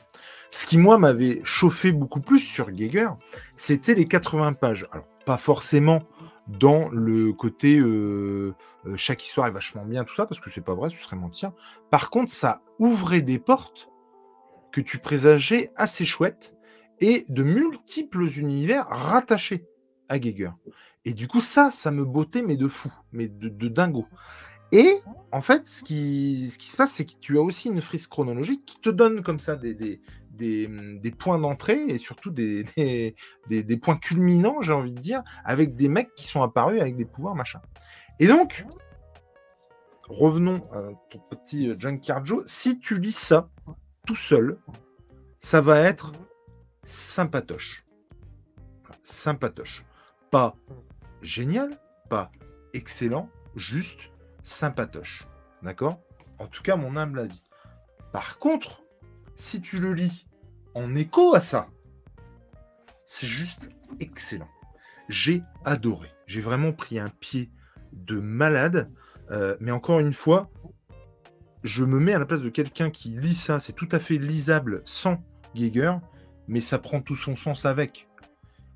Ce qui, moi, m'avait chauffé beaucoup plus sur Geiger, c'était les 80 pages. Alors, pas forcément dans le côté euh, euh, chaque histoire est vachement bien, tout ça, parce que c'est pas vrai, ce serait mentir. Par contre, ça ouvrait des portes que tu présageais assez chouettes et de multiples univers rattachés à Geiger. Et du coup, ça, ça me bottait, mais de fou, mais de, dingo. Et en fait, ce qui, se passe, c'est que tu as aussi une frise chronologique qui te donne comme ça des, points d'entrée et surtout <laughs> des, points culminants, j'ai envie de dire, avec des mecs qui sont apparus avec des pouvoirs, machin. Et donc, revenons à ton petit euh, Joe. Si tu lis ça seul, ça va être sympatoche. Sympatoche. Pas génial, pas excellent, juste sympatoche. D'accord? En tout cas, mon humble avis. Par contre, si tu le lis en écho à ça, c'est juste excellent. J'ai adoré. J'ai vraiment pris un pied de malade. Euh, mais encore une fois, je me mets à la place de quelqu'un qui lit ça. C'est tout à fait lisable sans Geiger, mais ça prend tout son sens avec.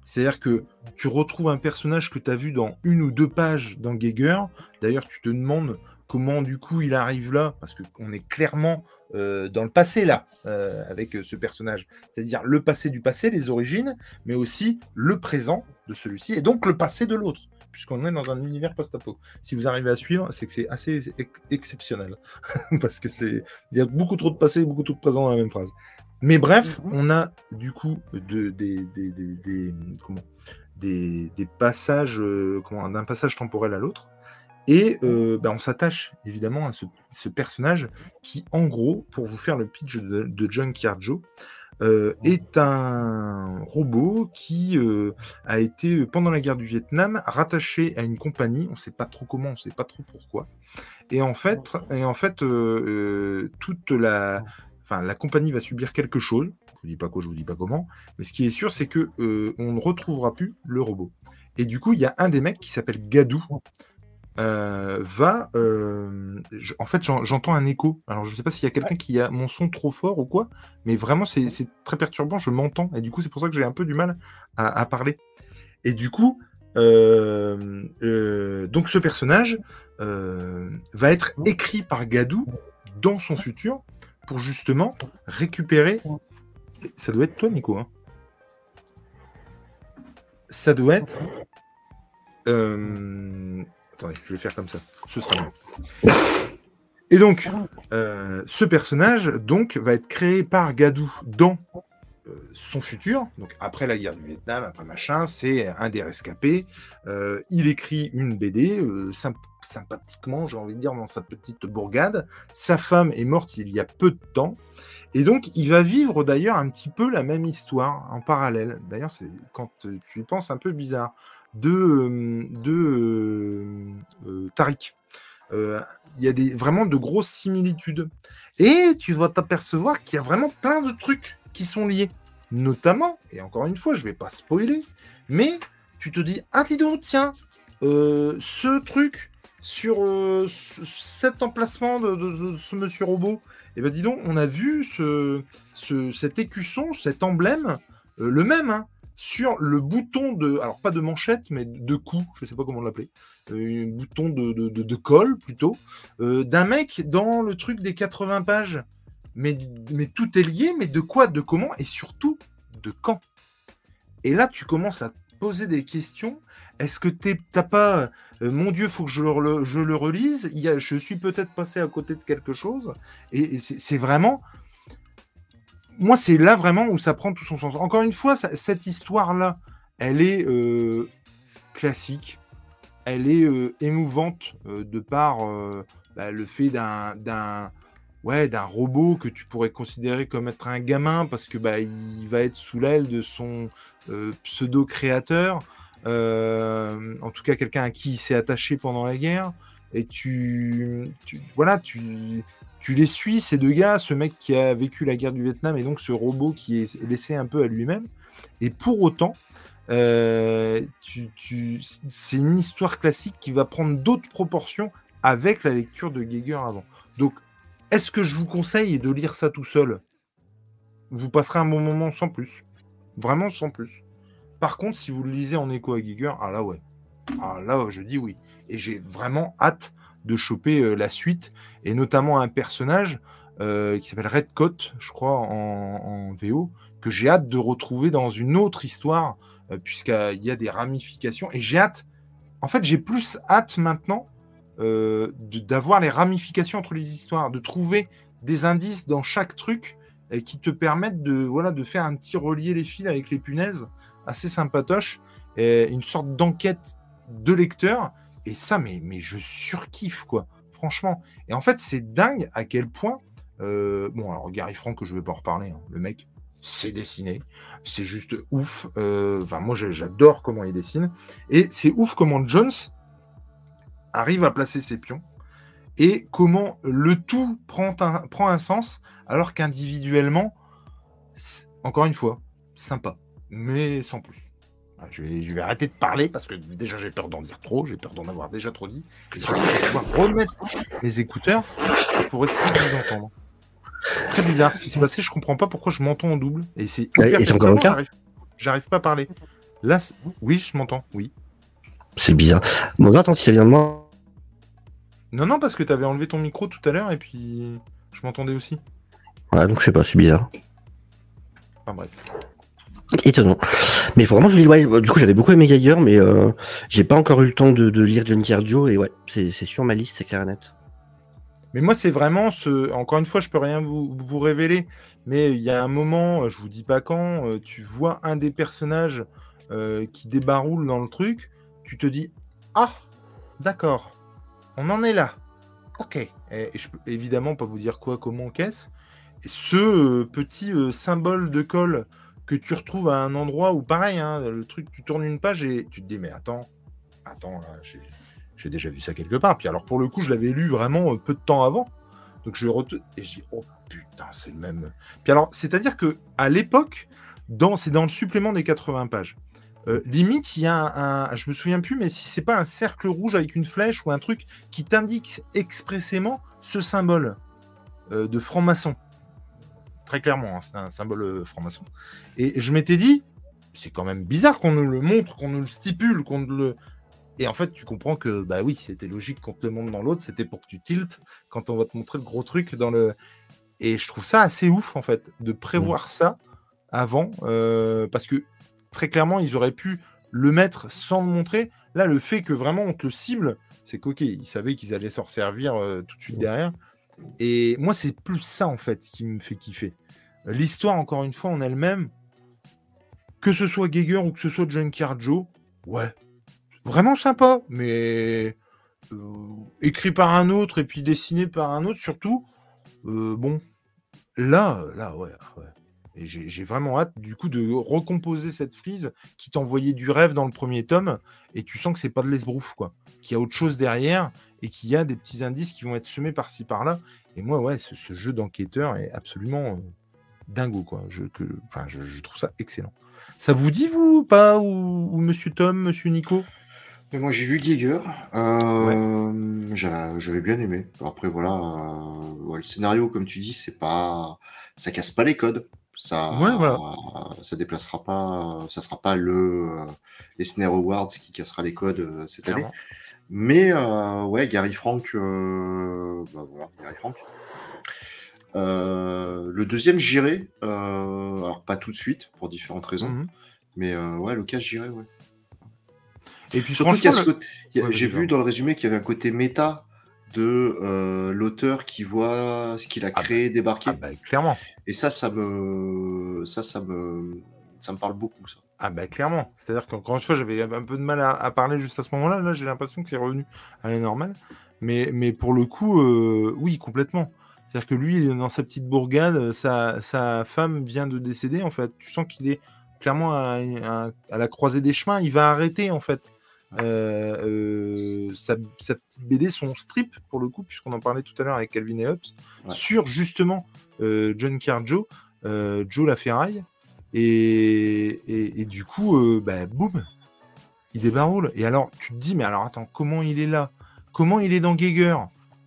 C'est-à-dire que tu retrouves un personnage que tu as vu dans une ou deux pages dans Geiger. D'ailleurs, tu te demandes comment du coup il arrive là, parce qu'on est clairement euh, dans le passé là, euh, avec euh, ce personnage. C'est-à-dire le passé du passé, les origines, mais aussi le présent de celui-ci, et donc le passé de l'autre, puisqu'on est dans un univers post-apo. Si vous arrivez à suivre, c'est que c'est assez ex- exceptionnel, <laughs> parce que c'est il y a beaucoup trop de passé et beaucoup trop de présent dans la même phrase. Mais bref, Mhm. on a du coup de, des, des, des, des- comment, des, des passages, euh, d'un passage temporel à l'autre. Et euh, bah, on s'attache évidemment à ce, ce personnage qui, en gros, pour vous faire le pitch de, de Junkyard Joe, euh, est un robot qui euh, a été, pendant la guerre du Vietnam, rattaché à une compagnie. On ne sait pas trop comment, on ne sait pas trop pourquoi. Et en fait, et en fait euh, toute la, la compagnie va subir quelque chose. Je vous dis pas quoi, je vous dis pas comment. Mais ce qui est sûr, c'est que on ne retrouvera plus le robot. Et du coup, il y a un des mecs qui s'appelle Gadou, euh, va. Euh, en fait, j'entends un écho. Alors, je ne sais pas s'il y a quelqu'un qui a mon son trop fort ou quoi, mais vraiment, c'est très perturbant. Je m'entends. Et du coup, c'est pour ça que j'ai un peu du mal à, parler. Et du coup, euh, donc ce personnage va être écrit par Gadou dans son futur pour justement récupérer. Ça doit être toi, Nico. Hein. Ça doit être. Attendez, je vais faire comme ça. Ce sera mieux. Et donc, euh, ce personnage donc, va être créé par Gadou dans euh, son futur, donc après la guerre du Vietnam, après machin, c'est un des rescapés. Euh, il écrit une BD, sympathiquement, j'ai envie de dire, dans sa petite bourgade. Sa femme est morte il y a peu de temps. Et donc, il va vivre d'ailleurs un petit peu la même histoire en parallèle. D'ailleurs, c'est quand tu y penses un peu bizarre de, de euh, Tariq. Euh, il y a des, vraiment de grosses similitudes. Et tu vas t'apercevoir qu'il y a vraiment plein de trucs qui sont liés. Notamment, et encore une fois, je vais pas spoiler, mais tu te dis, ah dis donc, tiens, euh, ce truc sur cet emplacement de, ce monsieur robot, et eh ben dis donc, on a vu ce, cet écusson, cet emblème, le même, hein, sur le bouton de, alors pas de manchette, mais de cou, je sais pas comment l'appeler, euh, bouton de, de, colle plutôt, euh, d'un mec dans le truc des 80 pages. Mais, mais tout est lié, mais de quoi, de comment, et surtout de quand? Et là, tu commences à poser des questions. Est-ce que t'as pas, euh, mon Dieu, faut que je le, je le relise? Y a, je suis peut-être passé à côté de quelque chose. et c'est vraiment, moi, c'est là vraiment où ça prend tout son sens. Encore une fois, cette histoire-là, elle est euh, classique, elle est euh, émouvante euh, de par bah, le fait d'un ouais, d'un robot que tu pourrais considérer comme être un gamin parce que bah, il va être sous l'aile de son pseudo créateur, en tout cas quelqu'un à qui il s'est attaché pendant la guerre. Et tu, tu voilà, tu, tu les suis, ces deux gars, ce mec qui a vécu la guerre du Vietnam et donc ce robot qui est laissé un peu à lui-même. Et pour autant, euh, c'est une histoire classique qui va prendre d'autres proportions avec la lecture de Geiger avant. Donc, est-ce que je vous conseille de lire ça tout seul? Vous passerez un bon moment sans plus. Vraiment sans plus. Par contre, si vous le lisez en écho à Geiger, ah là ouais. Ah là, je dis oui. Et j'ai vraiment hâte de choper euh, la suite, et notamment un personnage euh, qui s'appelle Redcoat, je crois, en, VO, que j'ai hâte de retrouver dans une autre histoire, euh, puisqu'il y a des ramifications, et j'ai hâte, en fait, j'ai plus hâte maintenant d'avoir les ramifications entre les histoires, de trouver des indices dans chaque truc qui te permettent de, voilà, de faire un petit relier les fils avec les punaises, assez sympatoche, une sorte d'enquête de lecteur et ça, mais, mais je surkiffe, quoi. Franchement. Et en fait, c'est dingue à quel point. Euh, bon, alors Gary Frank, que je vais pas en reparler, hein. le mec, c'est dessiné. C'est juste ouf. Euh, enfin, moi, j'adore comment il dessine. Et c'est ouf comment Jones arrive à placer ses pions et comment le tout prend un, prend un sens alors qu'individuellement, encore une fois, sympa, mais sans plus. Je vais, arrêter de parler parce que déjà j'ai peur d'en dire trop, j'ai peur d'en avoir déjà trop dit. Et je vais pouvoir remettre les écouteurs pour essayer de vous entendre. Très bizarre ce qui s'est passé, je comprends pas pourquoi je m'entends en double. Et c'est encore le cas J'arrive pas à parler. Là, oui, je m'entends, oui. C'est bizarre. Bon, attends, si ça vient de moi. Non, non, parce que tu avais enlevé ton micro tout à l'heure et puis je m'entendais aussi. Ouais, donc je sais pas, c'est bizarre. Enfin bref. Étonnant. Mais vraiment, je ouais, du coup, j'avais beaucoup aimé Geiger, mais euh, j'ai pas encore eu le temps de, lire John Cardio, et ouais, c'est sur ma liste, c'est clair et net. Mais moi, c'est vraiment ce. Encore une fois, je peux rien vous, révéler, mais il y a un moment, je vous dis pas quand, euh, tu vois un des personnages euh, qui débaroule dans le truc, tu te dis Ah, d'accord, on en est là. Ok. Et, peux évidemment pas vous dire quoi, comment, qu'est-ce. ce euh, petit euh, symbole de colle que tu retrouves à un endroit où, pareil, hein, le truc, tu tournes une page et tu te dis, mais attends, attends, j'ai déjà vu ça quelque part. Puis alors, pour le coup, je l'avais lu vraiment euh, peu de temps avant. Donc, je retourne et je dis, oh putain, c'est le même. Puis alors, c'est-à-dire que à l'époque, dans, c'est dans le supplément des 80 pages. Euh, limite, il y a un, un- je me souviens plus, mais si c'est pas un cercle rouge avec une flèche ou un truc qui t'indique expressément ce symbole euh, de franc-maçon. Très clairement, hein, c'est un symbole euh, franc-maçon. Et je m'étais dit, c'est quand même bizarre qu'on nous le montre, qu'on nous le stipule, qu'on le. Et en fait, tu comprends que, bah oui, c'était logique qu'on te le montre dans l'autre, c'était pour que tu tiltes quand on va te montrer le gros truc dans le. Et je trouve ça assez ouf, en fait, de prévoir ça avant, euh, parce que très clairement, ils auraient pu le mettre sans le montrer. Là, le fait que vraiment on te le cible, c'est qu'ok, ils savaient qu'ils allaient s'en servir euh, tout de suite derrière. Et moi, c'est plus ça, en fait, qui me fait kiffer. L'histoire, encore une fois, en elle-même, que ce soit Geiger ou que ce soit Junkyard Joe, ouais, vraiment sympa, mais euh, écrit par un autre et puis dessiné par un autre, surtout, euh, bon, là, là, ouais, ouais. Et j'ai vraiment hâte, du coup, de recomposer cette frise qui t'envoyait du rêve dans le premier tome, et tu sens que c'est pas de l'esbrouf, quoi. Qu'il y a autre chose derrière, et qu'il y a des petits indices qui vont être semés par-ci, par-là. Et moi, ouais, ce, ce jeu d'enquêteur est absolument euh, dingo, quoi. Je, que, je, je trouve ça excellent. Ça vous dit, vous, ou pas ou, ou Monsieur Tom, Monsieur Nico? Mais moi, j'ai vu Giger. Euh, j'avais- J'avais bien aimé. Après, voilà, euh, ouais, le scénario, comme tu dis, c'est pas, ça casse pas les codes. Ça, Ouais, voilà. ça déplacera pas, ça sera pas le euh, les Snare Awards qui cassera les codes euh, cette année. Mais euh, ouais, Gary Frank, euh, bah voilà, Gary Frank. Euh, le deuxième, j'irai. Alors pas tout de suite pour différentes raisons, Mhm. mais ouais, Lucas, j'irai. Ouais. Et puis, Surtout Ouais, j'ai vu dans le résumé qu'il y avait un côté méta de l'auteur qui voit ce qu'il a Ah créé débarquer. ah bah, clairement. Et ça, ça me, ça, ça me, ça me parle beaucoup. Ça. Ah bah clairement. C'est-à-dire qu'encore une fois, j'avais un peu de mal à, à parler juste à ce moment-là. Là, j'ai l'impression que c'est revenu à la normale. Mais, mais pour le coup, euh, oui, complètement. C'est-à-dire que lui, il est dans sa petite bourgade, sa, sa femme vient de décéder, en fait. Tu sens qu'il est clairement à, à- à la croisée des chemins. Il va arrêter, en fait, euh, euh, sa, sa petite BD, son strip, pour le coup, puisqu'on en parlait tout à l'heure avec Calvin et Hobbes, Ouais. sur justement euh, John Carjo, euh, Joe la ferraille. Et, du coup, euh, bah, boum, il débaroule. Et alors, tu te dis, mais alors attends, comment il est là? Comment il est dans Geiger?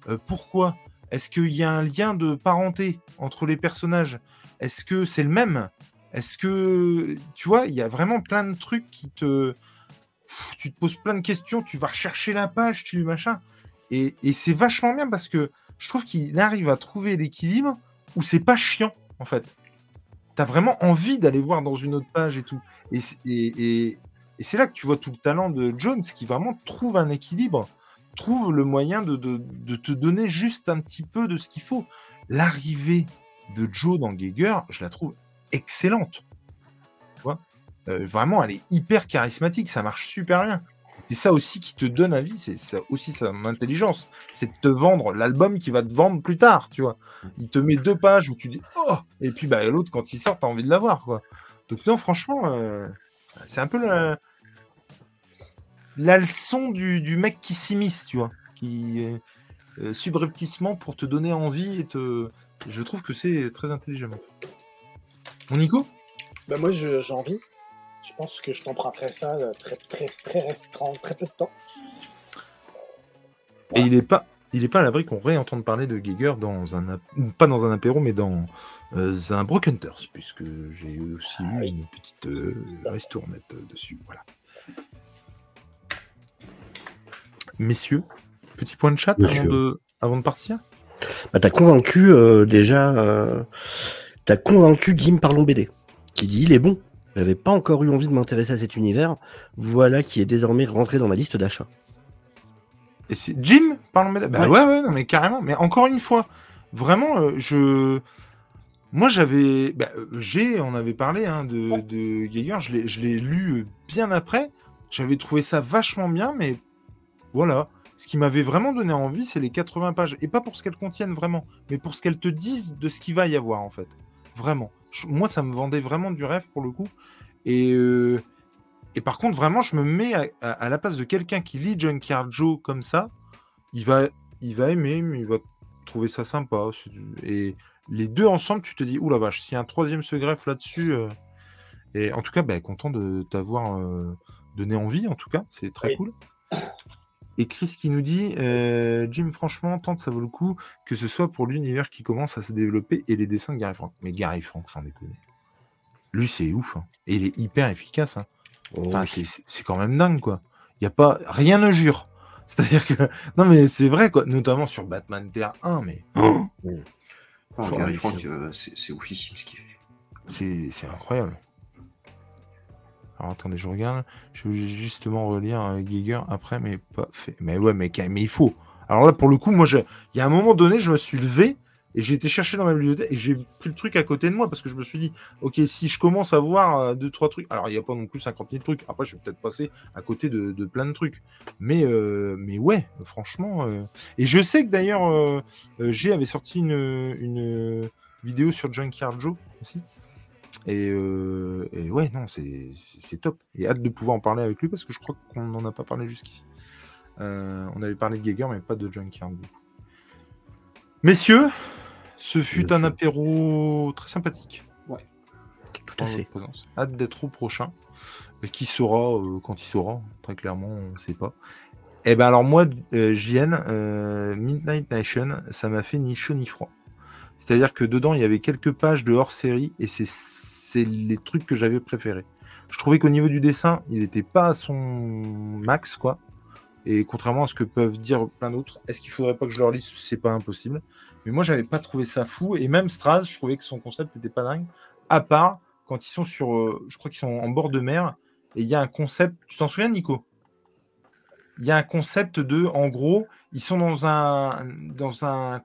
Euh, Pourquoi? Est-ce qu'il y a un lien de parenté entre les personnages? Est-ce que c'est le même? Est-ce que, tu vois, il y a vraiment plein de trucs qui te... Tu te poses plein de questions, tu vas rechercher la page, tu machin. Et c'est vachement bien parce que je trouve qu'il arrive à trouver l'équilibre où c'est pas chiant, en fait. T'as vraiment envie d'aller voir dans une autre page et tout. Et, c'est- là que tu vois tout le talent de Jones qui vraiment trouve un équilibre, trouve le moyen de, te donner juste un petit peu de ce qu'il faut. L'arrivée de Joe dans Geiger, je la trouve excellente. Tu Euh, vraiment, elle est hyper charismatique, ça marche super bien. C'est ça aussi qui te donne envie, c'est ça aussi son intelligence. C'est de te vendre l'album qui va te vendre plus tard, tu vois. Il te met deux pages où tu dis oh et puis bah l'autre quand il sort t'as envie de l'avoir quoi. Donc non franchement euh, c'est un peu la, la leçon du, du mec qui s'immisce tu vois, qui euh, euh, subrepticement pour te donner envie et te. Je trouve que c'est très intelligent. Mon Nico? Bah, moi, j'ai envie. Je pense que je t'emprunterai ça euh, très, très, très restreint, très peu de temps. Et il est pas. Il est pas à l'abri qu'on réentende parler de Geiger dans un ap- pas dans un apéro mais dans euh, un Broken Hunters puisque j'ai aussi eu oui. une petite euh, ristournette euh, dessus voilà. Messieurs, petit point de chat avant Monsieur. de, avant de partir? Bah, t'as convaincu euh, déjà. Euh, t'as convaincu Jim Parlon BD, qui dit il est bon. J'avais pas encore eu envie de m'intéresser à cet univers. Voilà qui est désormais rentré dans ma liste d'achat. Et c'est Jim parlons médaille. Bah Ouais. ouais. ouais, non, mais carrément. Mais encore une fois, vraiment, euh, je. Moi, j'avais. bah, j'ai, on avait parlé hein, de, de Geiger, je l'ai- je l'ai lu euh, bien après. J'avais trouvé ça vachement bien, mais voilà. ce qui m'avait vraiment donné envie, c'est les 80 pages. Et pas pour ce qu'elles contiennent vraiment, mais pour ce qu'elles te disent de ce qu'il va y avoir, en fait. Vraiment. Moi, ça me vendait vraiment du rêve pour le coup. Et, euh, et par contre, vraiment, je me mets à, à- à la place de quelqu'un qui lit Junkyard Joe comme ça. Il va, il va aimer, mais il va trouver ça sympa. Et les deux ensemble, tu te dis, ouh la vache, a un troisième se greffe là-dessus. euh, Et en tout cas, bah, content de t'avoir euh, donné envie, en tout cas, c'est très Oui. cool. Et Chris qui nous dit euh, Jim, franchement, tente, ça vaut le coup, que ce soit pour l'univers qui commence à se développer et les dessins de Gary Frank. Mais Gary Frank, sans déconner. Lui, c'est ouf. hein. Et il est hyper efficace. hein. Oh, Enfin, oui. c'est- quand même dingue, quoi. Il y a pas. Rien ne jure. <laughs> C'est-à-dire que. Non, mais c'est vrai, quoi. Notamment sur Batman Terre 1, mais. Ah, Oh, Gary oui, Frank, c'est- euh, c'est c'est oufissime ce qu'il fait. C'est c'est incroyable. Alors attendez, je regarde. Je vais justement relire euh, Giger après, mais pas fait. Mais ouais, mais, il faut. Alors là, pour le coup, moi, il y a un moment donné, je me suis levé et j'ai été chercher dans ma bibliothèque et j'ai pris le truc à côté de moi parce que je me suis dit, ok, si je commence à voir euh, deux, trois trucs, alors il n'y a pas non plus 50 000 trucs. Après, je vais peut-être passer à côté de, plein de trucs. Mais, euh, mais ouais, franchement. euh, Et je sais que d'ailleurs, euh, G avait sorti une, une vidéo sur Junkyard Joe aussi. Et, euh, et ouais, non, c'est top. Et hâte de pouvoir en parler avec lui parce que je crois qu'on n'en a pas parlé jusqu'ici. Euh, on avait parlé de Geiger, mais pas de Junkyard. Messieurs, ce fut un apéro très sympathique. Tout à en fait. présence. Hâte d'être au prochain. Mais qui saura euh, quand il saura Très clairement, on ne sait pas. Et ben alors moi, euh, JN, euh, Midnight Nation, ça m'a fait ni chaud ni froid. C'est-à-dire que dedans, il y avait quelques pages de hors-série et c'est c'est les trucs que j'avais préférés. Je trouvais qu'au niveau du dessin, il n'était pas à son max, quoi. Et contrairement à ce que peuvent dire plein d'autres, est-ce qu'il faudrait pas que je leur lise? C'est pas impossible. Mais moi, j'avais pas trouvé ça fou. Et même Straz, je trouvais que son concept n'était pas dingue. À part quand ils sont sur, euh, je crois qu'ils sont en bord de mer. Et il y a un concept. Tu t'en souviens, Nico? Il y a un concept de, en gros, ils sont dans un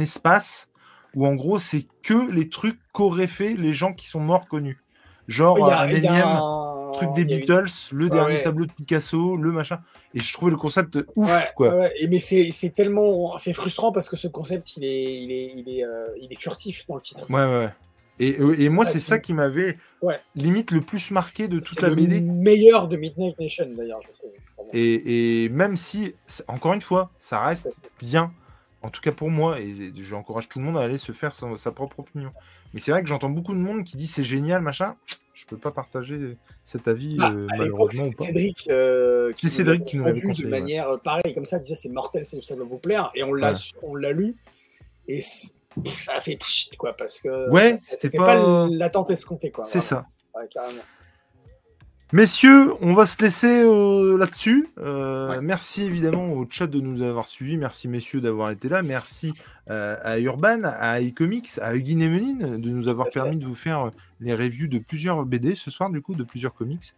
espace où en gros c'est que les trucs qu'auraient fait les gens qui sont morts connus. Genre a- un y a énième un- truc des a une- Beatles, le dernier ouais. tableau de Picasso, le machin. Et je trouvais le concept ouf, Ouais, quoi. ouais. Et mais c'est tellement c'est frustrant parce que ce concept il est il est il est, euh, il est furtif dans le titre. Ouais, ouais. Et, euh, et moi, c'est ça qui m'avait limite le plus marqué de toute la le BD. meilleur de Midnight Nation d'ailleurs, je trouve. Vraiment. Et, et même si, encore une fois, ça reste bien, en tout cas pour moi, et j'encourage tout le monde à aller se faire sa propre opinion. Mais c'est vrai que j'entends beaucoup de monde qui dit c'est génial, machin. Je peux pas partager cet avis, Ah, euh, à l'époque, malheureusement. ou c'était pas. Cédric, euh, C'est nous Cédric qui nous vendu conseillé, de manière euh, pareille, comme ça, disait c'est mortel, c'est- ça va vous plaire. Et on l'a Ouais. on l'a lu, et ça a fait pchit, quoi, parce que Ouais, c'est c'était pas- pas l'attente escomptée, quoi. C'est ça. Ouais, carrément. Messieurs, on va se laisser euh, là-dessus. Euh, Ouais. Merci évidemment au chat de nous avoir suivis. Merci messieurs d'avoir été là. Merci euh, à Urban, à iComics, à Hugin et Meline de nous avoir permis de vous faire les reviews de plusieurs BD ce soir, du coup, de plusieurs comics.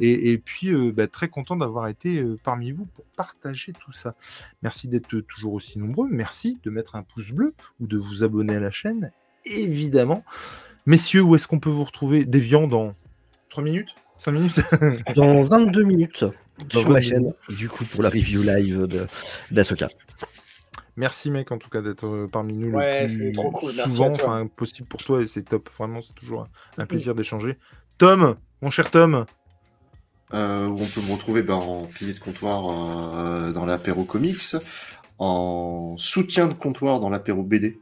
Et, et puis, bah, très content d'avoir été parmi vous pour partager tout ça. Merci d'être toujours aussi nombreux. Merci de mettre un pouce bleu ou de vous abonner à la chaîne, évidemment. Messieurs, où est-ce qu'on peut vous retrouver? Déviant dans 3 minutes? 5 minutes <laughs> Dans 22 minutes Dans sur ma 22 chaîne, du coup, pour la review live de d'Asoka. Merci mec en tout cas d'être euh, parmi nous Ouais, le c'est plus trop cool, merci souvent enfin possible pour toi et c'est top vraiment c'est toujours un, un plaisir d'échanger. Tom, mon cher Tom, Euh, où on peut me retrouver ben, en pilier de comptoir euh, dans l'apéro comics, en soutien de comptoir dans l'apéro BD,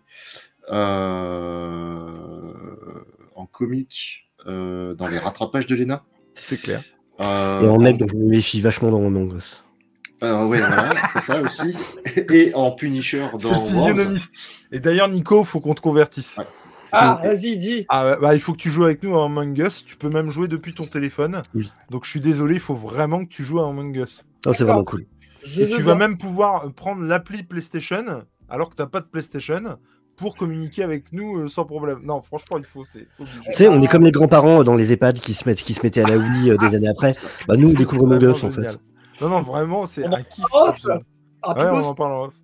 euh, en comique euh, dans les rattrapages de Lena. C'est clair. Euh, Et en mec je me méfie vachement dans mon ongle. euh, ouais, voilà, c'est ça aussi. Et en Punisher dans C'est le Worms. physionomiste. Et d'ailleurs Nico, faut qu'on te convertisse. Ouais. Ah, vas-y, dis. Ah ouais, bah, il faut que tu joues avec nous à Among Us. Tu peux même jouer depuis ton téléphone. Oui. Donc je suis désolé, il faut vraiment que tu joues à Among Us. Oh, c'est vraiment cool. Je Et veux tu vas même pouvoir prendre l'appli PlayStation alors que t'as pas de PlayStation pour communiquer avec nous euh, sans problème. Non, franchement, il faut. Tu sais, on est comme les grands-parents dans les EHPAD qui se, mettent, qui se mettaient à la Wii euh, des années après. Bah, nous, on découvre Among Us, en fait. Non, non, vraiment, c'est On un kiff. Ah, Ouais, on en parle en off.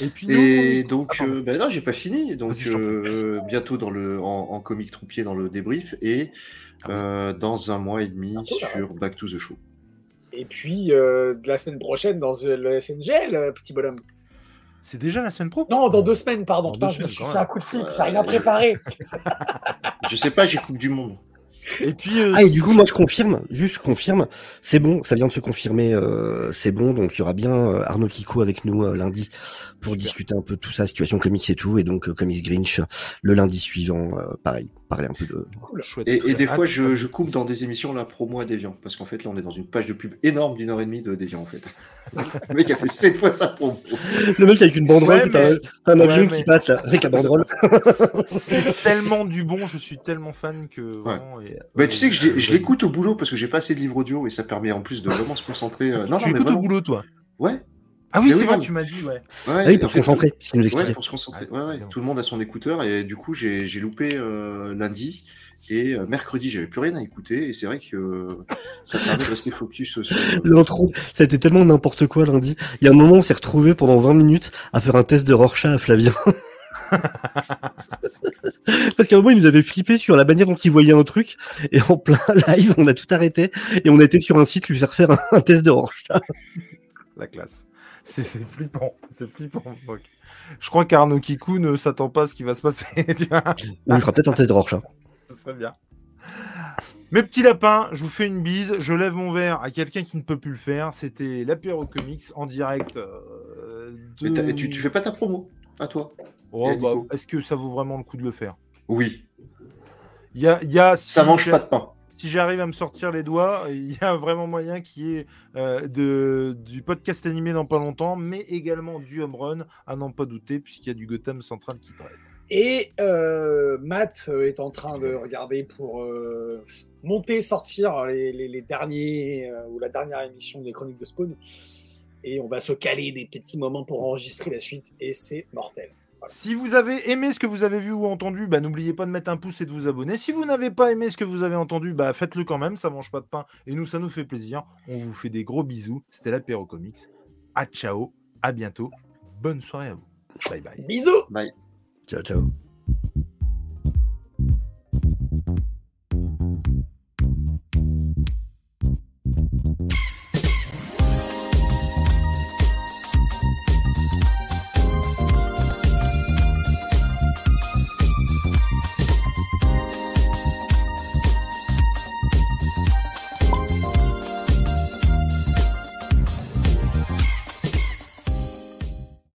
Et puis, Et donc, Ah, euh, ben non, j'ai pas fini. Donc, euh, bientôt dans le, en, en comic troupier dans le débrief et Ah euh, dans un mois et demi Bientôt, sur Back to the Show. Et puis, euh, de la semaine prochaine, dans le SNGL, petit bonhomme. C'est déjà la semaine pro Non, dans deux semaines, pardon. Dans Putain, deux je me suis fait un coup de flip, j'ai rien préparé. <laughs> Je sais pas, j'ai Coupe du Monde. Et puis. euh, Ah et du coup moi je confirme, juste je confirme, c'est bon, ça vient de se confirmer, euh, c'est bon, donc il y aura bien euh, Arnaud Kikou avec nous euh, lundi pour Super. discuter un peu de tout ça, situation comics et tout, et donc euh, Comics Grinch le lundi suivant, euh, pareil, parler un peu de... Cool. chouette. Et, et des fois, je, je coupe dans des émissions la promo à Deviant. Parce qu'en fait, là, on est dans une page de pub énorme d'une heure et demie de Deviant, en fait. <laughs> Le mec a fait 7 fois sa promo. Le mec avec une banderole, Ouais, mais- un, un Ouais, avion mais- qui passe là, avec la banderole. C'est tellement du bon, je suis tellement fan que vraiment. et- Bah, tu sais que je, l'écoute au boulot parce que j'ai pas assez de livres audio et ça permet en plus de vraiment se concentrer. euh, Non, tu non, mais au boulot, toi Ouais, Ah oui, c'est oui, vrai, non. tu m'as dit, ouais. ouais. Ah oui, pour fait, concentrer, Ouais, pour se concentrer. Ouais. Tout le monde a son écouteur et du coup, j'ai j'ai loupé euh, lundi. Et euh, mercredi, j'avais plus rien à écouter. Et c'est vrai que euh, ça permet de rester focus sur. euh, L'intro, ça a été tellement n'importe quoi lundi. Il y a un moment, on s'est retrouvé pendant 20 minutes à faire un test de Rorschach à Flavien. <laughs> <laughs> Parce qu'à un moment, il nous avait flippé sur la manière dont il voyait un truc. Et en plein <laughs> live, on a tout arrêté. Et on a été sur un site lui faire faire un, un test de Rorschach. <laughs> La classe. C'est c'est flippant. C'est flippant. Donc, je crois qu'Arnaud Kikou ne s'attend pas à ce qui va se passer. tu vois. Ou il fera peut-être un test de Rorschach. Ce serait bien. Mes petits lapins, je vous fais une bise. Je lève mon verre à quelqu'un qui ne peut plus le faire. C'était l'apéro comics en direct. euh, de- Mais tu fais pas ta promo à toi Oh, bah, Est-ce que ça vaut vraiment le coup de le faire? Oui. Il y a, il y a- Ça si mange j'ai- pas de pain. Si j'arrive à me sortir les doigts, il y a vraiment moyen qu'il y ait euh, de, du podcast animé dans pas longtemps, mais également du home run, à n'en pas douter, puisqu'il y a du Gotham Central qui traite. Et euh, Matt euh, est en train de regarder pour euh, monter, sortir les, les- les derniers euh, ou la dernière émission des Chroniques de Spawn. Et on va se caler des petits moments pour enregistrer la suite. Et c'est mortel. Si vous avez aimé ce que vous avez vu ou entendu, bah, n'oubliez pas de mettre un pouce et de vous abonner. Si vous n'avez pas aimé ce que vous avez entendu, bah, faites-le quand même, ça mange pas de pain. Et nous, ça nous fait plaisir. On vous fait des gros bisous. C'était l'apéro comics. À ciao, à bientôt. Bonne soirée à vous. Bye bye. Bisous Bye. Ciao, ciao.